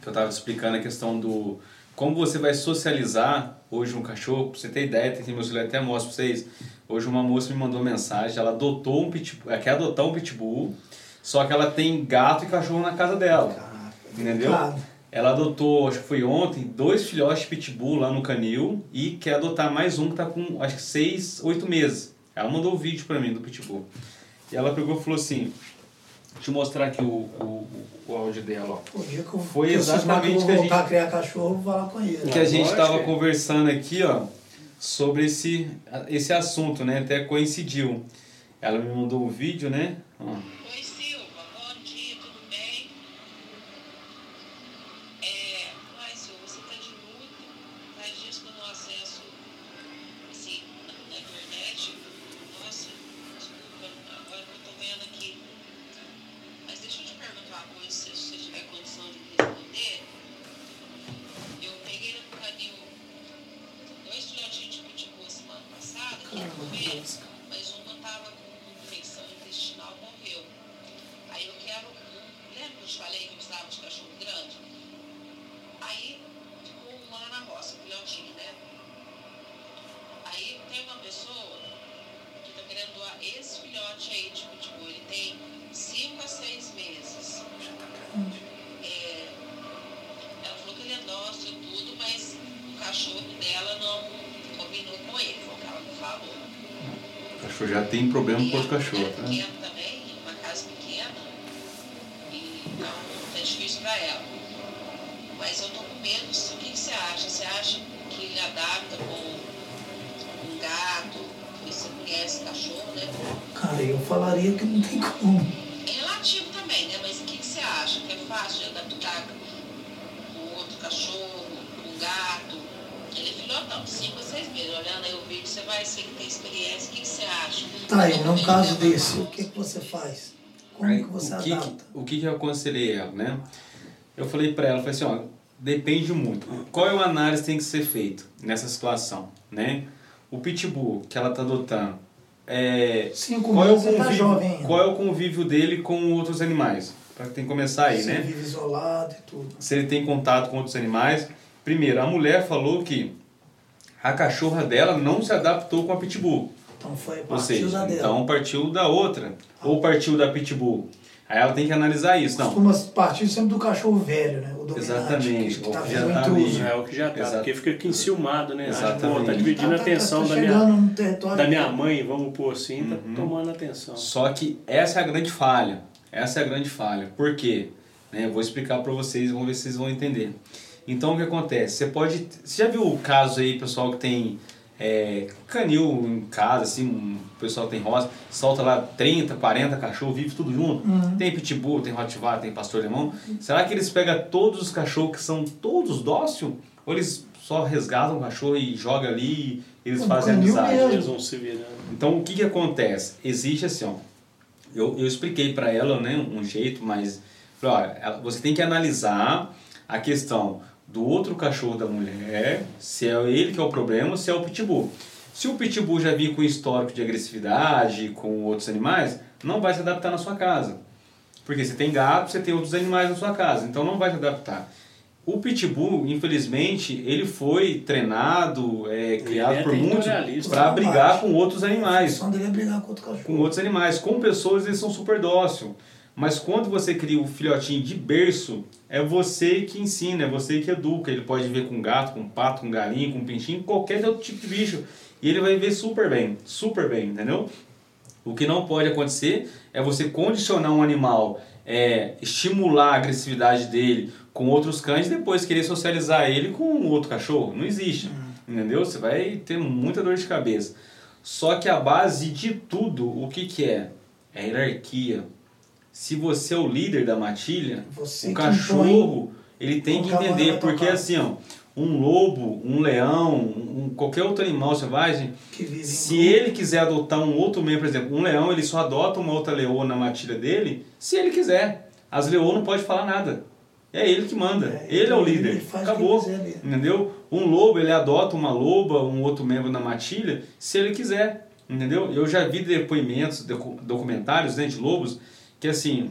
que eu tava explicando a questão do como você vai socializar hoje um cachorro, pra você ter ideia, tem meu celular até mostro pra vocês. Hoje uma moça me mandou mensagem, ela adotou um pitbull, ela quer adotar um pitbull, só que ela tem gato e cachorro na casa dela. Caraca, entendeu? Claro. Ela adotou, acho que foi ontem, dois filhotes de pitbull lá no canil e quer adotar mais um que tá com, acho que seis, oito meses. Ela mandou o um vídeo pra mim do pitbull. E ela pegou e falou assim, Deixa eu mostrar aqui o, o, o áudio dela. Ó. dia que eu, Foi exatamente que a gente a criar cachorro, vou falar com ele. Que a gente estava é. conversando aqui, ó, sobre esse, esse assunto, né? Até coincidiu. Ela me mandou um vídeo, né? Ó. O que, que eu aconselhei ela, né? Eu falei para ela, falei assim, ó, depende muito. Qual é o análise que tem que ser feito nessa situação, né? O pitbull que ela tá adotando, é, Cinco qual, é o tá convívio, tá jovem, qual é o convívio dele com outros animais? Para tem que começar aí, Se né? Se ele vive isolado e tudo. Se ele tem contato com outros animais. Primeiro, a mulher falou que a cachorra dela não se adaptou com a pitbull. Então foi partiu Ou seja, da dela. Então partiu da outra. Ah. Ou partiu da pitbull. Aí ela tem que analisar isso. Costuma não. partir sempre do cachorro velho, né? O Exatamente. Que, que tá já tá ali. É o que já tá. Exato. Porque fica aqui enciumado, né? Exatamente. Pô, tá dividindo tá, a atenção tá, tá, da, minha, da minha mãe, vamos pôr assim, tá uhum. tomando atenção. Só que essa é a grande falha. Essa é a grande falha. Por quê? Né? Eu vou explicar para vocês, vamos ver se vocês vão entender. Então o que acontece? Você pode. Você já viu o caso aí, pessoal, que tem é, canil em casa, assim, um pessoal tem roça, solta lá 30, 40 cachorros, vive tudo junto. Uhum. Tem pitbull, tem rottweiler, tem pastor alemão. Será que eles pegam todos os cachorros que são todos dócil? Ou eles só resgatam o cachorro e jogam ali e eles fazem amizade? Eles vão se virando. Então o que que acontece? Existe assim, ó, eu, eu expliquei para ela, né, um jeito, mas falei, olha, você tem que analisar a questão do outro cachorro da mulher, se é ele que é o problema se é o pitbull. Se o pitbull já vir com histórico de agressividade com outros animais, não vai se adaptar na sua casa. Porque você tem gato, você tem outros animais na sua casa, então não vai se adaptar. O pitbull, infelizmente, ele foi treinado, é, criado é por muitos para brigar com outros A animais função dele é brigar com outro cachorro. com outros animais. Com pessoas eles são super dócil. Mas quando você cria o filhotinho de berço, é você que ensina, é você que educa. Ele pode viver com gato, com pato, com galinha, com pintinho, qualquer outro tipo de bicho. E ele vai viver super bem, super bem, entendeu? O que não pode acontecer é você condicionar um animal, é, estimular a agressividade dele com outros cães e depois querer socializar ele com outro cachorro. Não existe, entendeu? Você vai ter muita dor de cabeça. Só que a base de tudo, o que, que é? É hierarquia. Se você é o líder da matilha, Você o cachorro ele tem que entender, porque assim, ó, um lobo, um leão, um, qualquer outro animal selvagem, se ele quiser adotar um outro membro, por exemplo, um leão, ele só adota uma outra leoa na matilha dele, se ele quiser. As leoas não podem falar nada. É ele que manda. É, ele é o ele- líder. ele faz o que Acabou. quiser. Entendeu? Um lobo, ele adota uma loba, um outro membro na matilha, se ele quiser. Entendeu? Eu já vi depoimentos, docu- documentários né, de lobos, que assim,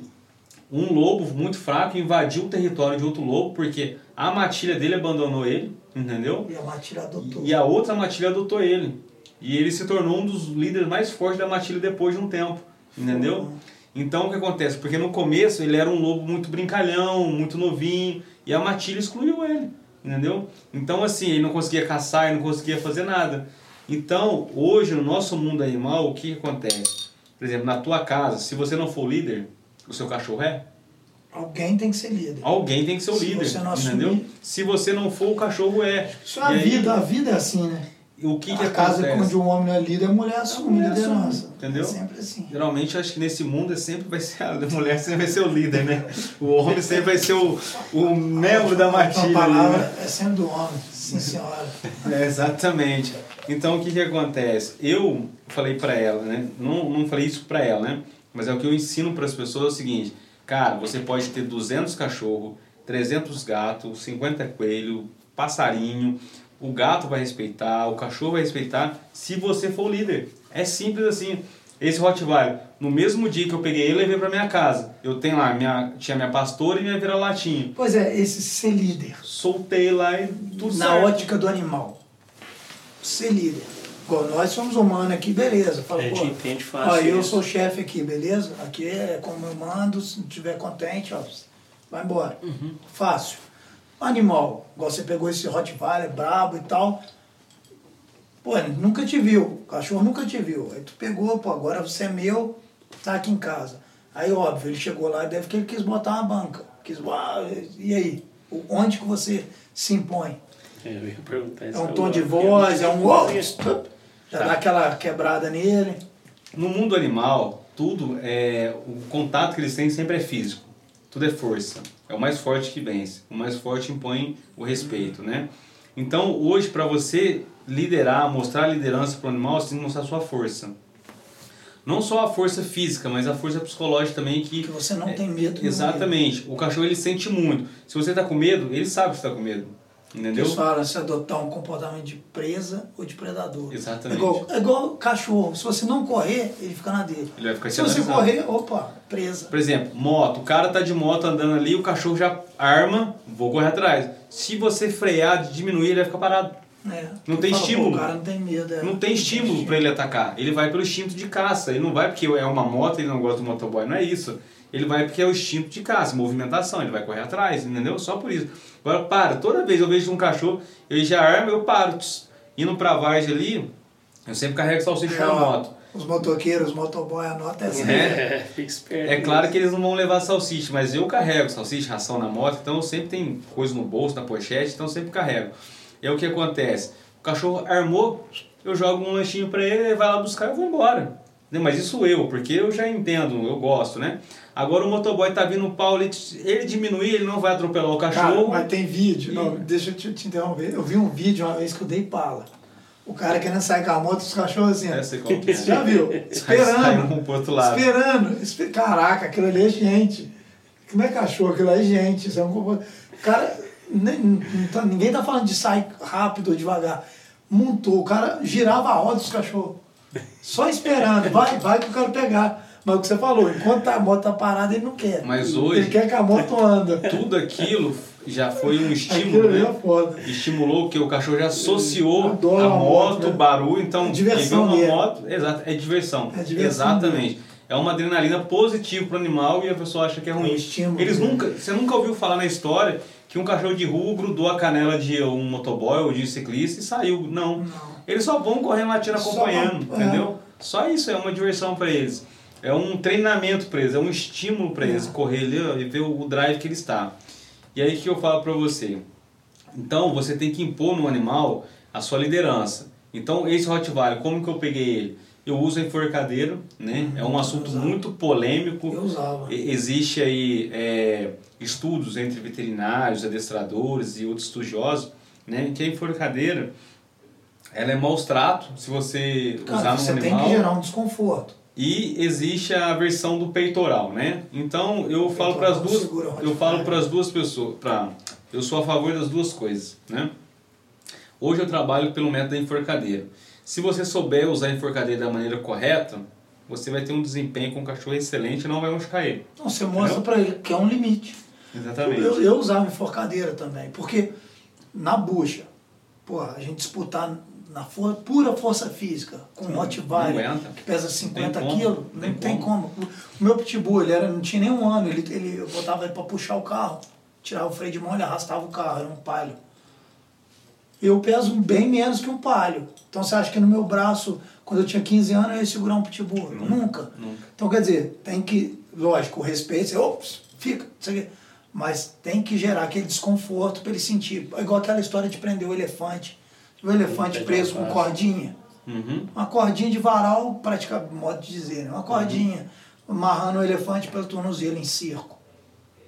um lobo muito fraco invadiu o território de outro lobo porque a matilha dele abandonou ele, entendeu? E a matilha adotou. E a outra matilha adotou ele. E ele se tornou um dos líderes mais fortes da matilha depois de um tempo. Entendeu? Então o que acontece? Porque no começo ele era um lobo muito brincalhão, muito novinho, e a matilha excluiu ele. Entendeu? Então assim, ele não conseguia caçar, ele não conseguia fazer nada. Então, hoje no nosso mundo animal, o que que acontece? Por exemplo, na tua casa, se você não for líder, o seu cachorro é? Alguém tem que ser líder. Alguém tem que ser o Se líder. você não entendeu? assumir- Se você não for, o cachorro é. Isso é a E aí, vida, a vida é assim, né? O que, que a casa acontece? onde um homem não é líder, a mulher assume mulher liderança. assume, entendeu? É sempre assim. Geralmente, acho que nesse mundo é sempre vai ser a mulher sempre vai ser o líder, né? O homem sempre vai ser o, o membro da A matilha. palavra ali, né? é sempre do homem. Sim, senhora. É, exatamente. Então, o que, que acontece? Eu falei pra ela, né? Não, não falei isso pra ela, né? Mas é o que eu ensino para as pessoas é o seguinte: cara, você pode ter 200 cachorros, 300 gatos, 50 coelhos, passarinho. O gato vai respeitar, o cachorro vai respeitar, se você for o líder. É simples assim. Esse Rottweiler, no mesmo dia que eu peguei ele, eu levei pra minha casa. Eu tenho lá, minha, tinha minha pastora e minha vira-latinha. Pois é, esse ser líder. Soltei lá e tudo na certo. ótica do animal. Ser líder. Igual nós somos humanos aqui, beleza. Fala, A gente entende fácil ó, eu sou chefe aqui, beleza? Aqui é como eu mando, se não estiver contente, ó, vai embora. Uhum. Fácil. Animal, igual você pegou esse Rottweiler brabo e tal. Pô, ele nunca te viu, o cachorro nunca te viu. Aí tu pegou, pô, agora você é meu, tá aqui em casa. Aí, óbvio, ele chegou lá e deve que ele quis botar uma banca. Quis, ah, e aí? Onde que você se impõe? É, eu ia perguntar isso É um tom de voz, é um já Tá. dá aquela quebrada nele. No mundo animal, tudo é o contato que eles têm sempre é físico. Tudo é força. É o mais forte que vence. O mais forte impõe o respeito, né? Então, hoje para você liderar, mostrar liderança para o animal, você tem que mostrar a sua força. Não só a força física, mas a força psicológica também que Que você não é, tem medo. Exatamente. O cachorro ele sente muito. Se você tá com medo, ele sabe que você tá com medo. Entendeu? Eles falam se adotar um comportamento de presa ou de predador. Exatamente. É igual, é igual cachorro. Se você não correr, ele fica na dele. Ele vai ficar Se você correr, opa, presa. Por exemplo, moto, o cara tá de moto andando ali, o cachorro já arma, vou correr atrás. Se você frear, diminuir, ele vai ficar parado. É. Não tem Fala, estímulo. O cara não tem medo. é. Não tem estímulo para ele atacar. Ele vai pelo instinto de caça. Ele não vai porque é uma moto e ele não gosta do motoboy. Não é isso. Ele vai porque é o instinto de caça, movimentação. Ele vai correr atrás, entendeu? Só por isso. Agora, para. Toda vez eu vejo um cachorro, ele já arma, eu paro. Tss. Indo pra vargem ali, eu sempre carrego salsicha É, na ó, moto. Os motoqueiros, os motoboy, anota essa. É, fica esperto. É claro que eles não vão levar salsicha, mas eu carrego salsicha, ração na moto, então eu sempre tenho coisa no bolso, na pochete, então eu sempre carrego. E aí o que acontece? O cachorro armou, eu jogo um lanchinho pra ele, ele vai lá buscar e eu vou embora. Mas isso eu, porque eu já entendo, eu gosto, né? Agora o motoboy tá vindo o pau, ele, ele diminuir, ele não vai atropelar o Cara, cachorro. mas tem vídeo. E- Não, deixa eu te, te interromper. Eu vi um vídeo uma vez que eu dei pala. O cara querendo sair com a moto, os cachorros assim. ó. É, sei qual que é. Você já viu? Esperando. pro outro lado. Esperando. Espe- Caraca, aquilo ali é gente. Não é cachorro, aquilo ali é gente. Isso é um cara. nem- não tá- ninguém tá falando de sair rápido ou devagar. Montou, o cara girava a roda dos cachorros. Só esperando. Vai, vai que eu quero pegar. Mas o que você falou, enquanto a moto tá parada, ele não quer. Mas hoje- Ele quer que a moto anda. Tudo aquilo já foi um Aquilo estímulo, ali é né? foda. Estimulou que o cachorro já associou a moto, o né? barulho, então É diversão ele vê dele. uma moto, exato, é diversão. É diversão Exatamente. É uma adrenalina positiva pro animal e a pessoa acha que é É um ruim. estímulo Eles dele. nunca, você nunca ouviu falar na história que um cachorro de rua grudou a canela de um motoboy ou de ciclista e saiu. Não. Não. Eles só vão correndo latindo Só- acompanhando, é. entendeu? Só isso é uma diversão para eles. É um treinamento para eles, é um estímulo para eles É. correr ali e ver o drive que ele está. E aí que eu falo para você? Então você tem que impor no animal a sua liderança. Então esse Rottweiler, como que eu peguei ele? Eu uso enforcadeiro, né? É um assunto muito polêmico. Eu usava. Existe aí é, estudos entre veterinários, adestradores e outros estudiosos, né? Que a enforcadeira, ela é maus trato se você usar Cara, no você tem animal. que gerar um desconforto. E existe a versão do peitoral, né? Então eu falo para as duas, eu falo para as duas pessoas, para eu sou a favor das duas coisas, né? Hoje eu trabalho pelo método da enforcadeira. Se você souber usar a enforcadeira da maneira correta, você vai ter um desempenho com o cachorro excelente e não vai machucar ele. Você mostra pra ele que é um limite. Exatamente. Eu, eu usava enforcadeira também, porque na bucha, porra, a gente disputar na for- pura força física com um Rottweiler que pesa 50 Tem como, quilos, não tem como. como. O meu pitbull, ele era, não tinha nem um ano, ele, ele, eu botava ele pra puxar o carro, tirava o freio de mão, ele arrastava o carro, era um palio. Eu peso bem menos que um palio. Então você acha que no meu braço, quando eu tinha 15 anos, eu ia segurar um pitbull? Nunca. Nunca. Então, quer dizer, tem que, lógico, o respeito, você, ops, fica, quê. mas tem que gerar aquele desconforto para ele sentir. É igual aquela história de prender o elefante. O elefante preso com cordinha. Uhum. Uma cordinha de varal, praticamente, modo de dizer, né? uma cordinha amarrando o elefante pelo tornozelo em circo.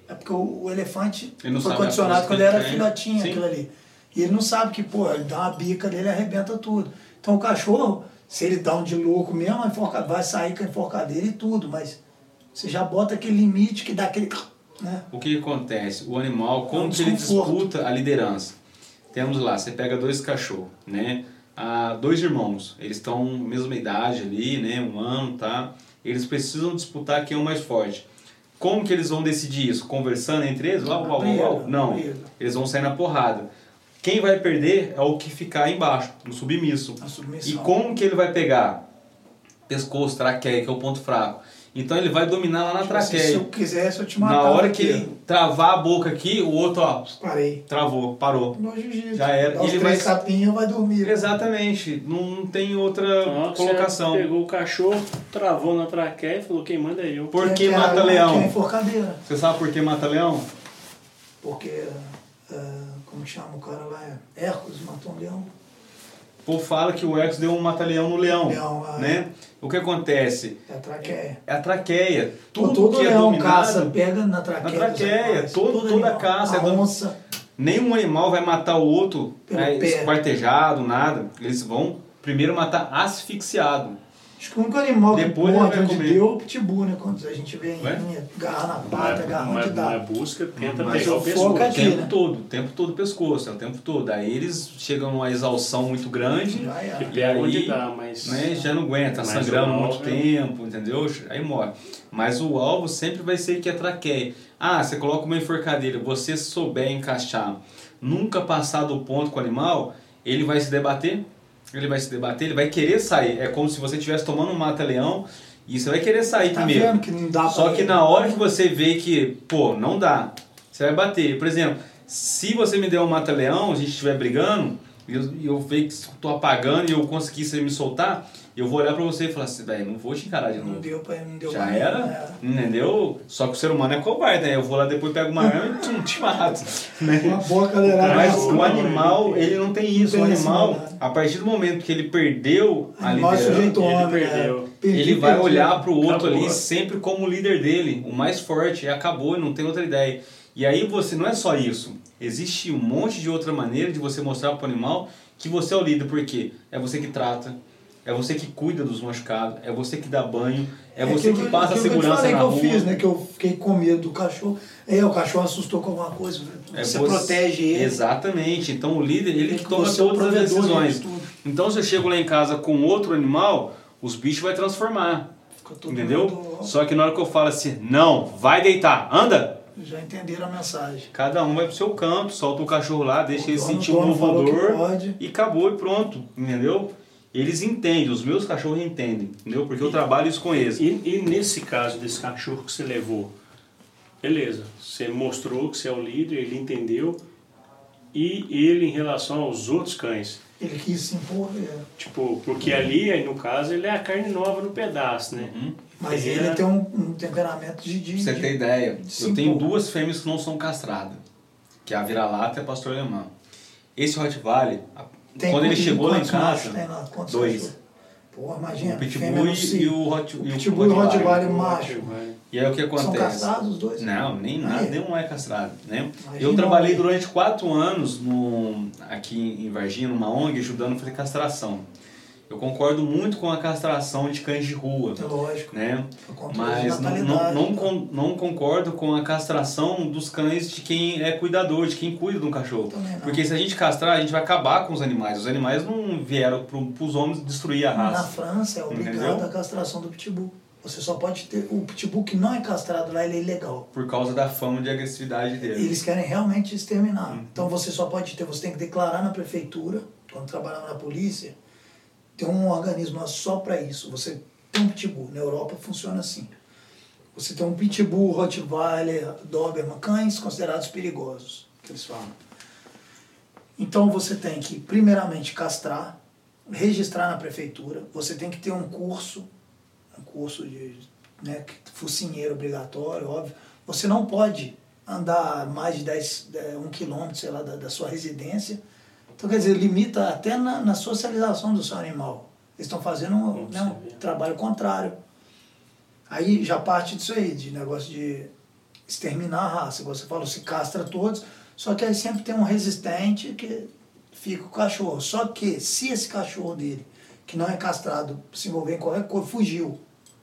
É porque o, o elefante foi condicionado quando ele era tem. filhotinho, Sim. aquilo ali. E ele não sabe que, pô, ele dá uma bica dele e arrebenta tudo. Então o cachorro, se ele dá um de louco mesmo, enforca- vai sair com a enforcadeira e tudo, mas você já bota aquele limite que dá aquele. Né? O que acontece? O animal, como É um ele disputa a liderança? Temos lá, você pega dois cachorros, né? Ah, dois irmãos, eles estão mesma idade ali, né? Um ano, tá? Eles precisam disputar quem é o mais forte. Como que eles vão decidir isso? Conversando entre eles? Uau, uau, uau, Não, eles vão sair na porrada. Quem vai perder é o que ficar embaixo, no submisso. E como que ele vai pegar? Pescoço, traqueia, que é o ponto fraco. Então ele vai dominar lá na Tipo assim, traqueia. se eu quisesse, eu te matava. Na hora que aqui, ele travar a boca aqui, o outro, ó. Parei. travou, parou. No jiu-jitsu. Já era. Dá Ele vai- tapinhas vai dormir. Exatamente, não tem outra Então, colocação. Você pegou o cachorro, travou na traqueia e falou, quem manda é eu. Por Que- que que é- mata que é leão? Você sabe por que mata leão? Porque, ah, como chama o cara lá? É Hércules matou um leão. Povo fala que o Ex deu um mata-leão no leão, Leão, ah, né? O que acontece? É a traqueia. É a traqueia. Todo, Tudo todo que é leão dominado, caça, pega na traqueia. Na traqueia, animais. todo- toda animal. caça A é onça. nenhum animal vai matar o outro né, pé. esquartejado, nada. Eles vão primeiro matar asfixiado. Acho que o único animal Depois que vai onde comer. deu é o pitbull, né? Quando a gente vê Ué? em linha, garra na pata, garra onde dá. mas busca, tenta Mas pegar o pescoço. é O aqui, tempo né? todo, o tempo todo o pescoço, é o tempo todo. Aí eles chegam numa exaustão muito grande, Já é. Que pega onde aí, dá, mas... né, já não aguenta, Mas sangrando muito alvo é- tempo, entendeu? Aí morre. Mas o alvo sempre vai ser que é traqueia. Ah, você coloca uma enforcadeira, você souber encaixar, nunca passar do ponto com o animal, ele vai se debater, ele vai se debater, ele vai querer sair. É como se você estivesse tomando um mata-leão e você vai querer sair Tá primeiro. vendo que não dá Só que ele? na hora que você vê que, pô, não dá, você vai bater. Por exemplo, se você me der um mata-leão, a gente estiver brigando, e eu, eu ver que tô apagando e eu conseguir você me soltar, eu vou olhar pra você e falar assim, velho, não vou te encarar de Não novo. deu pra não deu Já pra era, entendeu? Só que o ser humano é covarde, né? Eu vou lá depois pego uma arma e tum, te mato. Né? Uma boa cadeirada. Mas Não, o não, animal, não, ele não tem isso. O tem esse animal, a partir do momento que ele perdeu a é liderança, ele homem, perdeu. né? Perdi, ele vai perdi. olhar pro outro Acabou. ali sempre como o líder dele, o mais forte, e acabou, não tem outra ideia. E aí você não é só isso. Existe um monte de outra maneira de você mostrar pro animal que você é o líder, porque é você que trata, é você que cuida dos machucados, é você que dá banho, é, você aquilo que passa a aquilo que eu te segurança falei na que eu rua. fiz, né? Que eu fiquei com medo do cachorro. Aí o cachorro assustou com alguma coisa. É você, você- protege ele. Exatamente. Então o líder, ele Tem que que toma é todas as decisões. Então se eu chego lá em casa com outro animal, os bichos vai transformar. Entendeu? mundo- Só que na hora que eu falo assim, não, vai deitar, anda, Já entenderam a mensagem. cada um vai pro seu canto, solta o cachorro lá, deixa ele O dono- sentir o um que odor e acabou e pronto, entendeu? Eles entendem, os meus cachorros entendem, entendeu? Porque eu trabalho isso com eles. E, e nesse caso desse cachorro que você levou, beleza, você mostrou que você é o líder, ele entendeu. E ele em relação aos outros cães, Ele quis se impor, é. tipo, porque ali, aí no caso, ele é a carne nova no pedaço, né? mas É. ele tem um, um temperamento de. de, você de- ter ideia, eu tenho duas fêmeas que não são castradas, que é a vira-lata e a pastor alemã. Esse Rottweiler, a- Tem quando ele chegou lá em casa, tem lá? Dois. Pô, imagina. o Pitbull e, e o, Hot, O Pitbull e o Rottweiler macho. E aí o que acontece? São castrados os dois? Não, nem nada, Aí. nenhum é castrado, né? Imagina eu trabalhei durante quatro anos no, aqui em Varginha, numa ONG, ajudando a fazer castração. Eu concordo muito com a castração de cães de rua, É lógico. né? Mas não, não, não, con- não concordo com a castração dos cães de quem é cuidador, de quem cuida de um cachorro. Porque se a gente castrar, a gente vai acabar com os animais. Os animais não vieram para os homens destruir a Na raça. França é obrigado Entendeu? a castração do pitbull. Você só pode ter. O pitbull que não é castrado lá, ele é ilegal. Por causa da fama de agressividade dele. Eles querem realmente exterminar. Uhum. Então você só pode ter, você tem que declarar na prefeitura, quando trabalhava na polícia, tem um organismo só para isso. Você tem um pitbull. Na Europa funciona assim. Você tem um pitbull, Rottweiler, Doberman, cães considerados perigosos, que eles falam. Então você tem que, primeiramente, castrar, registrar na prefeitura, você tem que ter um curso, um curso de né, focinheiro obrigatório, óbvio. Você não pode andar mais de 10, eh, um quilômetro, sei lá, da, da sua residência. Então, quer dizer, limita até na, na socialização do seu animal. Eles estão fazendo um, né, um trabalho contrário. Aí já parte disso aí, de negócio de exterminar a raça. Você falou, se castra todos, só que aí sempre tem um resistente que fica o cachorro. Só que se esse cachorro dele, que não é castrado, se envolver em qualquer coisa, fugiu.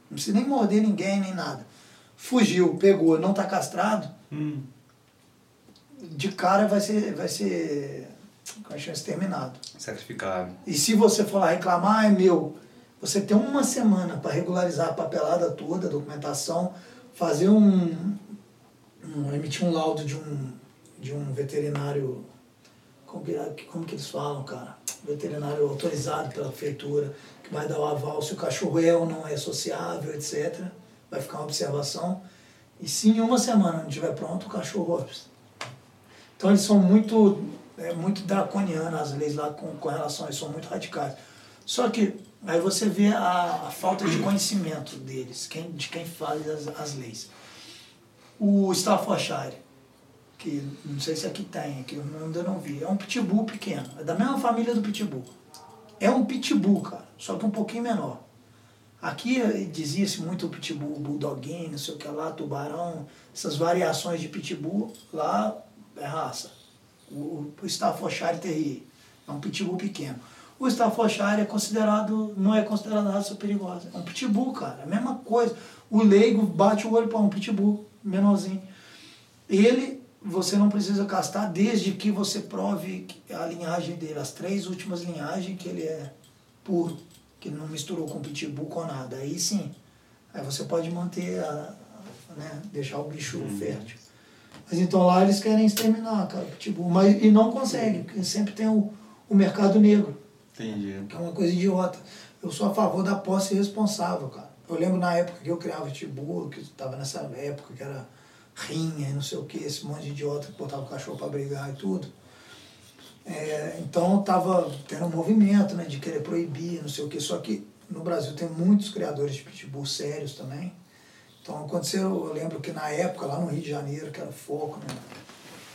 Não precisa nem morder ninguém, nem nada. Fugiu, pegou, não está castrado, Hum, de cara vai ser, vai ser chama? exterminado. sacrificado. E se você for lá reclamar, ah, é meu, você tem uma semana para regularizar a papelada toda, a documentação, fazer um, um- emitir um laudo de um, de um veterinário, como que, como que eles falam, cara? Veterinário autorizado pela prefeitura, que vai dar o aval se o cachorro é ou não é sociável, etc. Vai ficar uma observação. E se em uma semana não estiver pronto, o cachorro. Então eles são muito, é, muito draconianas as leis lá com, com relação a isso, são muito radicais. Só que aí você vê a, a falta de conhecimento deles, quem, de quem faz as, as leis. O Staffordshire, que não sei se aqui tem, que eu ainda não vi, é um pitbull pequeno, é da mesma família do pitbull. É um pitbull, cara, só que um pouquinho menor. Aqui dizia-se muito o pitbull, bulldoguinho, não sei o que lá, tubarão, essas variações de pitbull, lá é raça. O, o Staffordshire Terrier é um pitbull pequeno. O Staffordshire é considerado, não é considerado raça perigosa. É um pitbull, cara, é a mesma coisa. O leigo bate o olho para um pitbull menorzinho. Ele, você não precisa castar desde que você prove a linhagem dele, as três últimas linhagens, que ele é puro, que ele não misturou com pitbull com nada. Aí sim, aí você pode manter, a, né, deixar o bicho fértil. Mas então lá eles querem exterminar, cara, o pitbull. Mas, e não conseguem, porque sempre tem o, o mercado negro Entendi. que é uma coisa idiota. Eu sou a favor da posse responsável, cara. Eu lembro na época que eu criava pitbull, que estava nessa época que era rinha e não sei o que, esse monte de idiota que botava o cachorro para brigar e tudo. É, então tava tendo um movimento né, de querer proibir, não sei o que, só que no Brasil tem muitos criadores de pitbull sérios também. Então aconteceu, eu lembro que na época, lá no Rio de Janeiro, que era foco, né?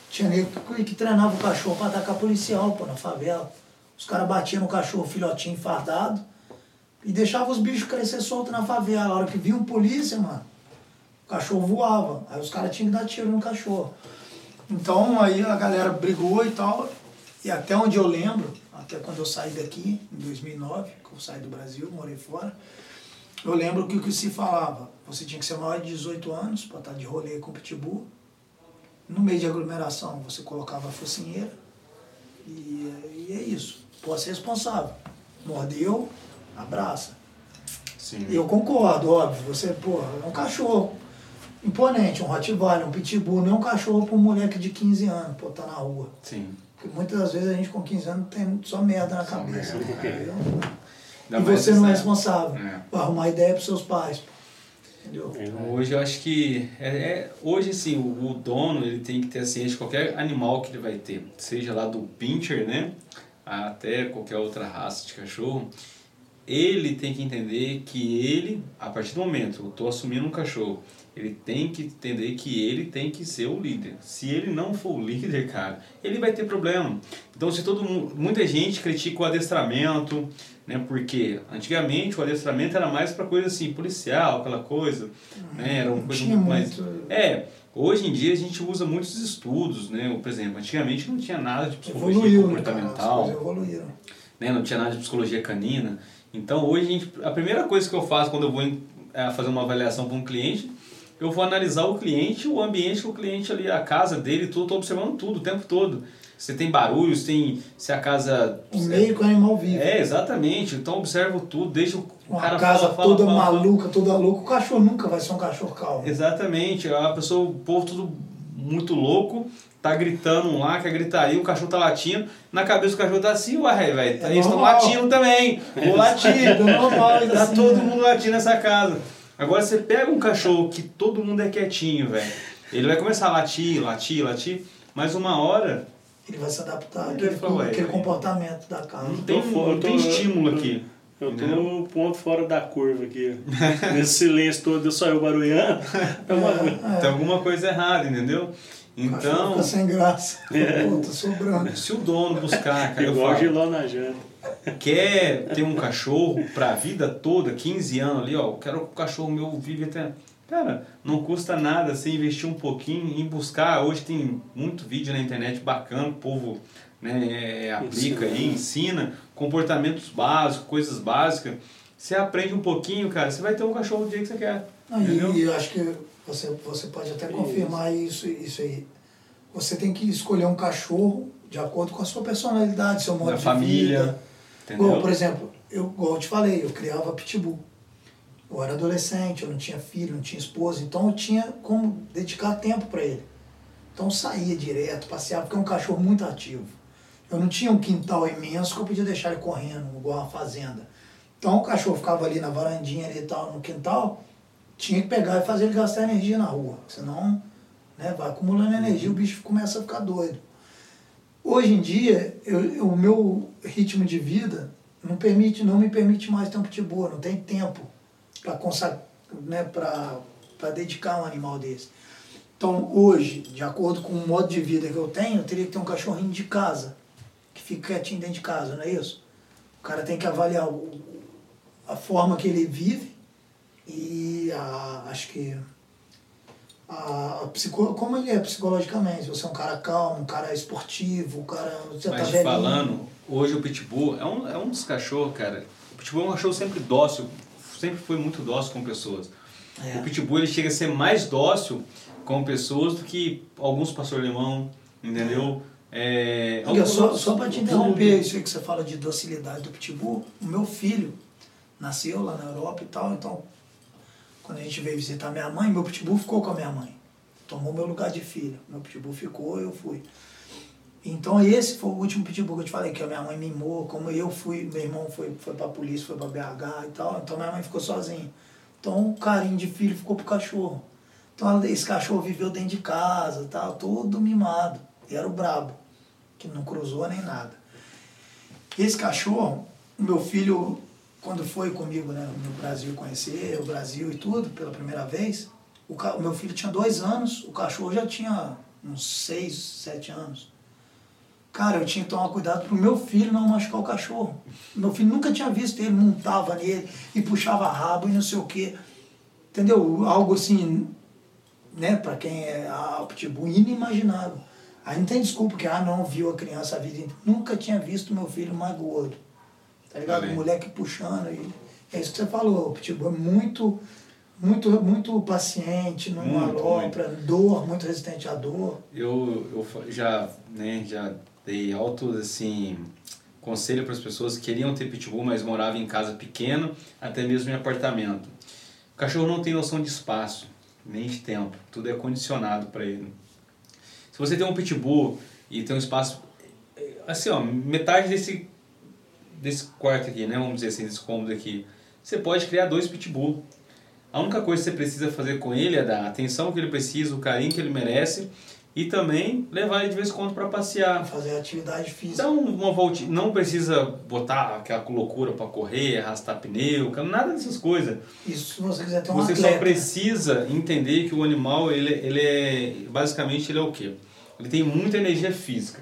Tinha nego que, treinava o cachorro para atacar policial, pô, na favela. Os caras batiam no cachorro filhotinho fardado e deixavam os bichos crescer soltos na favela. A hora que vinha um polícia, mano, o cachorro voava. Aí os caras tinham que dar tiro no cachorro. Então aí a galera brigou e tal. E até onde eu lembro, até quando eu saí daqui, em 2009, que eu saí do Brasil, morei fora, eu lembro que o que se falava, você tinha que ser maior de 18 anos para estar de rolê com pitbull. No meio de aglomeração, você colocava a focinheira. E, e é isso. Posse responsável. Mordeu, abraça. Sim. Eu concordo, óbvio. Você, pô, é um cachorro imponente, um Rottweiler, um Pitbull, não é um cachorro para um moleque de 15 anos, pô, tá na rua. Sim. Porque muitas das vezes a gente com 15 anos tem só merda na Só cabeça. merda, entendeu? E mais você não é responsável É. por arrumar ideia pros seus pais. Entendeu? Então, Hoje eu acho que é, é- hoje assim o, o dono ele tem que ter a ciência de qualquer animal que ele vai ter, seja lá do pincher, né, até qualquer outra raça de cachorro, ele tem que entender que ele, a partir do momento eu estou assumindo um cachorro, ele tem que entender que ele tem que ser o líder. Se ele não for o líder, cara, ele vai ter problema. Então, se todo mundo, muita gente critica o adestramento, né? Porque antigamente o adestramento era mais para coisa assim, policial, aquela coisa, né? Era uma coisa tinha muito mais muito- É, hoje em dia a gente usa muitos estudos, né? Por exemplo, antigamente não tinha nada de psicologia Evoluiu, né, comportamental evoluíram. né? Não tinha nada de psicologia canina. Então hoje a, gente, a primeira coisa que eu faço quando eu vou eh, fazer uma avaliação para um cliente, eu vou analisar o cliente, o ambiente que o cliente ali, a casa dele, tudo, estou observando tudo o tempo todo. Se tem barulhos, tem se a casa O meio que o animal vive. é exatamente. Então observo tudo, deixa o Uma cara casa fala, fala, toda fala, maluca, toda louca, o cachorro nunca vai ser um cachorro calmo. Exatamente, a pessoa, o povo tudo muito louco, tá gritando um lá, que é gritaria, o cachorro tá latindo, na cabeça do cachorro tá assim, ué, velho, É eles estão latindo também, vou É latir, normal, tá assim, todo mundo latindo nessa casa. Agora você pega um cachorro que todo mundo é quietinho, velho, ele vai começar a latir, latir, latir, mas uma hora Ele vai se adaptar Ele àquele, fala, ué, àquele ué. comportamento da casa. não tem, fora, não tem estímulo aqui. Eu tô no ponto fora da curva aqui. Nesse silêncio todo, só eu barulhando. É uma... É, Tem alguma coisa errada, entendeu? Então, fica sem graça. É. Pô, tá sobrando. se o dono buscar, cara, eu Igual falo, giló na janta. quer ter um cachorro pra vida toda, 15 anos ali, ó, eu quero que o cachorro meu vive até. Cara, não custa nada você investir um pouquinho em buscar. Hoje tem muito vídeo na internet bacana, o povo né, é, aplica Ensina. aí, ensina comportamentos básicos, coisas básicas. Você aprende um pouquinho, cara, você vai ter um cachorro do dia que você quer. Não, entendeu? e, eu acho que você, você pode até confirmar isso, isso aí. Você tem que escolher um cachorro de acordo com a sua personalidade, seu modo Da de família, vida. entendeu? Igual, por exemplo, eu, igual eu te falei, eu criava pitbull. Eu era adolescente, eu não tinha filho, não tinha esposa, então eu tinha como dedicar tempo para ele. Então eu saía direto, passeava, porque é um cachorro muito ativo. Eu não tinha um quintal imenso que eu podia deixar ele correndo, igual uma fazenda. Então o cachorro ficava ali na varandinha ali e tal, no quintal, tinha que pegar e fazer ele gastar energia na rua. Senão, né, vai acumulando energia, o bicho começa a ficar doido. Hoje em dia, eu, o meu ritmo de vida não permite, não me permite mais ter um pitbull, não tem tempo para né, dedicar um animal desse. Então, hoje, de acordo com o modo de vida que eu tenho, eu teria que ter um cachorrinho de casa, que fica quietinho dentro de casa, não é isso? O cara tem que avaliar o, a forma que ele vive e a, acho que a, a psico, como ele é psicologicamente. Você é um cara calmo, um cara esportivo, um cara. Você tá Mas velhinho. falando, hoje o Pitbull é um, é um dos cachorros, cara. O Pitbull é um cachorro sempre dócil, sempre foi muito dócil com pessoas. É. O Pitbull ele chega a ser mais dócil com pessoas do que alguns pastor alemão, entendeu? É, Olha, alguns só, só para te interromper isso aí que você fala de docilidade do pitbull, o meu filho nasceu lá na Europa e tal, então quando a gente veio visitar minha mãe, meu pitbull ficou com a minha mãe. Tomou meu lugar de filho. Meu pitbull ficou, eu fui. Então esse foi o último pitbull que eu te falei, que a minha mãe mimou, como eu fui, meu irmão foi, foi pra polícia, foi pra BH e tal, então minha mãe ficou sozinha. Então o carinho de filho ficou pro cachorro. Então esse cachorro viveu dentro de casa tal, todo mimado. E era o brabo, que não cruzou nem nada. Esse cachorro, o meu filho, quando foi comigo né, no Brasil conhecer o Brasil e tudo, pela primeira vez, o, o meu filho tinha dois anos, o cachorro já tinha uns seis, sete anos. Cara, eu tinha que tomar cuidado pro meu filho não machucar o cachorro. Meu filho nunca tinha visto ele, montava nele e puxava rabo e não sei o quê. Entendeu? Algo assim, né, para quem é a pitbull, inimaginável. Aí não tem desculpa que, ah, não, viu a criança a vida inteira. Nunca tinha visto meu filho mais gordo. Tá ligado? O moleque puxando. E é isso que você falou, o pitbull é muito, muito, muito paciente, não Muito, alopra, dor, muito resistente à dor. Eu, eu já, né, já dei altos, assim, conselho para as pessoas que queriam ter pitbull, mas moravam em casa pequena, até mesmo em apartamento. O cachorro não tem noção de espaço, nem de tempo, tudo é condicionado para ele. Se você tem um pitbull e tem um espaço, assim, ó, metade desse, desse quarto aqui, né, vamos dizer assim, desse cômodo aqui, você pode criar dois pitbull. A única coisa que você precisa fazer com ele é dar a atenção que ele precisa, o carinho que ele merece e também levar ele de vez em quando para passear. Fazer atividade física. Então, uma volta, não precisa botar aquela loucura para correr, arrastar pneu, nada dessas coisas. Isso se você quiser ter um Você atleta. só precisa entender que o animal, ele, ele é, basicamente, ele é o quê? Ele tem muita energia física.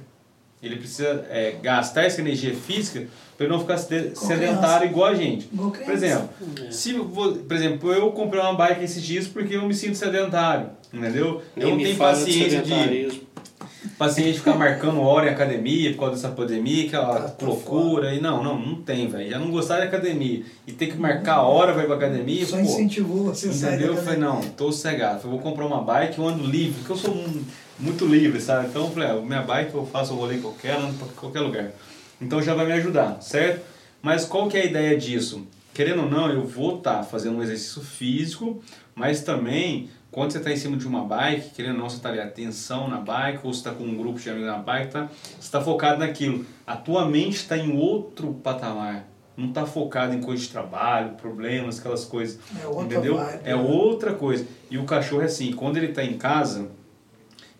Ele precisa é, gastar essa energia física para ele não ficar sede- sedentário igual a gente. Por exemplo, É. se por exemplo, eu comprei uma bike esses dias porque eu me sinto sedentário, entendeu? eu Nem não me tenho de paciência de, de ficar marcando hora em academia por causa dessa pandemia, aquela Tá, tá loucura. E não, não, não tem, velho. Já não gostar de academia e ter que marcar a hora vai pra academia, Só pô. incentivou você Entendeu? Eu falei, não, tô sossegado. Eu vou comprar uma bike, eu ando livre, porque eu sou muito livre, sabe? Então eu falei, ah, minha bike eu faço o rolê que eu quero, ando pra qualquer lugar. Então já vai me ajudar, certo? Mas qual que é a ideia disso? Querendo ou não, eu vou estar fazendo um exercício físico, mas também, quando você está em cima de uma bike, querendo ou não, você está ali, atenção na bike, ou você está com um grupo de amigos na bike, tá? você está focado naquilo. A tua mente está em outro patamar. Não está focado em coisa de trabalho, problemas, aquelas coisas. É outra Entendeu? vibe, é né? outra coisa. E o cachorro é assim, quando ele está em casa,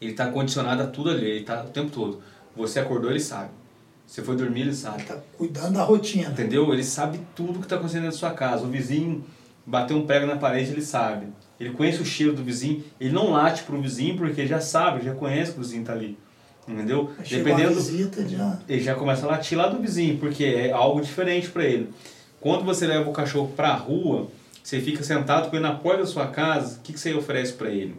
ele está condicionado a tudo ali, ele está o tempo todo. Você acordou, ele sabe. Você foi dormir, ele sabe. Ele tá cuidando da rotina. Entendeu? Ele sabe tudo que está acontecendo da sua casa. O vizinho bateu um prego na parede, ele sabe. Ele conhece o cheiro do vizinho. Ele não late pro vizinho porque ele já sabe, já conhece que o vizinho tá ali. Entendeu? Chegou Dependendo, visita, já... ele já começa a latir lá do vizinho, porque é algo diferente para ele. Quando você leva o cachorro para a rua, você fica sentado com ele na porta da sua casa, o que, que você oferece para ele?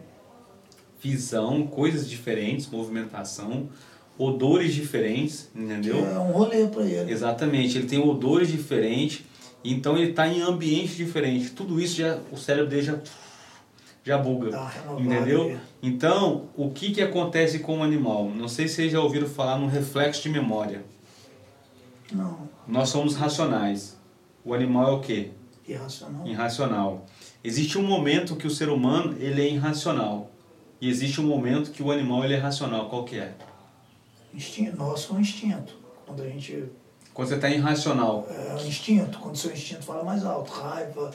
Visão, coisas diferentes, movimentação, odores diferentes, entendeu? É um rolê pra ele. Exatamente, ele tem odores diferentes, então ele está em ambiente diferente. Tudo isso já o cérebro dele já já buga, uma renovada entendeu? Então, o que que acontece com o animal? Não sei se vocês já ouviram falar no reflexo de memória. Não, Nós somos racionais. O animal é o quê? irracional. Irracional. Existe um momento que o ser humano ele é irracional e existe um momento que o animal ele é racional. Qual que é? Instinto, nosso é um instinto. Quando a gente. Quando você está irracional, É um instinto, quando seu instinto fala mais alto, raiva,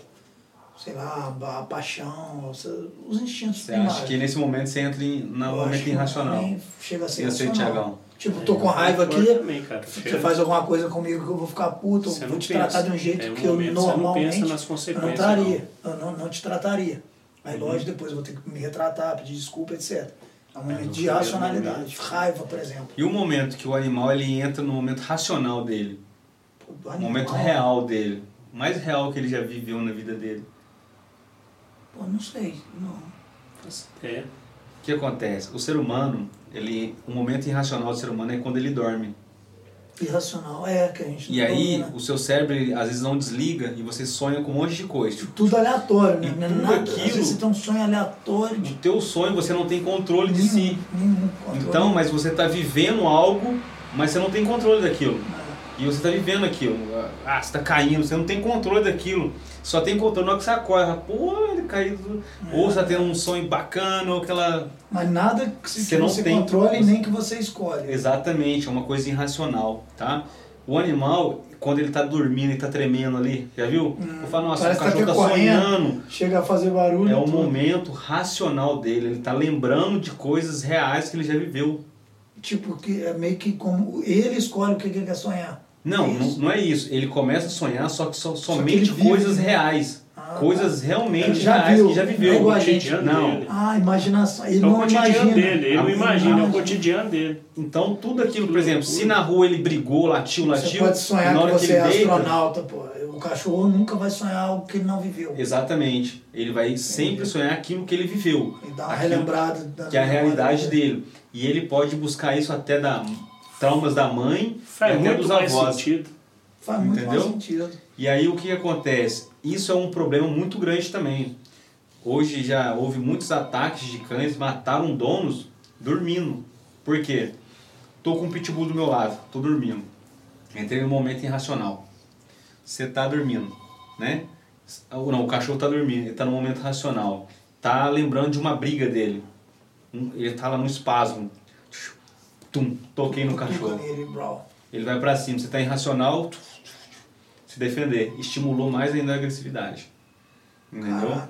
sei lá, a paixão, os instintos você acha que nesse momento você entra em, no Eu acho momento irracional? Chega a ser E. Tiagão? Tipo, tô com É, raiva eu aqui, também, cara. você faz alguma coisa comigo que eu vou ficar puto, eu Você vou não te pensa. tratar de um jeito É, um que eu momento você não normalmente pensa nas eu não consequências, traria, eu não, não te trataria. Aí, Uhum. lógico, depois eu vou ter que me retratar, pedir desculpa, etc. É um momento no de racionalidade, momento. raiva, por exemplo. E o momento que o animal ele entra no momento racional dele, o momento real dele, o mais real que ele já viveu na vida dele. Pô, não sei, não. É. O que acontece? O ser humano, ele, o momento irracional do ser humano é quando ele dorme. Irracional, é, que a gente E não aí, domina. o seu cérebro, ele, às vezes, não desliga e você sonha com um monte de coisa. Tipo, Tudo aleatório, né? E Não é tudo nada, aquilo- Às vezes você tem um sonho aleatório de No teu sonho, você não tem controle de nenhum, si. nenhum controle. Então, mas você está vivendo algo, mas você não tem controle daquilo. E você está vivendo aquilo. Ah, você está caindo, você não tem controle daquilo. Só tem controle na hora que você acorda. Pô, ele caiu. Ou você está tendo um sonho bacana, ou aquela. Mas nada que, Você não você tem- controle nem que você escolhe. Exatamente, é uma coisa irracional, tá? O animal, quando ele está dormindo e está tremendo ali, já viu? Eu falo, nossa, o tá cachorro está correndo. sonhando. Chega a fazer barulho. É o tudo. momento racional dele, ele está lembrando de coisas reais que ele já viveu. Tipo, que é meio que como ele escolhe o que ele quer sonhar. Não, É não, isso? não é isso. Ele começa a sonhar só que so, que somente ele vive, coisas reais. Ah, coisas realmente já reais viu, que já não é viveu. a o cotidiano Não. dele. Ah, imaginação. Ele É o não cotidiano imagina. dele, ele não imagina, é o cotidiano dele. Então tudo aquilo, por Que exemplo, se na rua ele brigou, latiu, Você latiu, pode e sonhar na que hora você que é ele deita, astronauta, pô. O cachorro nunca vai sonhar algo que ele não viveu. exatamente, ele vai sempre sonhar aquilo que ele viveu. E dá uma relembrada da que é a realidade dele. E ele pode buscar isso até da traumas da mãe Faz e até muito dos mais avós. sentido. Faz muito Entendeu? mais sentido. E aí o que acontece? Isso é um problema muito grande também. Hoje já houve muitos ataques de cães, mataram donos dormindo. Por quê? Tô com um pitbull do meu lado, tô dormindo. Entrei no momento irracional. Você tá dormindo, né? Ou não, o cachorro tá dormindo, ele tá no momento racional. Tá lembrando de uma briga dele. Ele tá lá no espasmo. Tum, toquei no cachorro. Ele vai pra cima, você tá irracional, se defender. Estimulou mais ainda a agressividade. Entendeu?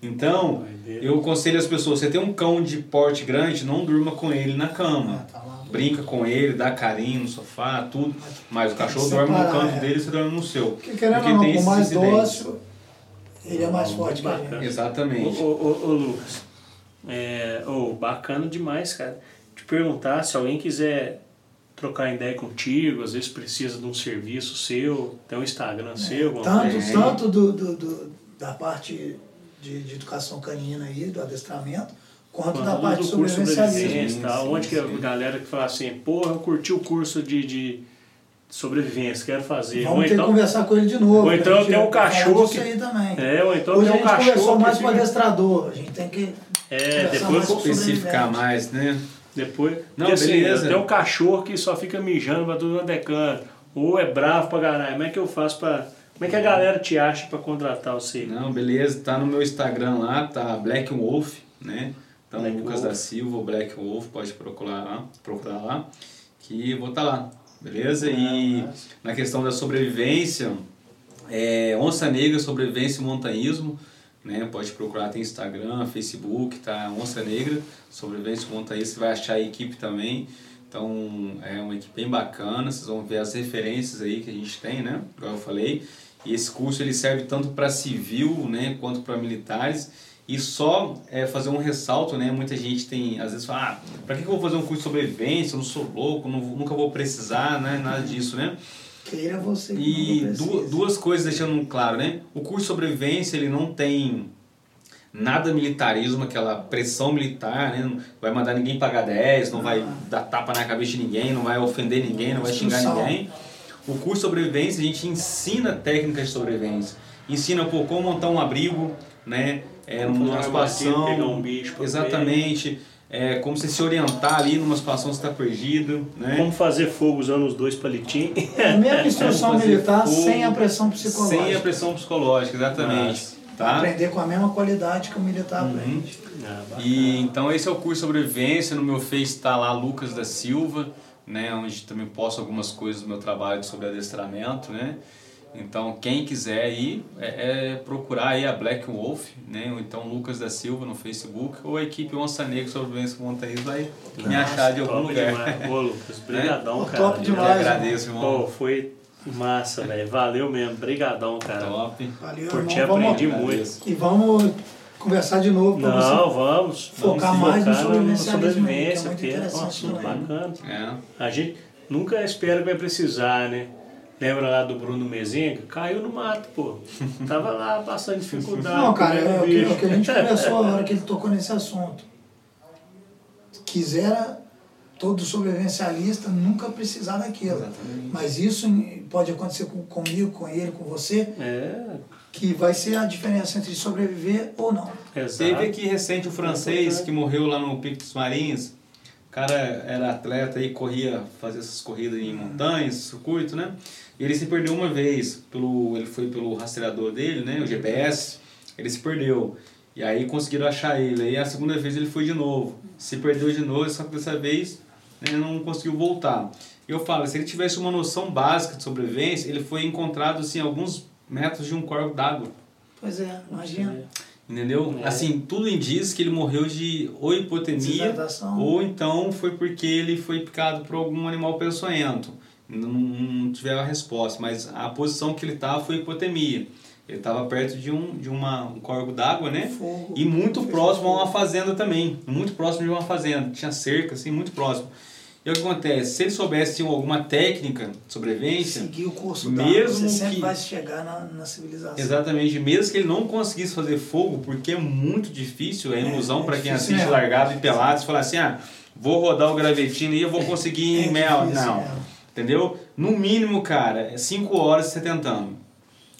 Então, eu aconselho as pessoas, você tem um cão de porte grande, não durma com ele na cama. Ah, tá. Brinca com ele, dá carinho no sofá, tudo. Mas o cachorro dorme no canto é. dele, você dorme no seu. Porque querendo Porque não, tem mais dócil, ele é mais forte que muito a gente. bacana. Ô, Exatamente. ô, ô, ô, Lucas, é, ô, bacana demais, cara. Perguntar se alguém quiser trocar ideia contigo, às vezes precisa de um serviço seu, tem um Instagram seu, alguma Tanto, coisa. É. tanto do, do, do- da parte de, de educação canina aí, do adestramento, quanto da parte de do curso sobrevivência e tal, Sim, onde que a galera que fala assim, porra, eu curti o curso de, de sobrevivência, quero fazer. Vamos ou ter que então, conversar com ele de novo. ou então gente tem um cachorro que- aí também. é, ou então Hoje tem a um gente cachorro conversou mais que com o adestrador. A gente tem que É, depois mais Especificar mais, né? Depois, Não, assim, beleza. tem um cachorro que só fica mijando pra tudo quanto é canto, ou é bravo pra caralho. Como é que eu faço pra. Como é que a galera te acha pra contratar você? Não, beleza, tá no meu Instagram lá, tá Black Wolf, né? Então, Black Lucas Wolf. da Silva, ou Black Wolf, pode procurar lá, procurar lá, que vou estar lá, beleza? e Ah, na questão da sobrevivência, é, Onça Negra, Sobrevivência e Montanhismo, né? Pode procurar, tem Instagram, Facebook, tá? Onça Negra, Sobrevivência e Montanhismo, você vai achar a equipe também. Então, é uma equipe bem bacana, vocês vão ver as referências aí que a gente tem, né? Igual eu falei. E esse curso ele serve tanto para civil, né, quanto para militares. E só é, fazer um ressalto, né? Muita gente tem, às vezes fala, ah, para que que eu vou fazer um curso de sobrevivência? Eu não sou louco, não, nunca vou precisar, né? Nada disso, né? Queira você que E não du- precisa. duas coisas deixando claro, né? O curso de sobrevivência, ele não tem nada militarismo, aquela pressão militar, né? Não vai mandar ninguém pagar 10, não vai dar tapa na cabeça de ninguém, não vai ofender ninguém, não vai xingar ninguém. O curso de sobrevivência, a gente ensina técnicas de sobrevivência. Ensina, pô, como montar um abrigo, né? É, numa situação... pegar um bicho Exatamente. É, como você se orientar ali numa situação que você está perdido, né? Como fazer fogo usando os dois palitinhos? É a mesma instrução militar fogo sem a pressão psicológica. Sem a pressão psicológica, exatamente. Tá? Aprender com a mesma qualidade que o militar Uhum. aprende. Ah. E então esse é o curso de sobrevivência. No meu Face está lá Lucas da Silva, né, onde também posto algumas coisas do meu trabalho sobre adestramento, né? Então quem quiser aí é, é procurar aí a Black Wolf, né? Ou então Lucas da Silva no Facebook ou a equipe Onça Negra Sobrevivência Montanhas vai me achar de algum lugar. demais. Ô, Lucas, brigadão, Pô, cara. top Eu demais, agradeço, irmão. Pô, foi massa, velho. Valeu mesmo. Brigadão, cara. Top. Valeu, Por irmão. te Vamos- aprendi Agradeço. muito. E vamos conversar de novo você Não, vamos. Focar vamos mais no focar aí, sobrevivência, que é é um interessante assunto também. bacana. É. A gente nunca espera que vai precisar, né? Lembra lá do Bruno Mezenga? Caiu no mato, pô. Tava lá passando dificuldade. Não, cara, é o que, que a gente conversou a hora que ele tocou nesse assunto. Quisera todo sobrevivencialista nunca precisar daquilo. Exatamente. Mas isso pode acontecer com, comigo, com ele, com você, É, que vai ser a diferença entre sobreviver ou não. exato. Teve aqui recente o francês que morreu lá no Pico dos Marins. O cara era atleta e corria, fazia essas corridas em montanhas, circuito, né? E ele se perdeu uma vez, pelo, ele foi pelo rastreador dele, né? O GPS, ele se perdeu. E aí conseguiram achar ele. Aí a segunda vez ele foi de novo. Se perdeu de novo, só que dessa vez né, não conseguiu voltar. E eu falo, se ele tivesse uma noção básica de sobrevivência, ele foi encontrado assim, a alguns metros de um corpo d'água. Pois é, imagina. Entendeu? É. Assim, tudo indica que ele morreu de ou hipotermia ou então foi porque ele foi picado por algum animal peçonhento. Não, não tiveram a resposta, mas a posição que ele estava foi hipotermia. Ele estava perto de um, de uma, um córrego d'água, né? Fogo. E muito próximo a uma fazenda também. Muito próximo de uma fazenda. Tinha cerca, assim, muito próximo. E o que acontece? Se ele soubesse alguma técnica de sobrevivência, Seguir o curso Mesmo dado, você sempre que- vai chegar na, na civilização. Exatamente, mesmo que ele não conseguisse fazer fogo, porque é muito difícil, é ilusão é para quem assiste mesmo. largado e pelado, falar assim, ah, vou rodar o gravetino e eu vou conseguir É em mel. Não, mesmo. Entendeu? No mínimo, cara, é 5 horas você tentando.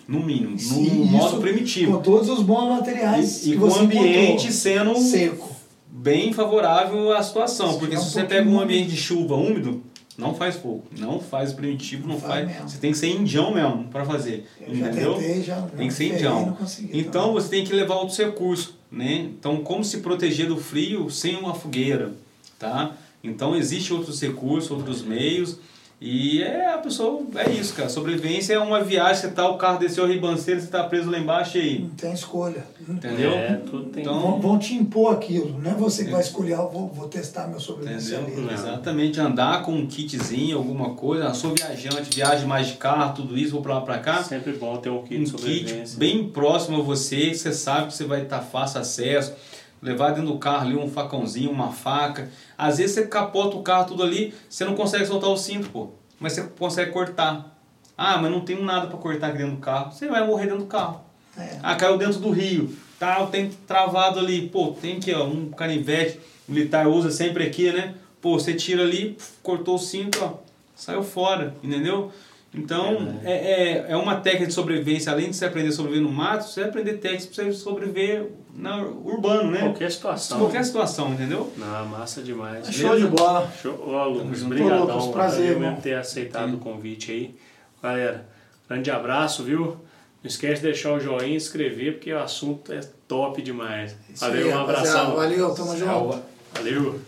No mínimo, no Sim, modo isso primitivo. Com todos os bons materiais E, e com o você ambiente sendo seco. bem favorável à situação. Se Porque se um você pouquinho pega um ambiente de chuva úmido, Não faz fogo. Não faz primitivo, não, Não faz faz. Você tem que ser indião mesmo para fazer. Eu já entendeu? tentei, já tem que ser indião. consegui Então também. você tem que levar outros recursos, né? Então como se proteger do frio sem uma fogueira, tá? Então existe outros recursos, outros meios e é a pessoa é isso, cara. Sobrevivência é uma viagem, você tá o carro desceu a ribanceira, você tá preso lá embaixo e aí, Não tem escolha. entendeu? É, tudo tem. Então- Vão, vão te impor aquilo, não é você que vai escolher, ah, vou, vou testar meu sobrevivência. Exatamente, andar com um kitzinho, alguma coisa. Eu sou viajante, viagem mais de carro, tudo isso, vou pra lá pra cá. Sempre bom ter um kit um de kit sobrevivência. bem próximo a você, você sabe que você vai estar fácil acesso. Levar dentro do carro ali um facãozinho, uma faca. Às vezes você capota o carro tudo ali, você não consegue soltar o cinto, pô. Mas você consegue cortar. Ah, mas não tenho nada para cortar aqui dentro do carro. Você vai morrer dentro do carro. É. Ah, caiu dentro do rio. Tá, tem travado ali. Pô, tem aqui, ó, um canivete militar usa sempre aqui, né? Pô, você tira ali, cortou o cinto, ó, saiu fora, entendeu? Então, é, é, é uma técnica de sobrevivência. Além de você aprender a sobreviver no mato, você vai aprender técnicas para você sobreviver na, urbano, né? Qualquer situação. qualquer situação, entendeu? Não, massa demais. Show de bola. Show. Ó, Lucas, obrigadão. Lucas, prazer, Valeu irmão. mesmo ter aceitado o convite aí. Galera, grande abraço, viu? Não esquece de deixar o joinha e inscrever, porque o assunto é top demais. Isso Valeu, aí, um abração. Valeu, tamo junto. Valeu.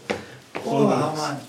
Porra, mano.